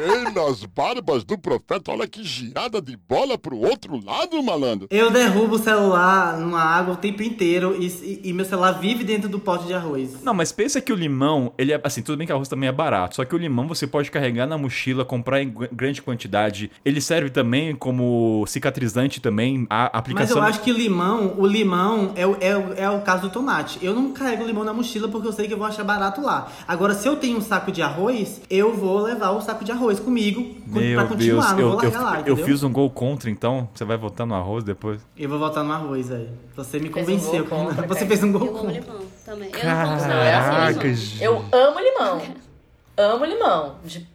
Ei, nas barbas do profeta, olha que girada de bola pro outro lado, malandro. Eu derrubo o celular numa água o tempo inteiro e, e- e meu celular vive dentro do pote de arroz. Não, mas pensa que o limão, ele é assim, tudo bem que arroz também é barato, só que o limão você pode carregar na mochila, comprar em grande quantidade. Ele serve também como cicatrizante também, a Mas aplicação eu acho que limão, o limão é, o- é, é o caso do tomate. Eu não carrego limão na mochila porque eu sei que eu vou achar barato lá. Agora, se eu tenho um saco de arroz, eu vou levar o saco de arroz comigo Meu pra continuar, Deus, não eu, vou eu, largar lá, eu entendeu? fiz um gol contra, então você vai votar no arroz depois? Eu vou voltar no arroz, velho. Você me Fez um convenceu. gol contra, Você cara. fez um gol Eu amo contra. limão também. Eu não Caraca, como salada sem limão. gente. Eu amo limão. amo limão. De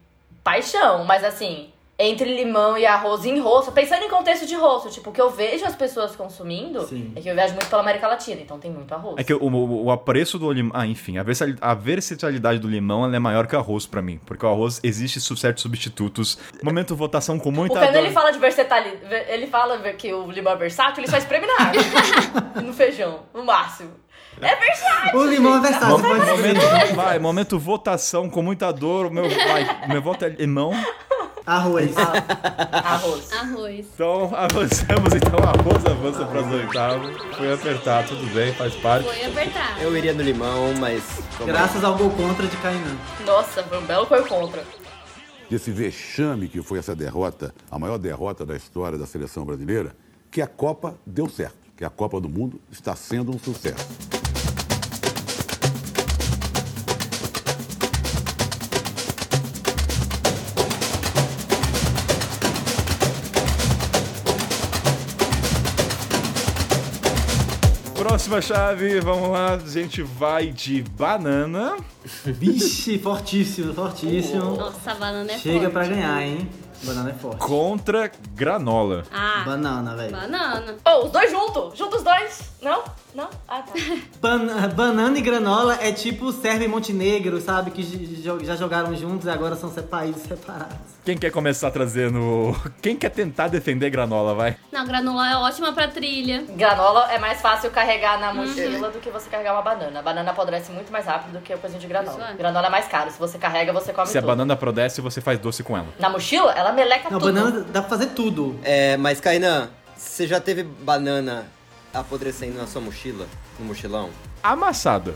paixão. Mas assim, entre limão e arroz em rosto, pensando em contexto de rosto, tipo, o que eu vejo as pessoas consumindo Sim. é que eu viajo muito pela América Latina, então tem muito arroz. É que o, o, o apreço do limão. Ah, enfim, a versatilidade do limão ela é maior que o arroz pra mim. Porque o arroz existe certos substitutos. Momento votação com muita dor. ele fala de versatilidade, ele fala que o limão é versátil, ele só espreme na água. no feijão, no máximo. É versátil! O limão é gente. versátil, Momento, vai, momento votação com muita dor. Meu, vai, meu voto é limão. Arroz. Arroz. Arroz. Então avançamos, então arroz avança para as oitavas. Foi apertar, tudo bem, faz parte. Foi apertar. Eu iria no limão, mas. Graças ao gol contra de Kainan. Nossa, foi um belo contra. desse vexame que foi essa derrota, a maior derrota da história da seleção brasileira, que a Copa deu certo, que a Copa do Mundo está sendo um sucesso. Próxima chave, vamos lá, a gente vai de banana. Vixe, fortíssimo, fortíssimo. Nossa, a banana é Chega forte. pra ganhar, hein? Banana é forte. Contra granola. Ah, Banana, velho. banana. Oh, os dois juntos. Juntos os dois. Não? Não? Ah, tá. Ban- banana e granola é tipo Sérvia e Montenegro, sabe? Que já jogaram juntos e agora são se- países separados. Quem quer começar trazendo. Quem quer tentar defender granola, vai? Não, granola é ótima pra trilha. Granola é mais fácil carregar na mochila do que você carregar uma banana. A banana apodrece muito mais rápido do que a coisinha de granola. É. Granola é mais caro. Se você carrega, você come Se a tudo. banana prodesse, você faz doce com ela. Na mochila, ela meleca Não, tudo. banana dá pra fazer tudo. É, mas Kainan, você já teve banana apodrecendo na sua mochila? No mochilão? Amassada.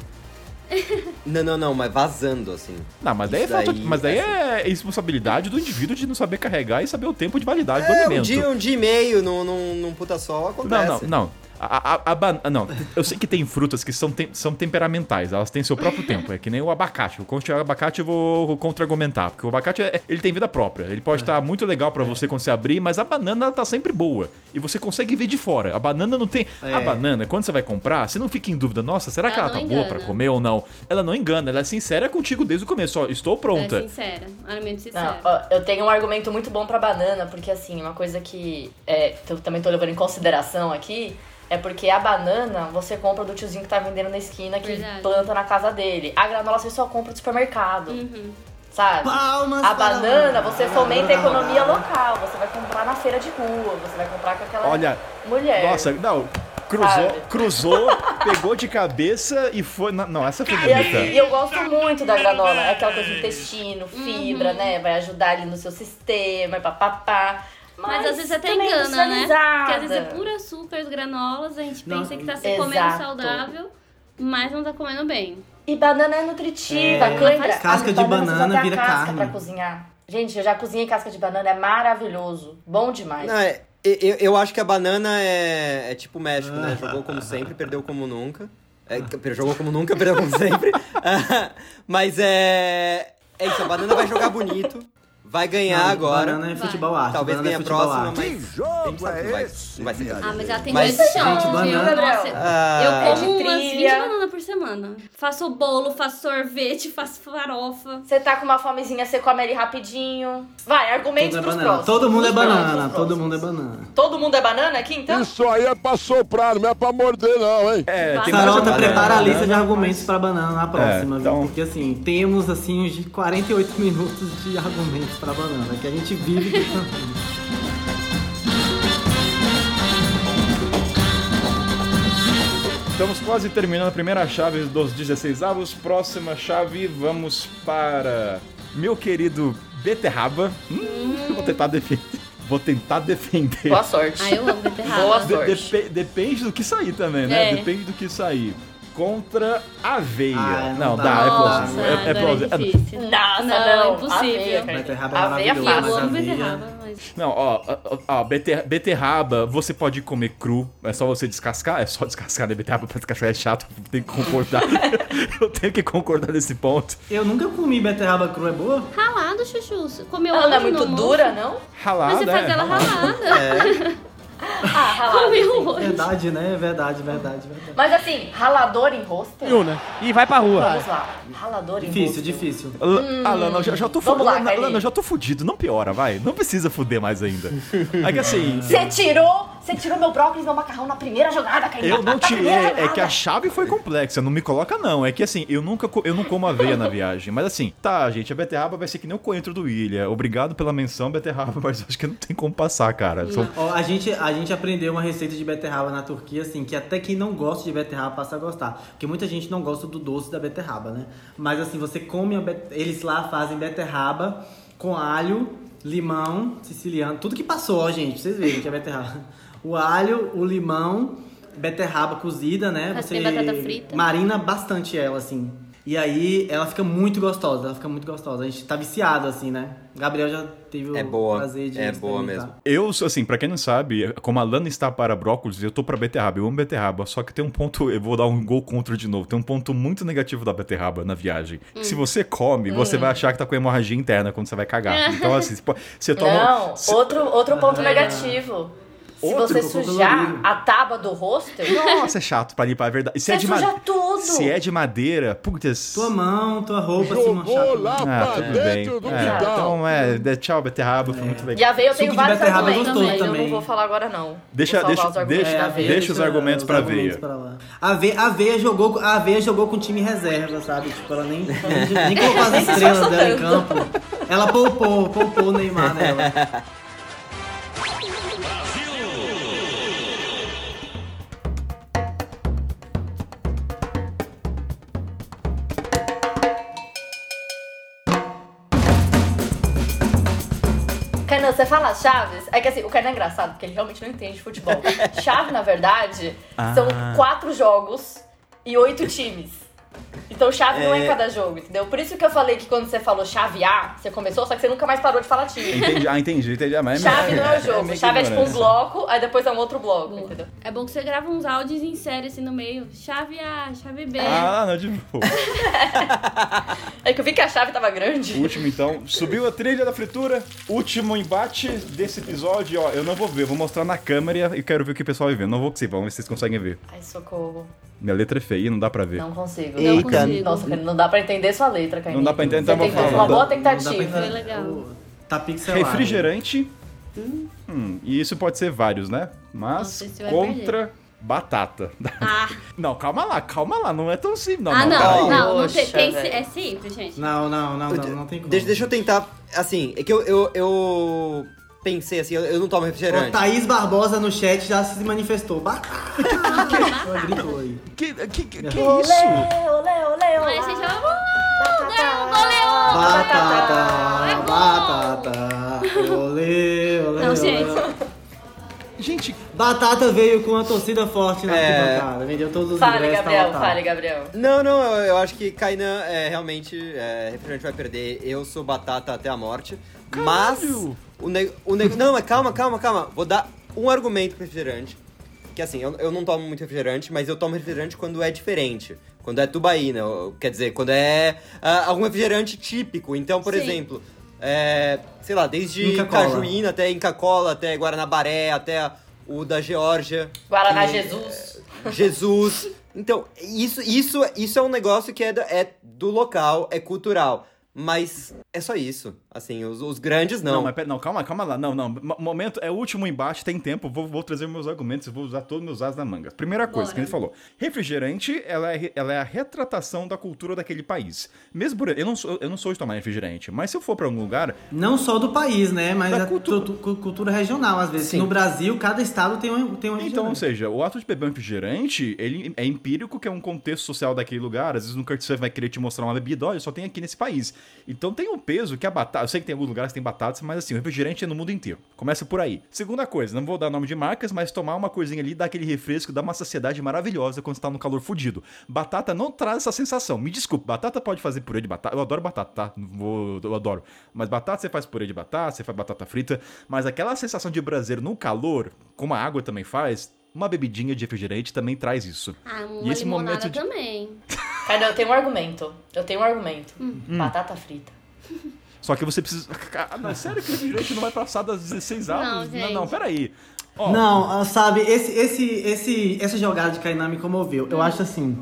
Não, não, não, mas vazando, assim. Não, mas daí, é falta- daí, mas daí é responsabilidade do indivíduo de não saber carregar e saber o tempo de validade do É, alimento. um dia, um dia e meio num, num, num puta sol Não, acontece. não, não. A, a, a ban- não, eu sei que tem frutas que são, tem- são temperamentais, elas têm seu próprio tempo. É que nem o abacate. O contra o abacate eu vou contra-argumentar, porque o abacate é- ele tem vida própria. Ele pode estar muito legal pra você quando você abrir, mas a banana ela tá sempre boa. E você consegue ver de fora. A banana não tem. A É. banana, quando você vai comprar, você não fica em dúvida, nossa, será que Ela ela tá não boa engana. pra comer ou não? Ela não engana, ela é sincera contigo desde o começo. Ó, estou pronta. É sincera. Alimento sincero. Não, ó, eu tenho um argumento muito bom pra banana, porque assim, uma coisa que é, eu também tô levando em consideração aqui é porque a banana você compra do tiozinho que tá vendendo na esquina que Verdade. planta na casa dele. A granola você só compra do supermercado. Uhum. Sabe? Palmas a banana você fomenta a economia local. Você vai comprar na feira de rua, você vai comprar com aquela Olha, mulher. Nossa, não. Cruzou, Sabe? cruzou, pegou de cabeça e foi. Não, não, essa foi E, assim, bonita. e eu gosto muito da granola. É aquela coisa de intestino, fibra, né? Vai ajudar ali no seu sistema, papapá. Mas, às vezes até engana, né? Porque às vezes é puro açúcar, as granolas, a gente Não, pensa que tá se exato. comendo saudável, mas não tá comendo bem. E banana é nutritiva, É. lembra? Casca de banana vira casca carne. pra cozinhar. Gente, eu já cozinhei casca de banana, é maravilhoso. Bom demais. Não, é, eu, eu acho que a banana é, é tipo o México, né? Jogou como sempre, perdeu como nunca. É, jogou como nunca, perdeu como sempre. Ah, Mas é. É isso, a banana vai jogar bonito. Vai ganhar Não, agora. Banana é futebol arte. Talvez banana ganhe é a próxima, arte. mas. Que jogo é vai- esse? não vai ser Ah, mas ela tem Mas, dois chão, gente, viu? banana- Nossa, Ah, eu é como umas 20 trilha. bananas por semana. Faço bolo, faço sorvete, faço farofa. Você tá com uma fomezinha, você come ali rapidinho. Vai, argumentos Tudo é pros banana. próximos. Todo mundo é banana. Todo mundo é banana. Todo mundo é banana aqui, então? Isso aí é pra soprar, não é pra morder, não, hein? É, tem Sarota, prepara a banana. lista de argumentos pra banana na próxima, É, então- viu? Porque assim, temos assim uns 48 minutos de argumentos pra banana, que a gente vive de Estamos quase terminando a primeira chave dos 16 avos. Próxima chave, vamos para meu querido Beterraba. Hum, Vou tentar defender. Vou tentar defender. Boa sorte. Ah, eu amo beterraba. Boa De- sorte. depe- depende do que sair também, né? É. Depende do que sair. Contra aveia. Ah, não, não dá, dá. é Nossa, plausível. É, é agora plausível. é difícil. Nossa, não, não. impossível. Beterraba é Aveia eu amo beterraba, mas... Não, ó, ó, ó beter- beterraba você pode comer cru, é só você descascar, é só descascar, né? Beterraba pra descascar é chato, tenho que concordar. eu tenho que concordar nesse ponto. Eu nunca comi beterraba crua, é boa? Ralado, chuchu. Comeu Ela não é muito dura, não? Ralada, Mas você faz é, ela ralada. ralada. Ah, ralado. Comeu hoje. Verdade, né? Verdade, verdade, verdade. Mas assim, ralador em rosto? Viu, né? E vai pra rua. Vamos lá. Ralador em Difícil, rosto. difícil. L- Ah, Lana, eu já, já tô Vamos lá, fudido. Kylie. Lana, eu já tô fudido, não piora, vai. Não precisa fuder mais ainda. É que assim. Você tirou, você tirou meu brócolis e meu macarrão na primeira jogada, Caio. Eu não tirei, é que a chave foi complexa, não me coloca não. É que assim, eu nunca co- eu não como aveia na viagem, mas assim, tá, gente, a beterraba vai ser que nem o coentro do William. Obrigado pela menção, beterraba, mas acho que não tem como passar, cara. São- Ó, a, gente, a gente aprendeu uma receita de beterraba na Turquia, assim, que até quem não gosta de beterraba passa a gostar. Porque muita gente não gosta do doce da beterraba, né? Mas assim, você come a bet- Eles lá fazem beterraba com alho limão siciliano, tudo que passou, ó, gente, pra vocês verem que é beterraba. O alho, o limão, beterraba cozida, né? Mas Você tem batata frita? marina bastante ela, assim. E aí ela fica muito gostosa, ela fica muito gostosa. A gente tá viciado, assim, né? Gabriel já teve É o boa, prazer de é boa mesmo. Eu, assim, pra quem não sabe, como a Lana está para brócolis, eu tô pra beterraba. Eu amo beterraba, só que tem um ponto, eu vou dar um gol contra de novo. Tem um ponto muito negativo da beterraba na viagem. Hum. Se você come, você Hum. vai achar que tá com hemorragia interna quando você vai cagar. Então, assim, você você toma. Não, se- outro, outro ponto Ah. negativo. Se você sujar dolorido. a tábua do rosto, Nossa, é chato pra limpar, é verdade. E Se você é de suja ma- tudo. Se é de madeira, putz. Tua mão, tua roupa se Jogou manchar. lá Ah, tudo bem. É, então, é, de- tchau, beterraba, foi muito E legal. a aveia eu Suco tenho de vários é argumentos, gostoso mas eu também. não vou falar agora não. Deixa- deixa- os argumentos deixa- aveia. deixa os argumentos pra argumentos aveia. pra lá. A aveia, a aveia jogou, a aveia jogou com o time reserva, sabe? Tipo, ela nem, nem, colocou as se estrelas dela em campo. Ela poupou, poupou o Neymar nela. você fala Chaves? É que assim, o Kainan é engraçado, porque ele realmente não entende futebol. Chave, na verdade, são Ah. quatro jogos e oito times. Então chave não é em É. cada jogo, entendeu? Por isso que eu falei que quando você falou chave A, você começou, só que você nunca mais parou de falar time. Entendi, ah, entendi, entendi. Ah, mas Chave não é o jogo. minha chave é tipo um bloco, aí depois é um outro bloco, entendeu? É bom que você grava uns áudios em série assim no meio. Chave A, chave B. Ah, não, de boa. É que eu vi que a chave tava grande. Último, então. Subiu a trilha da fritura. Último embate desse episódio. Ó, eu não vou ver, vou mostrar na câmera e quero ver o que o pessoal vai ver. Não vou conseguir, vamos ver se vocês conseguem ver. Ai, socorro. Minha letra é feia, não dá pra ver. Não consigo. Não Eita. consigo. Nossa, cara, não dá pra entender sua letra, Kainan. Não dá pra entender, então eu vou falar. uma boa Não tentativa. Foi legal. Tá pixelado. Refrigerante. Hum, e isso pode ser vários, né? Mas Nossa, contra batata. Ah, Não, calma lá, calma lá. Não é tão simples. Não, ah não, não, não, não, tem, Poxa, tem- velho. é simples, gente. Não, não, não, não, não tem como. Deixa, deixa eu tentar. Assim, é que eu, eu, eu pensei assim, eu, eu não tomo refrigerante. Thaís Barbosa no chat já se manifestou. Que, que, que, que Olé, isso? olé, olé, olé. gente, vamos! Leão, Batata! É Batata! Olê, olê, Não, gente. Gente, Batata veio com uma torcida forte na É. arquibancada. Vendeu todos os Fale, ingressos, Gabriel, tal, tal. fale, Gabriel. Não, não, eu, eu acho que Kainan é, realmente é, refrigerante vai perder. Eu sou batata até a morte. Mas o, ne o nego. Não, mas calma, calma, calma. Vou dar um argumento pro refrigerante. Que assim, eu, eu não tomo muito refrigerante, mas eu tomo refrigerante quando é diferente. Quando é tubaína, ou- quer dizer, quando é ah, algum refrigerante típico. Então, por Sim. exemplo, é, sei lá, desde. Cajuína até Inca Cola, até Guaranabaré, até o da Geórgia. Guaraná que- Jesus. Jesus. Então, isso, isso, isso é um negócio que é do, é do local, é cultural. Mas é só isso. Assim, os, os grandes não. Não, mas pera, não, calma, calma lá. Não, não. Mo- Momento, é o último embate, tem tempo. Vou, vou trazer meus argumentos, vou usar todos meus as na manga. Primeira coisa Bora. que ele falou: refrigerante, ela é, ela é a retratação da cultura daquele país. Mesmo por. Eu não sou, eu não sou de tomar refrigerante, mas se eu for pra algum lugar. Não só do país, né? Mas Da a cultura, cultura regional, às vezes. Sim. No Brasil, cada estado tem um, tem um Então, ou seja, o ato de beber um refrigerante, ele é empírico, que é um contexto social daquele lugar. Às vezes no Kurt vai querer te mostrar uma bebida, olha, só tem aqui nesse país. Então tem um peso que a batata. Eu sei que tem alguns lugares que tem batatas, mas assim, o refrigerante é no mundo inteiro. Começa por aí. Segunda coisa, não vou dar nome de marcas, mas tomar uma coisinha ali, dá aquele refresco, dá uma saciedade maravilhosa quando você tá no calor fudido. Batata não traz essa sensação. Me desculpe, batata pode fazer purê de batata. Eu adoro batata, tá? Não Vou, eu adoro. Mas batata você faz purê de batata, você faz batata frita. Mas aquela sensação de braseiro no calor, como a água também faz, uma bebidinha de refrigerante também traz isso. Ah, uma E esse limonada momento de- também. Eu tenho um argumento. Eu tenho um argumento. Hum. Batata frita. Só que você precisa. Ah, não, sério que o refrigerante não vai passar das 16 horas? Não, não, não, peraí. Ó, Não, ah, sabe, esse, esse, esse, essa jogada de Kainan me comoveu. Hum. Eu acho assim.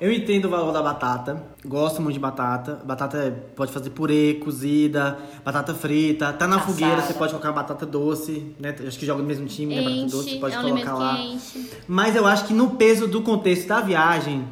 Eu entendo o valor da batata, gosto muito de batata. Batata é- pode fazer purê, cozida, batata frita. Tá na Assada. fogueira, você pode colocar batata doce, né? Acho que joga no mesmo time, né? Batata doce, Enche, você pode é colocar lá. enche. Mas eu acho que no peso do contexto da viagem,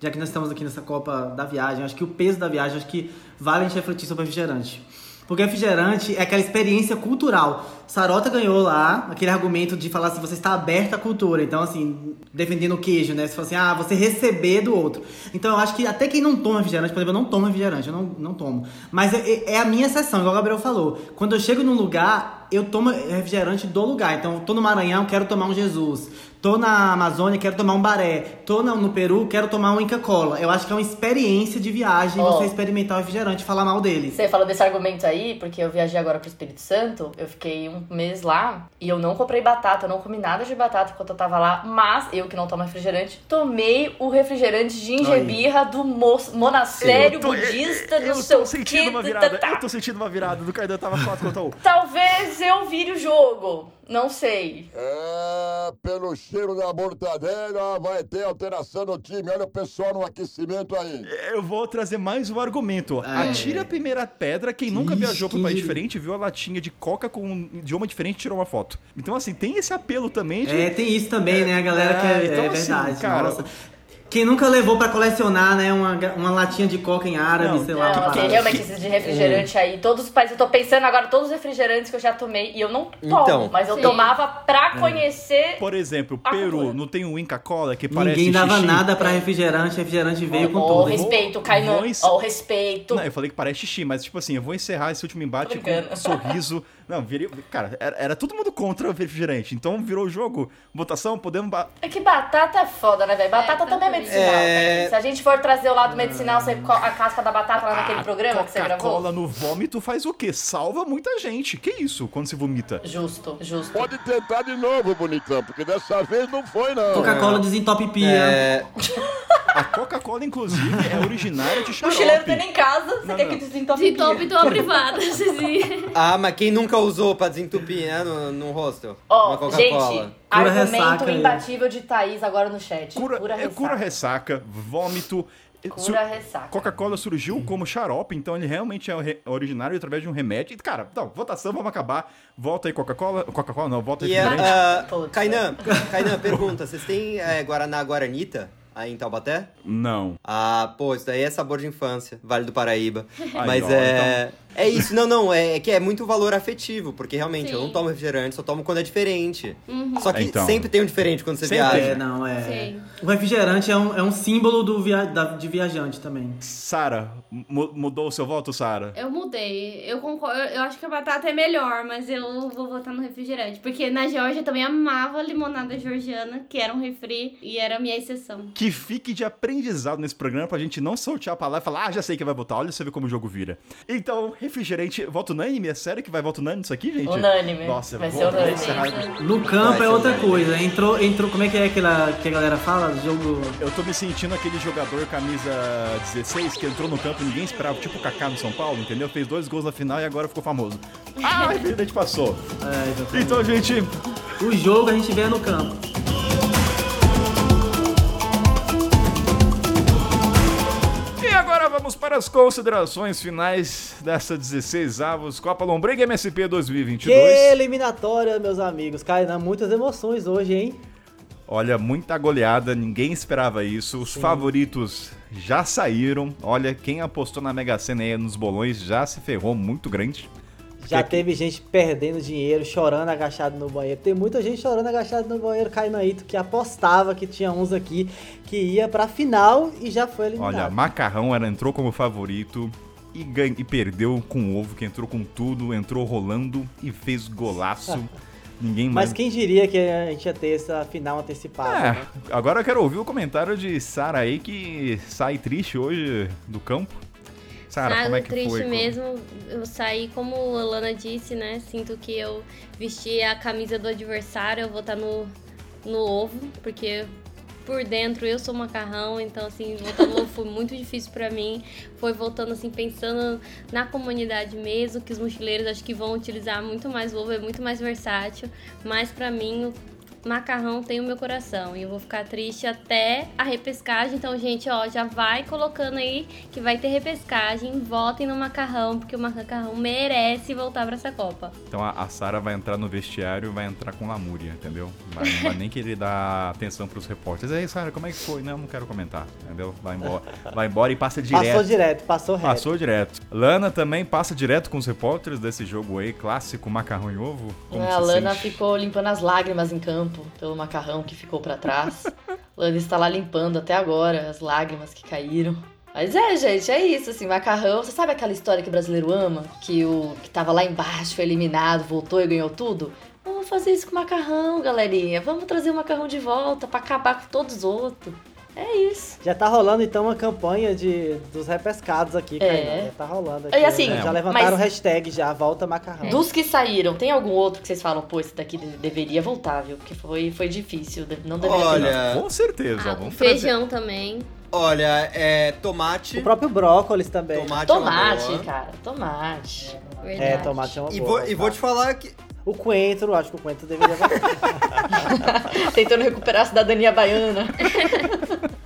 já que nós estamos aqui nessa Copa da Viagem, acho que o peso da viagem, acho que vale a gente refletir sobre refrigerante. Porque refrigerante é aquela experiência cultural. Sarota ganhou lá aquele argumento de falar assim, você está aberto à cultura. Então, assim, defendendo o queijo, né? Se fosse assim, ah, você receber do outro. Então, eu acho que até quem não toma refrigerante, por exemplo, eu não tomo refrigerante, eu não, não tomo. Mas é, é a minha exceção, igual o Gabriel falou. Quando eu chego num lugar, eu tomo refrigerante do lugar. Então, tô no Maranhão, quero tomar um Jesus. Tô na Amazônia, quero tomar um baré. Tô no, no Peru, quero tomar um Inca Cola. Eu acho que é uma experiência de viagem Ó. você experimentar o refrigerante e falar mal dele. Você falou desse argumento aí, porque eu viajei agora pro Espírito Santo, eu fiquei um mês lá e eu não comprei batata, eu não comi nada de batata enquanto eu tava lá, mas eu que não tomo refrigerante, tomei o refrigerante gingebirra do mo monastério Eu tô- budista Eu do seu tô sentindo quê, uma tá, virada. tá. Eu tô sentindo uma virada. Do Kaidan tava 4 contra 1. Talvez eu vire o jogo, não sei. É, pelo cheiro da mortadela, vai ter alteração no time. Olha o pessoal no aquecimento aí. Eu vou trazer mais um argumento. É. Atire a primeira pedra quem nunca Ixi, viajou pra um país diferente, viu a latinha de coca com um idioma diferente e tirou uma foto. Então, assim, tem esse apelo também de. É, tem isso também, né? A galera que é, então, é assim, verdade. cara, Nossa. Quem nunca levou pra colecionar, né, uma, uma latinha de coca em árabe, Não, sei lá. Não, uma assim, parada. realmente esses de refrigerante aí, todos os países, eu tô pensando agora todos os refrigerantes que eu já tomei e eu não tomo, Então. mas eu Sim. tomava pra conhecer. Por exemplo, Peru, cultura. não tem um Inca Cola que parece Ninguém dava xixi? nada pra refrigerante, refrigerante veio com Ó, tudo. o hein? respeito. Voz- Ó, o respeito. Não, eu falei que parece xixi, mas tipo assim, eu vou encerrar esse último embate com um sorriso. Não, virei. Cara, era, era todo mundo contra o refrigerante. Então virou o jogo. Votação, podemos. ba- É que batata é foda, né, velho? Batata É, também é também. Medicinal. É. velho. Se a gente for trazer o lado medicinal, você a casca da batata lá naquele Ah, programa que você gravou. Coca-Cola no vômito faz o quê? Salva muita gente. Que isso quando se vomita? Justo, justo. Pode tentar de novo, bonitão, porque dessa vez não foi, não. Coca-Cola desentope pia. É, A Coca-Cola, inclusive, é originária de O xarope. chileiro tem em casa, você Não, quer não. que desentope De top tô privada, Zizi. ah, mas quem nunca usou pra desentupir, né, no, no hostel? Ó, Coca-Cola. gente, Cura argumento ressaca imbatível de Thaís agora no chat. Cura, Cura é, ressaca. cura ressaca, vômito. Cura ressaca. Coca-Cola surgiu como xarope, então ele realmente é originário através de um remédio. E, cara, não, votação, vamos acabar. Volta aí Coca-Cola. Coca-Cola não, volta aí E é, refrigerante. ah, Putz. Kainan, Kainan, pergunta, vocês têm é, Guaraná Guaranita aí em Taubaté? Não. Ah, pô, isso daí é sabor de infância, Vale do Paraíba. Aí, Mas ó, é. É isso, não, não, é, é que é muito valor afetivo, porque realmente eu Sim. não tomo refrigerante, só tomo quando é diferente. Só que Então. sempre tem um diferente quando você Sempre viaja. É, não, é. Sim. O refrigerante é um, é um símbolo do via, da- de viajante também. Sara, mu- mudou o seu voto, Sara? Eu mudei. Eu concordo. Eu acho que a batata é melhor, mas eu vou votar no refrigerante. Porque na Geórgia eu também amava limonada georgiana, que era um refri e era a minha exceção. Que fique de aprendizado nesse programa pra gente não soltar a palavra e falar, ah, já sei quem vai votar, olha você vê como o jogo vira. Então, refrigerante, voto unânime? É sério que vai voto unânime isso aqui, gente? Unânime. Nossa, Vai ser unânime. No campo Vai é outra unânime. coisa. Entrou, entrou. Como é que é aquela que a galera fala? Jogo. Eu tô me sentindo aquele jogador camisa 16 que entrou no campo e ninguém esperava, tipo o Kaká no São Paulo, entendeu? Fez dois gols na final e agora ficou famoso. Ah, refrigerante passou. É. Então, gente, O jogo a gente vê no campo. Vamos para as considerações finais dessa 16 avos Copa Lombriga MSP 2022. Que eliminatória, meus amigos. Kainan, muitas emoções hoje, hein? Olha, muita goleada, ninguém esperava isso. Os favoritos já saíram. Olha, quem apostou na Mega Sena aí nos bolões já se ferrou muito grande. Já Porque- teve gente perdendo dinheiro, chorando agachado no banheiro. Tem muita gente chorando agachado no banheiro, Cainaíto, que apostava que tinha uns aqui que ia pra final e já foi eliminado. Olha, Macarrão ela entrou como favorito e, ganha, e perdeu com o ovo, que entrou com tudo, entrou rolando e fez golaço. Ninguém mais. Mas quem diria que a gente ia ter essa final antecipada, É, né? agora eu quero ouvir o comentário de Sara aí que sai triste hoje do campo. Sara, como é que triste foi? mesmo. Eu saí, como a Lana disse, né? Sinto que eu vesti a camisa do adversário, eu vou estar no, no ovo, porque por dentro eu sou macarrão, então assim, voltar no ovo foi muito difícil pra mim. Foi voltando assim, pensando na comunidade mesmo, que os mochileiros acho que vão utilizar muito mais o ovo, é muito mais versátil. Mas pra mim, macarrão tem o meu coração. E eu vou ficar triste até a repescagem. Então, gente, ó, já vai colocando aí que vai ter repescagem. Votem no macarrão, porque o macarrão merece voltar pra essa Copa. Então a, a Sara vai entrar no vestiário e vai entrar com lamúria, entendeu? Vai, não vai nem querer dar atenção pros repórteres. Aí, Sara, como é que foi? Não, não quero comentar, entendeu? Vai embora, vai embora e passa direto. Passou direto, passou reto. Passou direto. Lana também passa direto com os repórteres desse jogo aí, clássico macarrão e ovo. Como É, a Lana sente? ficou limpando as lágrimas em campo pelo macarrão que ficou pra trás. Lana está lá limpando até agora as lágrimas que caíram. Mas é, gente, é isso, assim, macarrão. Você sabe aquela história que o brasileiro ama? Que o que tava lá embaixo foi eliminado, voltou e ganhou tudo? Vamos fazer isso com o macarrão, galerinha. Vamos trazer o macarrão de volta pra acabar com todos os outros. É isso. Já tá rolando então uma campanha de, dos repescados aqui, É. Já tá rolando aqui. E assim, já É, levantaram mas- hashtag já, volta macarrão. Dos que saíram, tem algum outro que vocês falam, pô, esse daqui de- deveria voltar, viu? Porque foi, foi difícil, não deveria ter. Olha, Com certeza, Ah, vamos trazer. feijão também. olha, é tomate. O próprio brócolis também. Tomate, é uma Tomate, boa. cara, tomate. É, tomate é uma E boa. vou, e vou te falar que. O coentro, acho que o coentro deveria voltar. Tentando recuperar a cidadania baiana.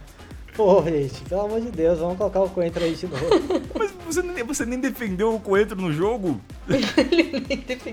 Pô, gente, pelo amor de Deus, vamos colocar o coentro aí de novo. Mas você nem, você nem defendeu o coentro no jogo?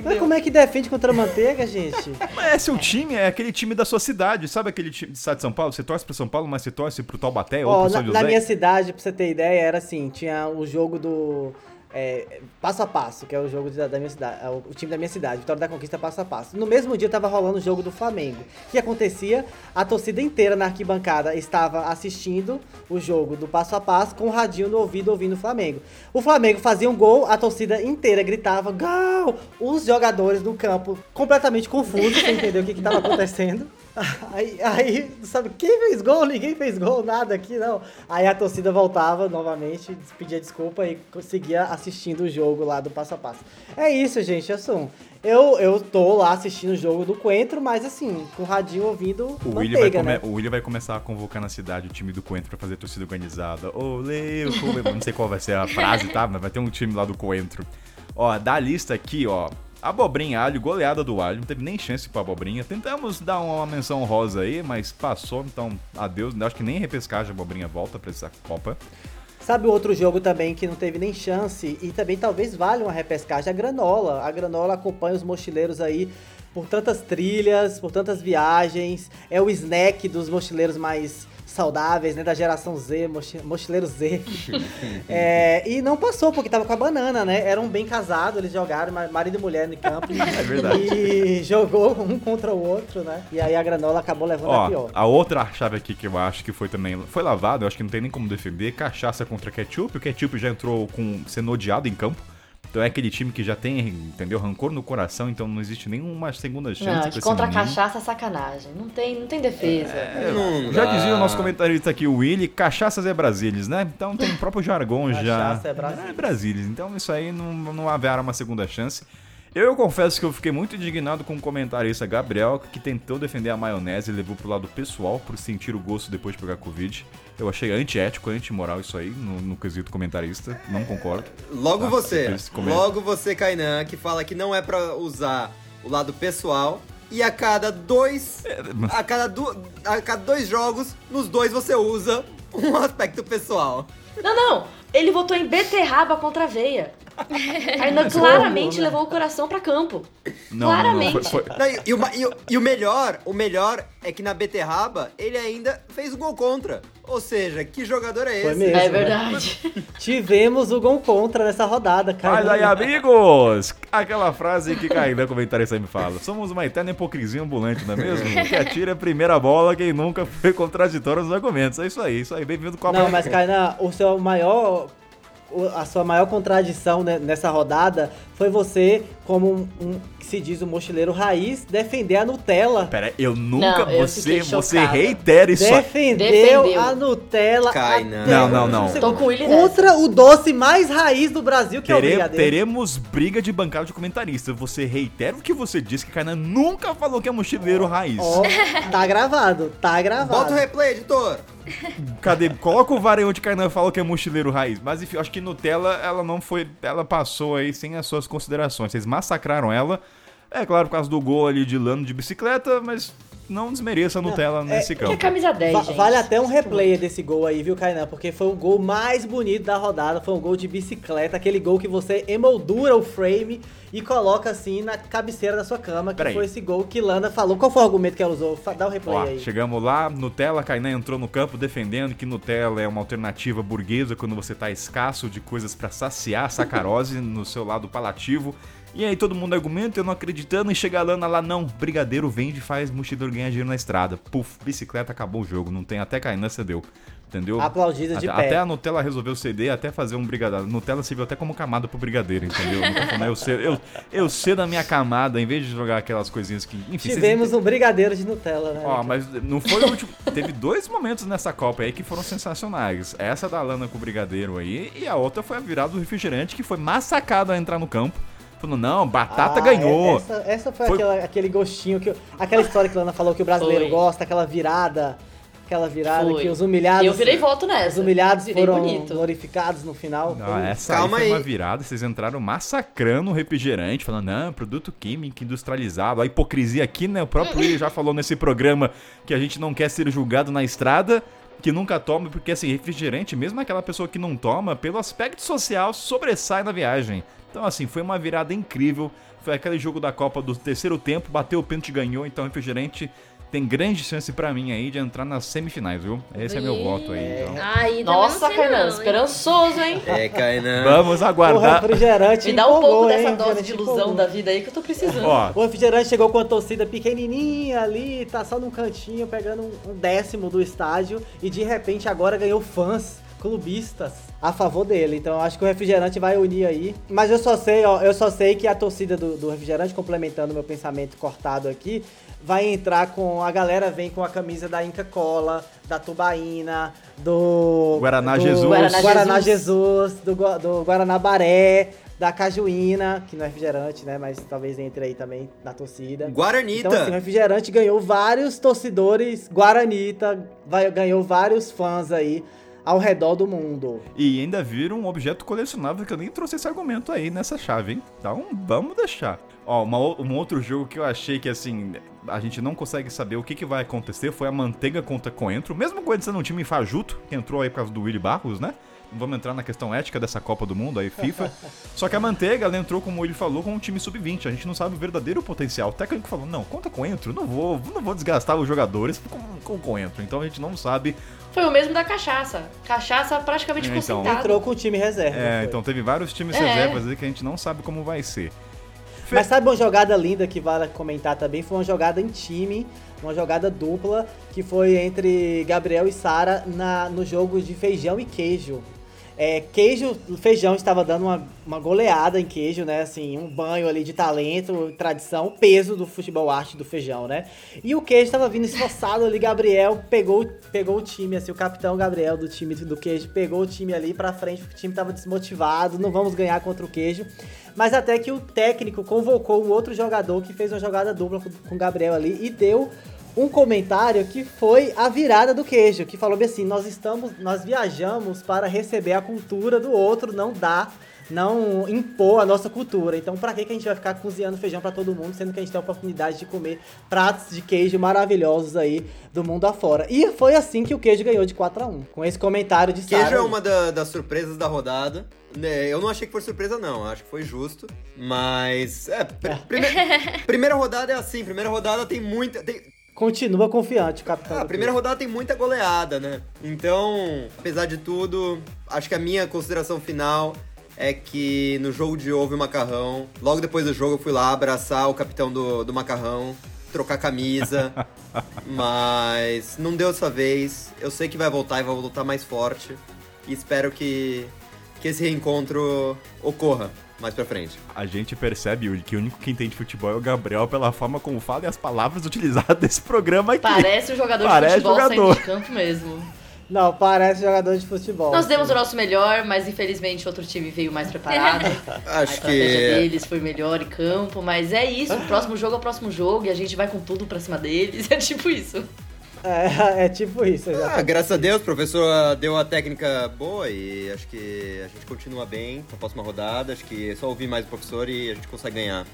Mas como é que defende contra a manteiga, gente? Mas é seu time, é aquele time da sua cidade. Sabe aquele time do estado de São Paulo? Você torce pro São Paulo, mas você torce pro Taubaté ou pro na, São na José? minha cidade, pra você ter ideia, era assim, tinha o jogo do é, passo a passo, que é o jogo da, da minha cidade, é o, time da minha cidade, Vitória da Conquista passo a passo. No mesmo dia tava rolando o jogo do Flamengo. O que acontecia? A torcida inteira na arquibancada estava assistindo o jogo do passo a passo com o radinho no ouvido ouvindo o Flamengo. O Flamengo fazia um gol, a torcida inteira gritava gol! Os jogadores no campo completamente confusos, sem entender o que estava acontecendo. Aí, aí, sabe, quem fez gol? Ninguém fez gol, nada aqui, não. Aí a torcida voltava novamente, pedia desculpa e seguia assistindo o jogo lá do passo a passo. É isso, gente, assim, eu, eu tô lá assistindo o jogo do Coentro, mas assim, com o radinho ouvindo O William, vai né? o William vai começar a convocar na cidade o time do Coentro pra fazer torcida organizada. Olê, o Coentro. Não sei qual vai ser a frase, tá? Mas vai ter um time lá do Coentro. Ó, da lista aqui, ó. Abobrinha, alho, goleada do alho. Não teve nem chance pra abobrinha. Tentamos dar uma menção rosa aí, mas passou, então adeus. Acho que nem repescagem a abobrinha volta pra essa Copa. Sabe outro jogo também que não teve nem chance e também talvez valha uma repescagem? A Granola. A Granola acompanha os mochileiros aí por tantas trilhas, por tantas viagens. É o snack dos mochileiros mais saudáveis, né? Da geração Z, mochi- mochileiro Z. É, e não passou, porque tava com a banana, né? Eram bem casados, eles jogaram, ma- marido e mulher no campo. É verdade. E jogou um contra o outro, né? E aí a Granola acabou levando a Ó, pior. a outra chave aqui que eu acho que foi também. Foi lavado, eu acho que não tem nem como defender. Cachaça contra ketchup. O ketchup já entrou com sendo odiado em campo. Então é aquele time que já tem, entendeu? Rancor no coração, então não existe nenhuma segunda chance Não, contra a cachaça é sacanagem. Não tem, não tem defesa. É, já dizia o nosso comentarista aqui, o Willy, cachaças é Brasílias, né? Então tem o próprio jargão já. Cachaça é Brasílias. É Brasílias. Então isso aí não, não haverá uma segunda chance. Eu confesso que eu fiquei muito indignado com o comentarista Gabriel, que tentou defender a maionese e levou pro lado pessoal, por sentir o gosto depois de pegar Covid. Eu achei antiético, antimoral isso aí, no, no quesito comentarista. Não concordo. Logo Tá? você, logo você, Kainan, que fala que não é pra usar o lado pessoal. E a cada dois. A cada, du, a cada dois jogos, nos dois você usa um aspecto pessoal. Não, não. Ele votou em beterraba contra aveia. Kainan claramente levou o coração pra campo. Não, claramente. não, foi- foi- Não, e, e e o- e o melhor, o melhor é que na beterraba ele ainda fez o gol contra. Ou seja, que jogador é esse? Foi mesmo. É né? verdade. Tivemos o gol contra nessa rodada, cara. Mas aí, amigos! Aquela frase que Kainan comentarista sempre fala. Somos uma eterna hipocrisia ambulante, não é mesmo? Que atira a primeira bola quem nunca foi contraditório nos argumentos. É isso aí, isso aí. Bem-vindo com a Não, mas Kainan, o seu maior. A sua maior contradição né, nessa rodada foi você, como um, um que se diz um mochileiro raiz, defender a Nutella. Pera, eu nunca. Não, eu você, você reitera isso aí. Defendeu, Defendeu. a Nutella. Até- Não, não, não. Você- Tô com o Willy nessa. Contra o doce mais raiz do Brasil, que é o Tere- brigadeiro. teremos briga de bancada de comentarista. Você reitera o que você disse que Kainan nunca falou que é mochileiro raiz. Ó, tá gravado, tá gravado. Bota o replay, editor. Cadê? Coloca o VAR aí onde Kainan falou que é mochileiro raiz. Mas enfim, eu acho que Nutella, ela não foi. Ela passou aí sem as suas considerações. Vocês massacraram ela. É claro, por causa do gol ali de Lano de bicicleta, mas não desmereça a Nutella nesse campo. Que é camisa 10, Va- gente. Vale até um replay desse gol aí, viu, Kainan? Porque foi o gol mais bonito da rodada. Foi um gol de bicicleta, aquele gol que você emoldura o frame e coloca assim na cabeceira da sua cama. Que Peraí. foi esse gol que Lana falou. Qual foi o argumento que ela usou? Fa- Dá o replay Ó, aí. chegamos lá, Nutella, Kainan entrou no campo defendendo que Nutella é uma alternativa burguesa quando você tá escasso de coisas pra saciar a sacarose no seu lado palativo. E aí todo mundo argumenta, eu não acreditando, e chega a Lana lá, não, brigadeiro vende e faz mochidor ganhar dinheiro na estrada. Puf, bicicleta, acabou o jogo, não tem, até Kainan cedeu. Entendeu? Aplaudidas de até, pé. Até a Nutella resolveu ceder, até fazer um brigadeiro. Nutella serviu até como camada pro brigadeiro, entendeu? Eu, cedo, eu, eu cedo a minha camada, em vez de jogar aquelas coisinhas que. Enfim, Tivemos um brigadeiro de Nutella, né? Ó, mas não foi o último. Teve dois momentos nessa Copa aí que foram sensacionais. Essa da Lana com o Brigadeiro aí, e a outra foi a virada do refrigerante, que foi massacado a entrar no campo. Falando, não, Batata Ah, ganhou. Essa, essa foi, Foi- aquela- aquele gostinho que. Aquela história que a Lana falou que o brasileiro Foi. gosta, aquela virada. Aquela virada Foi. que os humilhados. Eu virei voto nessa. Os humilhados Virei foram bonito. glorificados no final. Não, Foi- essa Calma aí foi aí. uma virada, vocês entraram massacrando o refrigerante, falando, não, produto químico industrializado, a hipocrisia aqui, né? O próprio Willi já falou nesse programa que a gente não quer ser julgado na estrada, que nunca toma, porque assim, refrigerante, mesmo aquela pessoa que não toma, pelo aspecto social, sobressai na viagem. Então, assim, foi uma virada incrível. Foi aquele jogo da Copa do terceiro tempo, bateu o pênalti e ganhou, então refrigerante tem grande chance pra mim aí de entrar nas semifinais, viu? Esse é meu voto aí. Então. Aí também Nossa, Kainan, esperançoso, hein? É, Kainan. Vamos O aguardar. refrigerante Me dá um pouco hein? dessa O dose de ilusão empolgou. da vida aí que eu tô precisando. Ó, O refrigerante chegou com a torcida pequenininha ali, tá só num cantinho, pegando um décimo do estádio e de repente agora ganhou fãs clubistas a favor dele. Então eu acho que o refrigerante vai unir aí. Mas eu só sei, ó, eu só sei que a torcida do, do refrigerante, complementando meu pensamento cortado aqui, vai entrar com. A galera vem com a camisa da Inca Cola, da Tubaína, do. Guaraná do Jesus. Guaraná, Guaraná Jesus, do, do Guaraná Baré. Da Cajuína, que não é refrigerante, né? Mas talvez entre aí também na torcida. Guaranita. Então, assim, o refrigerante ganhou vários torcedores, Guaranita, vai, ganhou vários fãs aí ao redor do mundo. E ainda vira um objeto colecionável que eu nem trouxe esse argumento aí nessa chave, hein? Então vamos deixar. Ó, uma o- um outro jogo que eu achei que assim, a gente não consegue saber o que, que vai acontecer foi a Manteiga contra Coentro. Mesmo Coentro sendo um time fajuto, que entrou aí por causa do Willy Barros, né? Vamos entrar na questão ética dessa Copa do Mundo aí, FIFA. Só que a Manteiga, ela entrou, como ele falou, com um time sub-20. A gente não sabe o verdadeiro potencial. O técnico falou, não, conta Coentro, não vou, não vou desgastar os jogadores com, com Coentro. Então a gente não sabe Foi o mesmo da cachaça. Cachaça praticamente É, então. concentrada. Entrou com o time reserva. É, então teve vários times É. reservas aí que a gente não sabe como vai ser. Mas sabe uma jogada linda que vale comentar também? Foi uma jogada em time, uma jogada dupla, que foi entre Gabriel e Sara na- no jogo de feijão e queijo. É, queijo, feijão estava dando uma, uma goleada em queijo, né? Assim, um banho ali de talento, tradição, peso do futebol arte do feijão, né? E o queijo estava vindo esforçado ali, Gabriel pegou, pegou o time, assim, o capitão Gabriel do time do queijo pegou o time ali pra frente, o time tava desmotivado, não vamos ganhar contra o queijo. Mas até que o técnico convocou um outro jogador que fez uma jogada dupla com o Gabriel ali e deu um comentário que foi a virada do queijo, que falou bem assim: nós estamos, nós viajamos para receber a cultura do outro, não dá, não impor a nossa cultura. Então, pra que que a gente vai ficar cozinhando feijão pra todo mundo, sendo que a gente tem a oportunidade de comer pratos de queijo maravilhosos aí do mundo afora? E foi assim que o queijo ganhou de 4 a 1 com esse comentário de Queijo Sara é uma da- das surpresas da rodada. né? Eu não achei que foi surpresa, não. Acho que foi justo. Mas. É, pr- prime- primeira rodada é assim. Primeira rodada tem muita. tem- Continua confiante capitão. Ah, a primeira rodada tem muita goleada, né? Então, apesar de tudo, acho que a minha consideração final é que no jogo de ovo e macarrão, logo depois do jogo eu fui lá abraçar o capitão do, do macarrão, trocar camisa, mas não deu dessa vez. Eu sei que vai voltar e vai voltar mais forte. E espero que, que esse reencontro ocorra mais pra frente. A gente percebe Yuri, que o único que entende futebol é o Gabriel pela forma como fala e as palavras utilizadas desse programa aqui. Parece um jogador Parece de futebol jogador. saindo de campo mesmo. Não, parece jogador de futebol. Nós demos sim. o nosso melhor, mas infelizmente outro time veio mais preparado. a Acho estratégia que. deles foi melhor em campo, mas é isso. O próximo jogo é o próximo jogo e a gente vai com tudo pra cima deles. É tipo isso. É, é tipo isso, Ah, graças a Deus, o professor deu a técnica boa e acho que a gente continua bem pra próxima rodada. Acho que é só ouvir mais o professor e a gente consegue ganhar.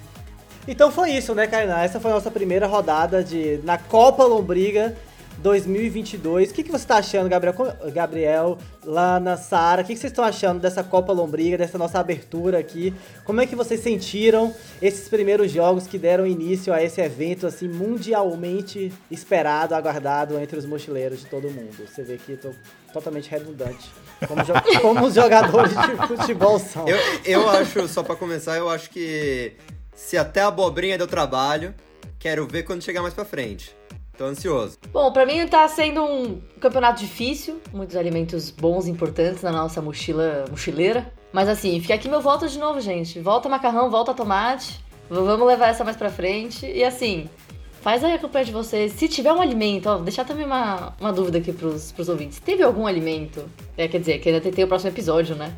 Então foi isso, né, Kainá? Essa foi a nossa primeira rodada de na Copa Lombriga 2022. O que, que você está achando, Gabriel, Gabriel Lana, Sara? O que, que vocês estão achando dessa Copa Lombriga, dessa nossa abertura aqui? Como é que vocês sentiram esses primeiros jogos que deram início a esse evento assim mundialmente esperado, aguardado entre os mochileiros de todo mundo? Você vê que estou totalmente redundante. Como, jo como os jogadores de futebol são. Eu, eu acho, só para começar, eu acho que se até a abobrinha deu trabalho, quero ver quando chegar mais pra frente. Tô ansioso. Bom, pra mim tá sendo um campeonato difícil, muitos alimentos bons e importantes na nossa mochila mochileira. Mas assim, fica aqui meu voto de novo, gente. Volta macarrão, volta tomate. Vamos levar essa mais pra frente. E assim, faz aí a campanha de vocês. Se tiver um alimento, ó, deixar também uma, uma dúvida aqui pros, pros ouvintes. Teve algum alimento? É, quer dizer, que ainda tem o próximo episódio, né?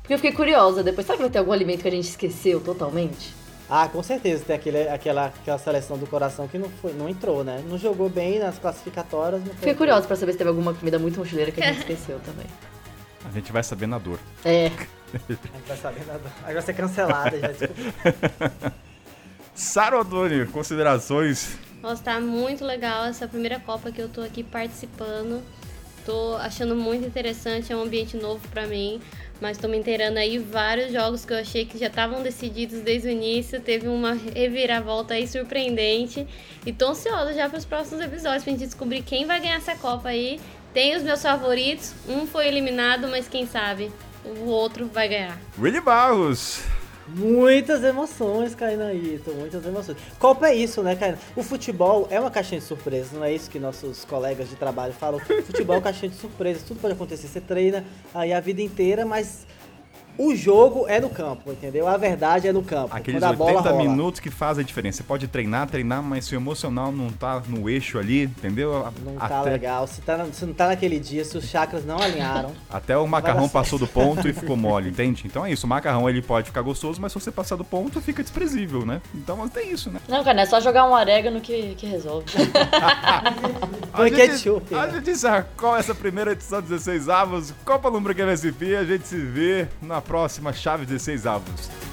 Porque eu fiquei curiosa depois. Será que vai ter algum alimento que a gente esqueceu totalmente? Ah, com certeza. Tem aquele, aquela, aquela seleção do coração que não, foi, não entrou, né? Não jogou bem nas classificatórias. Fiquei curiosa pra saber se teve alguma comida muito mochileira que a gente esqueceu também. A gente vai saber na dor. É. a gente vai saber na dor. Aí vai ser cancelada já, desculpa. Sara Odoni, considerações? Nossa, tá muito legal essa primeira Copa que eu tô aqui participando. Tô achando muito interessante, é um ambiente novo para mim mas tô me inteirando aí vários jogos que eu achei que já estavam decididos desde o início. Teve uma reviravolta aí surpreendente. E tô ansiosa já para os próximos episódios pra gente descobrir quem vai ganhar essa Copa aí. Tem os meus favoritos, um foi eliminado, mas quem sabe o outro vai ganhar. Willy Barros, Muitas emoções, Cainaíto, muitas emoções. Copa é isso, né, Caina? O futebol é uma caixinha de surpresas, não é isso que nossos colegas de trabalho falam? Futebol é uma caixinha de surpresas, tudo pode acontecer. Você treina aí a vida inteira, mas o jogo é no campo, entendeu? A verdade é no campo. Aqueles 80 minutos que fazem a diferença. Você pode treinar, treinar, mas se o emocional não tá no eixo ali, entendeu? Não tá Até... legal. Se, tá, se não tá naquele dia, se os chakras não alinharam. Até o macarrão passou do ponto e ficou mole, entende? Então é isso. O macarrão ele pode ficar gostoso, mas se você passar do ponto, fica desprezível, né? Então tem isso, né? Não, cara, é só jogar um orégano que, que resolve. a, gente, a gente sacou essa primeira edição 16 avos. Copa Lombriga MSP. A gente se vê na próxima Chave 16 avos.